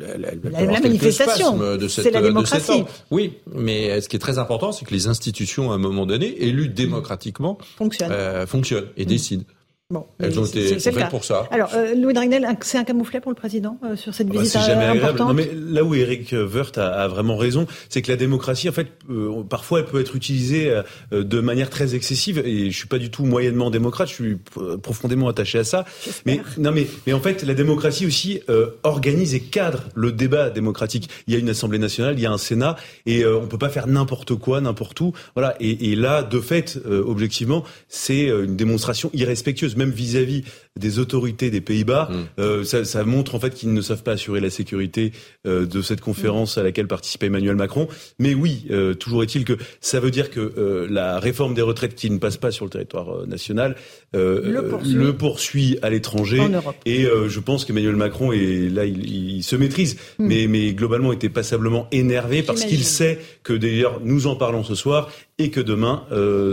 la, la manifestation. C'est la démocratie. Oui, mais ce qui est très important, c'est que les institutions, à un moment donné, élues démocratiquement, fonctionnent, euh, fonctionnent et mm. décident. Bon, Elles ont été faites pour ça. Alors, euh, Louis Dragnel, c'est un camouflet pour le président euh, sur cette ah bah, visite bah, jamais agréable. Non, mais là où Eric Woerth a, a vraiment raison, c'est que la démocratie, en fait, euh, parfois, elle peut être utilisée de manière très excessive. Et je suis pas du tout moyennement démocrate, je suis profondément attaché à ça. Mais non, mais mais en fait, la démocratie aussi organise et cadre le débat démocratique. Il y a une Assemblée nationale, il y a un Sénat, et on peut pas faire n'importe quoi, n'importe où. Voilà. Et, et là, de fait, objectivement, c'est une démonstration irrespectueuse même vis-à-vis des autorités des Pays-Bas, mm. euh, ça, ça, montre en fait qu'ils ne savent pas assurer la sécurité euh, de cette conférence à laquelle participait Emmanuel Macron. Mais oui, euh, toujours est-il que ça veut dire que euh, la réforme des retraites qui ne passe pas sur le territoire euh, national le poursuit. le, poursuit. à l'étranger. Et je pense qu'Emmanuel Macron est là, il, il se maîtrise, mm. mais, mais globalement était passablement énervé parce qu'il sait que d'ailleurs nous en parlons ce soir et que demain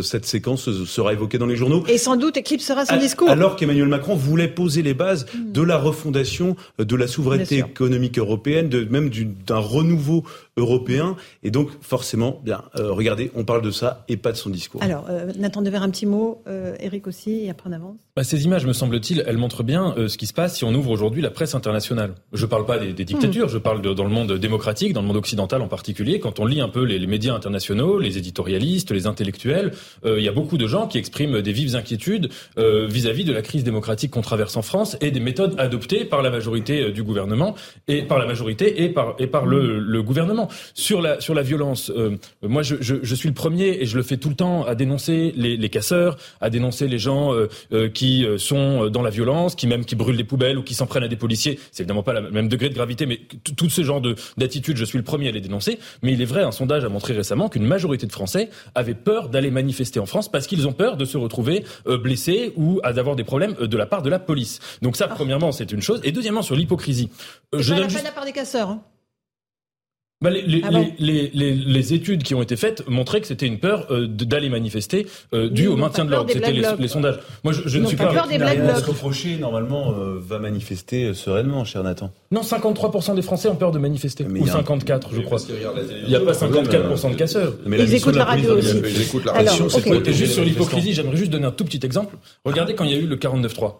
cette séquence sera évoquée dans les journaux. Et sans doute éclipsera son discours. Alors qu'Emmanuel Macron voulait poser les bases hmm. de la refondation de la souveraineté économique européenne, de même d'un renouveau européen. Et donc, forcément, bien, euh, regardez, on parle de ça et pas de son discours. Alors, euh, Nathan Dever, un petit mot, euh, Eric aussi, et après on avance. Bah, ces images, me semble-t-il, elles montrent bien euh, ce qui se passe si on ouvre aujourd'hui la presse internationale. Je ne parle pas des, des dictatures, hmm. je parle de, dans le monde démocratique, dans le monde occidental en particulier. Quand on lit un peu les, les médias internationaux, les éditorialistes, les intellectuels, il y a beaucoup de gens qui expriment des vives inquiétudes vis-à-vis -vis de la crise démocratique qu'on traverse en France et des méthodes adoptées par la majorité du gouvernement et par la majorité et par, et par le, le gouvernement. Sur la, sur la violence, euh, moi je, suis le premier et je le fais tout le temps à dénoncer les, les casseurs, à dénoncer les gens euh, euh qui euh, sont dans la violence, qui même qui brûlent des poubelles ou qui s'en prennent à des policiers. C'est évidemment pas le même degré de gravité, mais tout ce genre d'attitude, je suis le premier à les dénoncer. Mais il est vrai, un sondage a montré récemment qu'une majorité de Français avaient peur d'aller manifester en France parce qu'ils ont peur de se retrouver blessés ou d'avoir des problèmes de la part de la police. Donc ça, ah. premièrement, c'est une chose. Et deuxièmement, sur l'hypocrisie. je donne juste... pas de la part des casseurs. Hein. Bah, les, les, Ah bon les, les, les, études qui ont été faites montraient que c'était une peur euh, d'aller manifester euh, due au maintien de l'ordre. C'était les, sondages. Moi, je, je ne suis pas pas. peur des Black rien à se Blocs. reprocher, normalement, euh, va manifester euh, sereinement, cher Nathan? Non, 53% des Français ont peur de manifester. Mais Ou il y a un- 54, je crois. Il n'y a pas le problème, 54% de euh, casseurs. Mais Ils écoutent de la radio aussi. Ils écoutent la Et juste sur l'hypocrisie, j'aimerais juste donner un tout petit exemple. Regardez quand il y a eu le 49-3.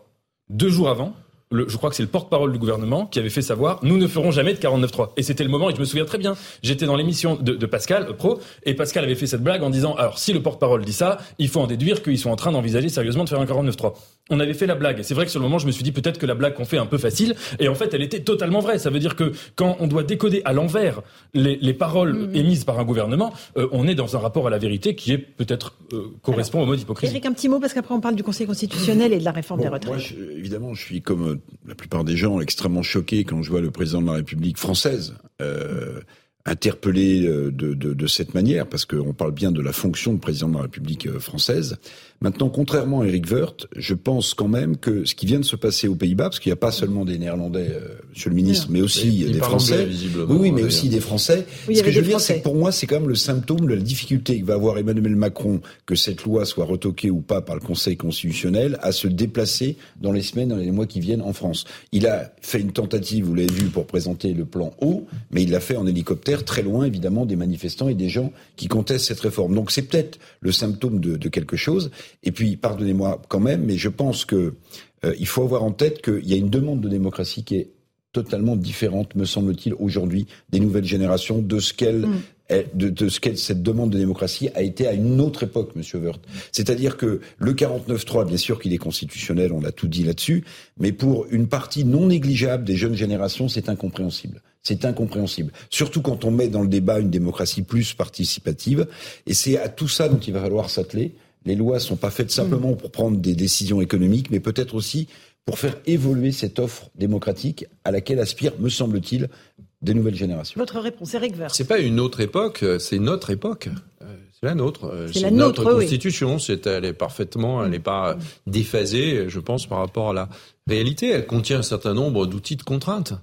Deux jours avant, je crois que c'est le porte-parole du gouvernement qui avait fait savoir nous ne ferons jamais de 49-3. Et c'était le moment, et je me souviens très bien, j'étais dans l'émission de, de Pascal euh, Pro, et Pascal avait fait cette blague en disant alors si le porte-parole dit ça, il faut en déduire qu'ils sont en train d'envisager sérieusement de faire un 49-3. On avait fait la blague. Et c'est vrai que sur le moment, je me suis dit peut-être que la blague qu'on fait est un peu facile. Et en fait, elle était totalement vraie. Ça veut dire que quand on doit décoder à l'envers les, les paroles émises par un gouvernement, euh, on est dans un rapport à la vérité qui est peut-être euh, correspond au mot d'hypocrisie. Eric, un petit mot, parce qu'après on parle du Conseil constitutionnel et de la réforme des retraites. moi, je- évidemment, je suis comme euh, la plupart des gens extrêmement choqué quand je vois le président de la République française euh, interpellé euh, de, de, de cette manière, parce qu'on parle bien de la fonction de président de la République euh, française. Maintenant, contrairement à Eric Woerth, je pense quand même que ce qui vient de se passer aux Pays-Bas, parce qu'il n'y a pas seulement des Néerlandais, euh, Monsieur le ministre, mais aussi des Français. anglais, visiblement, oui, oui, mais aussi des Français. Oui, ce que je veux dire, c'est que pour moi, c'est quand même le symptôme de la difficulté que va avoir Emmanuel Macron, que cette loi soit retoquée ou pas par le Conseil constitutionnel, à se déplacer dans les semaines, dans les mois qui viennent en France. Il a fait une tentative, vous l'avez vu, pour présenter le plan haut, mais il l'a fait en hélicoptère, très loin, évidemment, des manifestants et des gens qui contestent cette réforme. Donc c'est peut-être le symptôme de, de quelque chose. Et puis, pardonnez-moi quand même, mais je pense que euh, il faut avoir en tête qu'il y a une demande de démocratie qui est totalement différente, me semble-t-il, aujourd'hui, des nouvelles générations, de ce qu'elle Mm. est- de, de ce qu'elle cette demande de démocratie a été à une autre époque, Monsieur Woerth. C'est-à-dire que le 49-3, bien sûr qu'il est constitutionnel, on l'a tout dit là-dessus, mais pour une partie non négligeable des jeunes générations, c'est incompréhensible. C'est incompréhensible. Surtout quand on met dans le débat une démocratie plus participative. Et c'est à tout ça dont il va falloir s'atteler. Les lois sont pas faites simplement pour prendre des décisions économiques, mais peut-être aussi pour faire évoluer cette offre démocratique à laquelle aspirent, me semble-t-il, des nouvelles générations. Votre réponse, Eric Woerth. C'est pas une autre époque, euh, c'est notre époque. Euh, C'est la nôtre. Euh, C'est la notre nôtre, oui. constitution. C'est, elle est parfaitement, elle n'est pas déphasée, je pense, par rapport à la réalité. Elle contient un certain nombre d'outils de contraintes,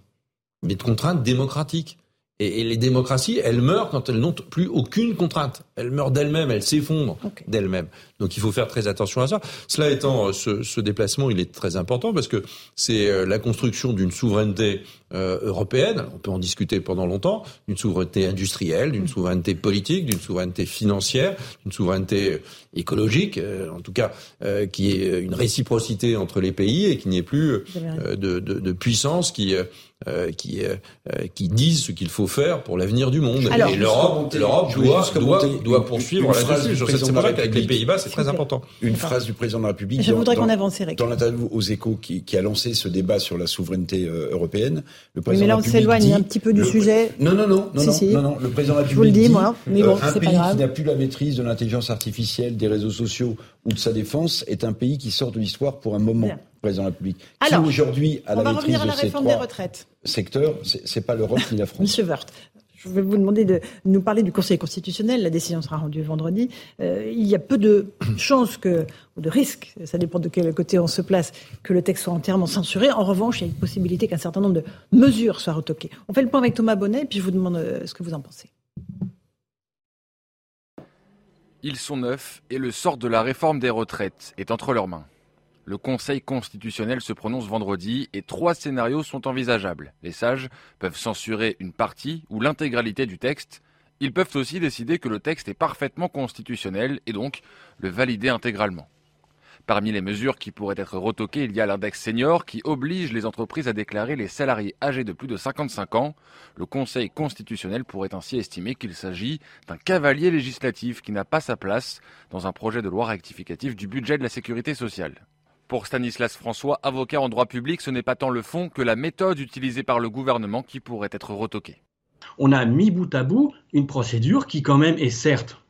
mais de contraintes démocratiques. Et, et les démocraties, elles meurent quand elles n'ont plus aucune contrainte. Elles meurent d'elles-mêmes, elles s'effondrent d'elles-mêmes. Donc il faut faire très attention à ça. Cela étant, euh, ce, ce déplacement, il est très important parce que c'est euh, la construction d'une souveraineté euh, européenne. On peut en discuter pendant longtemps. D'une souveraineté industrielle, d'une souveraineté politique, d'une souveraineté financière, d'une souveraineté euh, écologique, euh, en tout cas, euh, qui est une réciprocité entre les pays et qui n'y ait plus de, de, de puissance qui euh, qui euh, qui disent ce qu'il faut faire pour l'avenir du monde. Alors, et l'Europe, l'Europe doit, doit, doit une- poursuivre une phrase pour la ça qu'avec les République. Pays-Bas, c'est très important. Une phrase du président de la République. Je dans- voudrais qu'on avance, Eric. Dans l'interview aux échos qui, qui a lancé ce débat sur la souveraineté euh, européenne, le Oui, président mais là, de on la République s'éloigne dit- un petit peu du le- sujet. Non, non, non, non, Si, non, si. non, non, le président de la Je vous le République dis, dit, moi, mais bon, euh, c'est pas pays grave. qui n'a plus la maîtrise de l'intelligence artificielle, des réseaux sociaux ou de sa défense est un pays qui sort de l'histoire pour un moment. Bien. Président de la République. Alors, qui aujourd'hui on la va maîtrise revenir à de la ces réforme des trois retraites. secteurs, c'est pas l'Europe ni la France. Monsieur Woerth, je vais vous demander de nous parler du Conseil constitutionnel. La décision sera rendue vendredi. Euh, il y a peu de chances que, ou de risques, ça dépend de quel côté on se place, que le texte soit entièrement censuré. En revanche, il y a une possibilité qu'un certain nombre de mesures soient retoquées. On fait le point avec Thomas Bonnet, puis je vous demande euh, ce que vous en pensez. Ils sont neufs et le sort de la réforme des retraites est entre leurs mains. Le Conseil constitutionnel se prononce vendredi et trois scénarios sont envisageables. Les sages peuvent censurer une partie ou l'intégralité du texte. Ils peuvent aussi décider que le texte est parfaitement constitutionnel et donc le valider intégralement. Parmi les mesures qui pourraient être retoquées, il y a l'index senior qui oblige les entreprises à déclarer les salariés âgés de plus de 55 ans. Le Conseil constitutionnel pourrait ainsi estimer qu'il s'agit d'un cavalier législatif qui n'a pas sa place dans un projet de loi rectificatif du budget de la sécurité sociale. Pour Stanislas François, avocat en droit public, ce n'est pas tant le fond que la méthode utilisée par le gouvernement qui pourrait être retoquée. on a mis bout à bout une procédure qui quand même est certes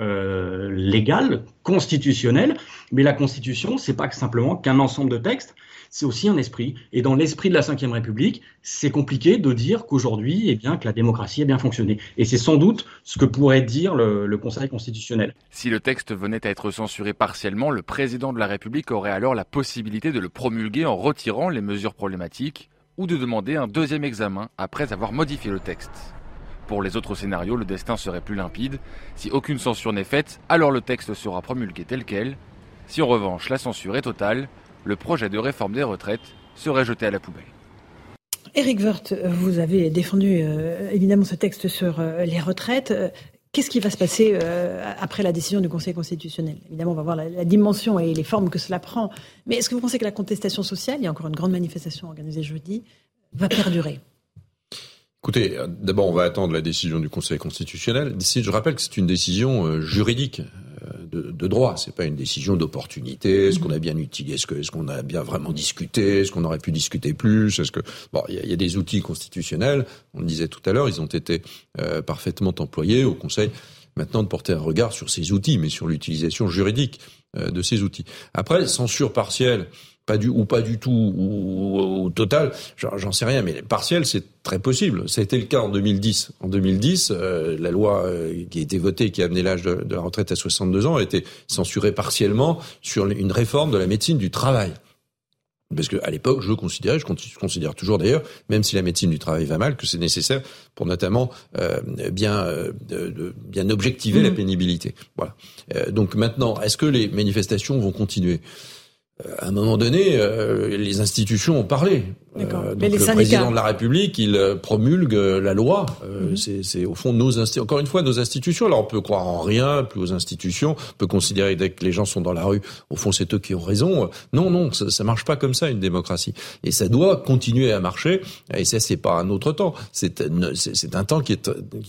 euh, légale, constitutionnelle, mais la Constitution, c'est pas simplement qu'un ensemble de textes, c'est aussi un esprit. Et dans l'esprit de la Ve République, c'est compliqué de dire qu'aujourd'hui, eh bien, que la démocratie a bien fonctionné. Et c'est sans doute ce que pourrait dire le Conseil constitutionnel. Si le texte venait à être censuré partiellement, le président de la République aurait alors la possibilité de le promulguer en retirant les mesures problématiques ou de demander un deuxième examen après avoir modifié le texte. Pour les autres scénarios, le destin serait plus limpide. Si aucune censure n'est faite, alors le texte sera promulgué tel quel. Si en revanche la censure est totale, le projet de réforme des retraites serait jeté à la poubelle. Éric Woerth, vous avez défendu euh, évidemment ce texte sur euh, les retraites. Euh, qu'est-ce qui va se passer après la décision du Conseil constitutionnel? Évidemment, on va voir la, dimension et les formes que cela prend. Mais est-ce que vous pensez que la contestation sociale, il y a encore une grande manifestation organisée jeudi, va perdurer? Écoutez, d'abord, on va attendre la décision du Conseil constitutionnel. Je rappelle que c'est une décision juridique de, de droit. C'est pas une décision d'opportunité. Est-ce qu'on a bien utilisé Est-ce est-ce qu'on a bien vraiment discuté Est-ce qu'on aurait pu discuter plus Est-ce que bon, il y, a des outils constitutionnels. On le disait tout à l'heure, ils ont été euh, parfaitement employés au Conseil. Maintenant, de porter un regard sur ces outils, mais sur l'utilisation juridique euh, de ces outils. Après, censure partielle pas du ou pas du tout ou, total, j'en sais rien, mais partiel c'est très possible. Ça a été le cas en 2010. En 2010, euh, la loi euh, qui a été votée, qui a amené l'âge de, la retraite à 62 ans, a été censurée partiellement sur une réforme de la médecine du travail. Parce que à l'époque, je considérais, je considère toujours d'ailleurs, même si la médecine du travail va mal, que c'est nécessaire pour notamment euh, bien de, bien objectiver la mmh. pénibilité. Voilà. donc maintenant, est-ce que les manifestations vont continuer? À un moment donné, euh, les institutions ont parlé. Euh, donc le président de la République, il euh, promulgue la loi. Mhm. C'est au fond nos institutions. Encore une fois, nos institutions. Alors on peut croire en rien, plus aux institutions. On peut considérer dès que les gens sont dans la rue, au fond c'est eux qui ont raison. Non, non, ça, ça marche pas comme ça une démocratie. Et ça doit continuer à marcher. Et ça c'est pas un autre temps. C'est c'est un temps qu'il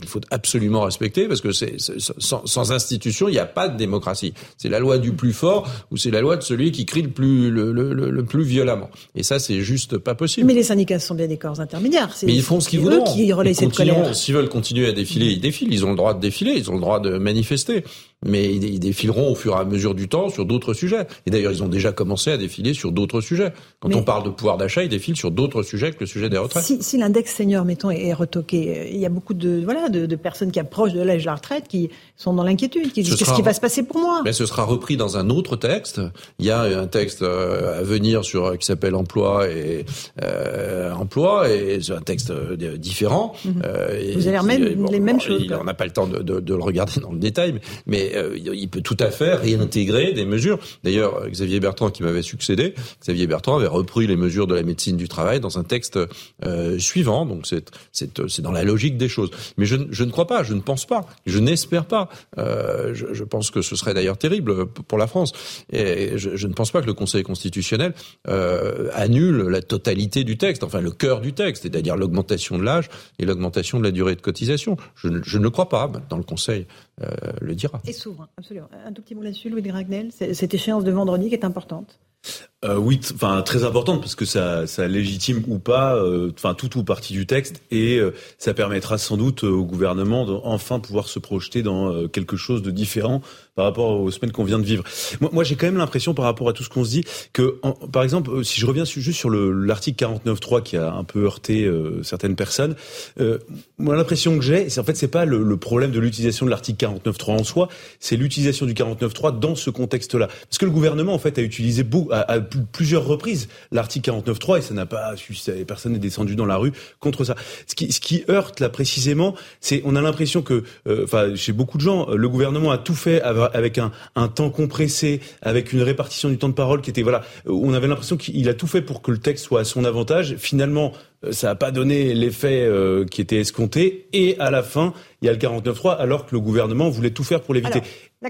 faut absolument respecter parce que c'est sans, sans institution il n'y a pas de démocratie. C'est la loi du plus fort ou c'est la loi de celui qui crie le plus le, le, le plus violemment. Et ça c'est juste pas possible. Mais les syndicats sont bien des corps intermédiaires. Mais ils font ce qu'ils voudront. qui colère. S'ils veulent continuer à défiler, ils défilent. Ils ont le droit de défiler. Ils ont le droit de manifester mais ils défileront au fur et à mesure du temps sur d'autres sujets. Et d'ailleurs, ils ont déjà commencé à défiler sur d'autres sujets. Quand on parle de pouvoir d'achat, ils défilent sur d'autres sujets que le sujet des retraites. Si, si l'index senior, mettons, est retoqué, il y a beaucoup de voilà de, de personnes qui approchent de l'âge de la retraite qui sont dans l'inquiétude, qui disent qu'est-ce qui va se passer pour moi? Mais ce sera repris dans un autre texte. Il y a un texte euh, à venir sur qui s'appelle emploi et euh, emploi et c'est un texte euh, différent. Mhm. euh, Vous avez même les mêmes choses. On n'a pas le temps de, de, de, le regarder dans le détail, mais euh, il peut tout à fait réintégrer des mesures. D'ailleurs, Xavier Bertrand qui m'avait succédé, Xavier Bertrand avait repris les mesures de la médecine du travail dans un texte euh, suivant. Donc c'est c'est dans la logique des choses. Mais je, je ne crois pas, je ne pense pas, je n'espère pas. Euh, je, je, pense que ce serait d'ailleurs terrible pour la France. Et je, je, ne pense pas que le Conseil constitutionnel euh, annule la totalité du texte, enfin le cœur du texte, c'est-à-dire l'augmentation de l'âge et l'augmentation de la durée de cotisation. Je, je ne le crois pas. Maintenant, le Conseil euh, le dira. S'ouvre, absolument. Un tout petit mot là-dessus, Louis de cette échéance de vendredi qui est importante. Euh, oui, enfin très importante parce que ça, ça légitime ou pas, euh, enfin tout ou partie du texte et euh, ça permettra sans doute au gouvernement d'enfin pouvoir se projeter dans quelque chose de différent par rapport aux semaines qu'on vient de vivre. Moi, j'ai quand même l'impression par rapport à tout ce qu'on se dit que, par exemple, si je reviens juste sur l'article 49.3 qui a un peu heurté certaines personnes, moi l'impression que j'ai, c'est en fait c'est pas le, le, problème de l'utilisation de l'article 49.3 en soi, c'est l'utilisation du 49.3 dans ce contexte-là, parce que le gouvernement en fait a utilisé beaucoup plusieurs reprises l'article 49.3 et ça n'a pas personne n'est descendu dans la rue contre ça. Ce qui, ce qui heurte là précisément, c'est on a l'impression que, euh, enfin chez beaucoup de gens, le gouvernement a tout fait avec un, un temps compressé, avec une répartition du temps de parole qui était voilà, on avait l'impression qu'il a tout fait pour que le texte soit à son avantage. Finalement, ça n'a pas donné l'effet euh, qui était escompté. Et à la fin, il y a le 49.3, alors que le gouvernement voulait tout faire pour l'éviter.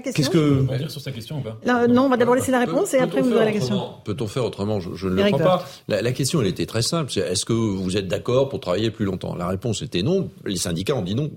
Qu'est-ce que dire sur sa question ou pas? Non, on va d'abord laisser la réponse et après vous aurez la question. Peut-on faire autrement? Je, je ne le crois pas. La, la, question, elle était très simple. Est-ce que vous êtes d'accord pour travailler plus longtemps? La réponse était non. Les syndicats ont dit non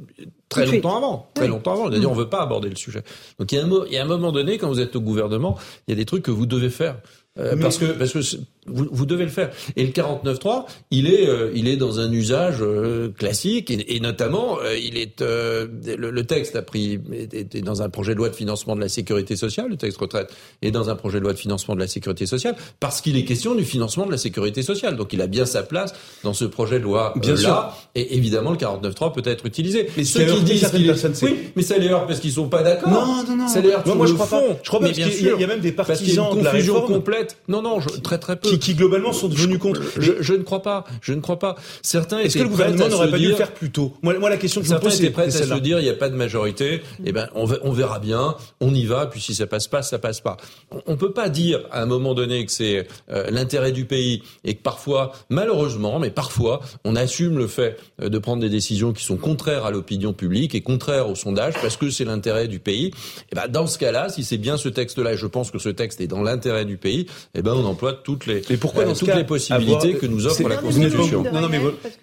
très longtemps avant. Très longtemps avant. C'est-à-dire, on veut pas aborder le sujet. Donc il y, a un, il y a un moment donné, quand vous êtes au gouvernement, il y a des trucs que vous devez faire. Euh, parce que parce que vous, vous, devez le faire. Et le 49.3, il est euh, il est dans un usage euh, classique et, et notamment il est le, le, texte a pris était dans un projet de loi de financement de la sécurité sociale, le texte retraite est dans un projet de loi de financement de la sécurité sociale parce qu'il est question du financement de la sécurité sociale. Donc il a bien sa place dans ce projet de loi bien là. Et évidemment le 49.3 peut être utilisé. Mais ceux qui disent qu'il est... oui, mais ça les heurte parce qu'ils sont pas d'accord. Non non non. Ça les heurte moi, moi je crois pas. Je crois pas parce qu'il y, a même des partisans de la confusion complète non, non, je, très très peu. qui, globalement sont devenus contre. Je, ne crois pas. Je ne crois pas. Certains Est-ce que le gouvernement n'aurait pas dû le faire plus tôt? Moi, moi, la question que je me pose, c'est prêt à se dire il n'y a pas de majorité. Eh ben, on, on verra bien. On y va. Puis si ça passe pas, ça passe pas. On, ne peut pas dire à un moment donné que c'est euh, l'intérêt du pays et que parfois, malheureusement, mais parfois, on assume le fait euh, de prendre des décisions qui sont contraires à l'opinion publique et contraires au sondage parce que c'est l'intérêt du pays. Et eh ben, dans ce cas-là, si c'est bien ce texte-là, et je pense que ce texte est dans l'intérêt du pays, eh ben, on emploie toutes les, mais pourquoi euh, toutes les possibilités que nous offre la Constitution. Non, non, mais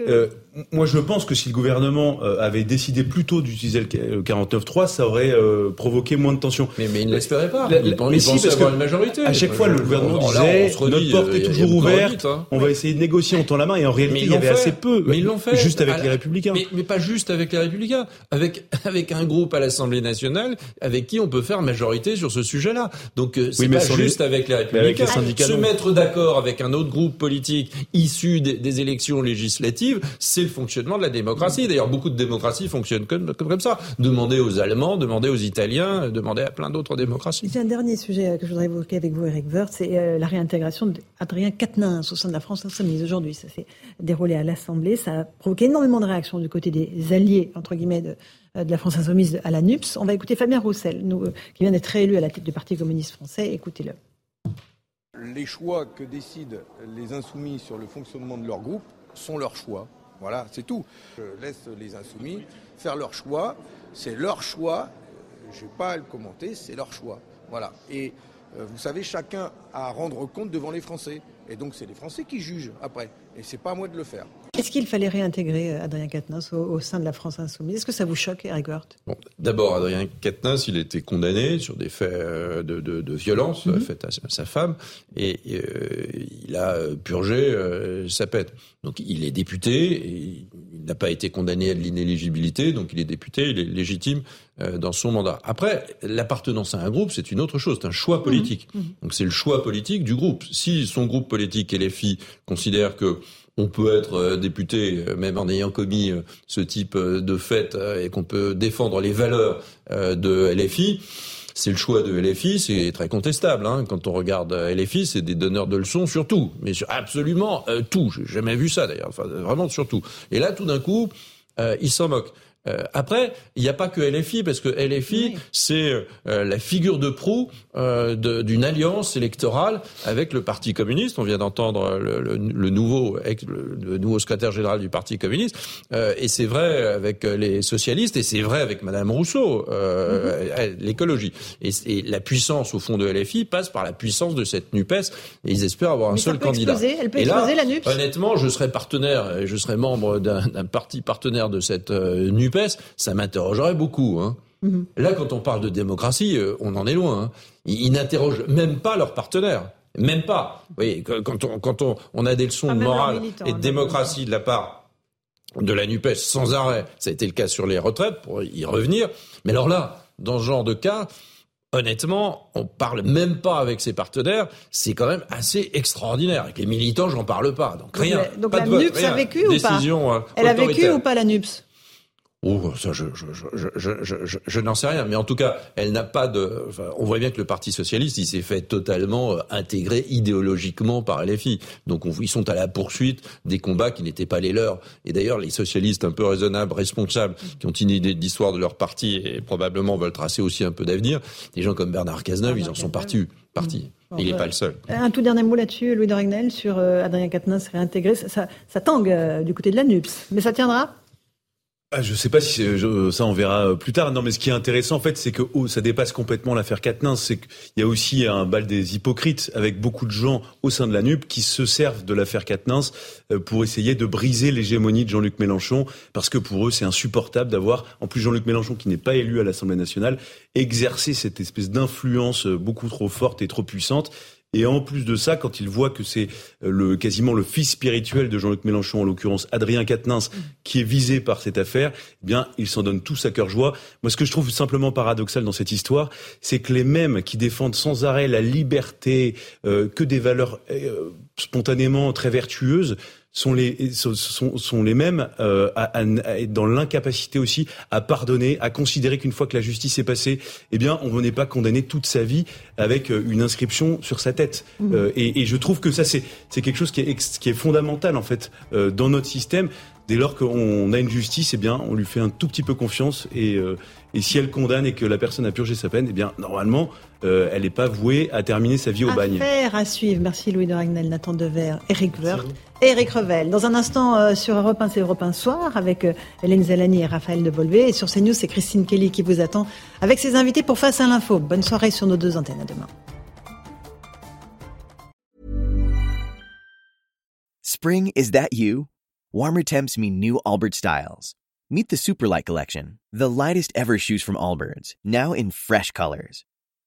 euh, moi, je pense que si le gouvernement euh, avait décidé plus tôt d'utiliser le 49.3, ça aurait euh, provoqué moins de tensions. Mais, mais il ne l'espérait pas. La, il, mais si, parce avoir une majorité. À chaque fois, le gouvernement disait notre porte est toujours ouverte. Hein. On va essayer de négocier, on tend la main. Et en réalité, il y avait assez peu. Mais ils l'ont fait. Juste avec les Républicains. Mais, mais, pas juste avec les Républicains. Avec avec un groupe à l'Assemblée nationale avec qui on peut faire majorité sur ce sujet-là. Donc c'est pas juste avec les Républicains. Se mettre d'accord avec un autre groupe politique issu des élections législatives, c'est le fonctionnement de la démocratie. D'ailleurs, beaucoup de démocraties fonctionnent comme, comme, ça. Demandez aux Allemands, demandez aux Italiens, demandez à plein d'autres démocraties. C'est un dernier sujet que je voudrais évoquer avec vous, Eric Woerth, c'est euh, la réintégration d'Adrien Quatennens au sein de la France insoumise. Aujourd'hui, ça s'est déroulé à l'Assemblée. Ça a provoqué énormément de réactions du côté des alliés, entre guillemets, de, euh, de la France insoumise à la NUPS. On va écouter Fabien Roussel, nous, euh, qui vient d'être réélu à la tête du Parti communiste français. Écoutez-le. Les choix que décident les insoumis sur le fonctionnement de leur groupe sont leurs choix. Voilà, c'est tout. Je laisse les insoumis faire leur choix. C'est leur choix. Je n'ai pas à le commenter, c'est leur choix. Voilà. Et euh, vous savez, chacun a à rendre compte devant les Français. Et donc, c'est les Français qui jugent après. Et c'est pas à moi de le faire. Est-ce qu'il fallait réintégrer euh, Adrien Quatennens au, sein de la France insoumise? Est-ce que ça vous choque, Eric Woerth? Bon, D'abord, Adrien Quatennens, il a été condamné sur des faits euh, de, de, de violence mm à, sa femme et euh, il a purgé sa peine. Donc il est député, et il n'a pas été condamné à de l'inéligibilité, donc il est député, il est légitime dans son mandat. Après, l'appartenance à un groupe, c'est une autre chose, c'est un choix mhm. politique. Mhm. Donc c'est le choix politique du groupe. Si son groupe politique et les filles considèrent que on peut être euh, député euh, même en ayant commis euh, ce type de fait et qu'on peut défendre les valeurs de LFI. C'est le choix de LFI, c'est très contestable. Hein. Quand on regarde LFI, c'est des donneurs de leçons sur tout, mais sur absolument tout. J'ai jamais vu ça d'ailleurs, enfin vraiment sur tout. Et là, tout d'un coup, ils s'en moquent. Euh, après, il n'y a pas que LFI, parce que LFI, c'est euh, la figure de proue euh, d'une alliance électorale avec le Parti communiste. On vient d'entendre le, le, le, nouveau, le, nouveau secrétaire général du Parti communiste, et c'est vrai avec les socialistes, et c'est vrai avec Madame Rousseau, mm-hmm. l'écologie. Et, et, la puissance au fond de LFI passe par la puissance de cette Nupes, et ils espèrent avoir un seul candidat. elle peut et là, la NUPES. Honnêtement, je serais partenaire, je serais membre d'un parti partenaire de cette NUPES ça m'interrogerait beaucoup. Hein. Mhm. Là, quand on parle de démocratie, euh, on en est loin. Hein. Ils, n'interrogent même pas leurs partenaires. Même pas. Oui, quand on, quand on, on a des leçons de morale et de démocratie de la part de la NUPES sans arrêt, ça a été le cas sur les retraites, pour y revenir. Mais alors là, dans ce genre de cas, honnêtement, on parle même pas avec ses partenaires. C'est quand même assez extraordinaire. Avec les militants, j'en parle pas. Donc rien. Donc, la, NUPS a vécu ou pas euh, Elle a vécu ou pas la NUPS Oh, ça, je, je, je, je, je n'en sais rien. Mais en tout cas, elle n'a pas de. Enfin, on voit bien que le Parti socialiste, il s'est fait totalement euh, intégrer idéologiquement par LFI. Donc, ils sont à la poursuite des combats qui n'étaient pas les leurs. Et d'ailleurs, les socialistes un peu raisonnables, responsables, qui ont une idée d'histoire de leur parti et probablement veulent tracer aussi un peu d'avenir, des gens comme Bernard Cazeneuve, ils en sont partis. partis. il n'est pas le seul. Un tout dernier mot là-dessus, Louis de Ragnel, sur euh, Adrien Quatennens réintégré. Ça, ça, ça tangue euh, du côté de la NUPS. Mais ça tiendra je sais pas si ça on verra euh, plus tard. Non, mais ce qui est intéressant en fait, c'est que oh, ça dépasse complètement l'affaire Quatennens. C'est qu'il y a aussi un bal des hypocrites avec beaucoup de gens au sein de la NUP qui se servent de l'affaire Quatennens euh, pour essayer de briser l'hégémonie de Jean-Luc Mélenchon, parce que pour eux c'est insupportable d'avoir, en plus Jean-Luc Mélenchon qui n'est pas élu à l'Assemblée nationale, exercer cette espèce d'influence euh, beaucoup trop forte et trop puissante et en plus de ça, quand il voit que c'est euh, le, quasiment le fils spirituel de Jean-Luc Mélenchon, en l'occurrence Adrien Quatennens, qui est visé par cette affaire, eh bien, il s'en donne tous à cœur joie. Moi, ce que je trouve simplement paradoxal dans cette histoire, c'est que les mêmes qui défendent sans arrêt la liberté, euh, que des valeurs euh, spontanément très vertueuses, sont les sont, sont les mêmes euh, à, à, dans l'incapacité aussi à pardonner, à considérer qu'une fois que la justice est passée, eh bien on n'est pas condamné toute sa vie avec euh, une inscription sur sa tête. Mmh. Euh, et, et, je trouve que ça c'est c'est quelque chose qui est qui est fondamental en fait euh, dans notre système. Dès lors qu'on a une justice, eh bien on lui fait un tout petit peu confiance et euh, et si elle condamne et que la personne a purgé sa peine, eh bien normalement euh, elle n'est pas vouée à terminer sa vie au bagne. Affaire à suivre. Merci Louis de Ragnel, Nathan Dever, Eric Woerth et Eric Revel. Dans un instant euh, sur Europe 1, c'est Europe 1 Soir avec euh, Hélène Zalani et Raphaël de Bolvé. Et sur CNews, c'est Christine Kelly qui vous attend avec ses invités pour Face à l'info. Bonne soirée sur nos deux antennes. À demain. Spring, is that you? Warmer temps mean new Albert styles. Meet the Superlight Collection, the lightest ever shoes from Allbirds, now in fresh colors.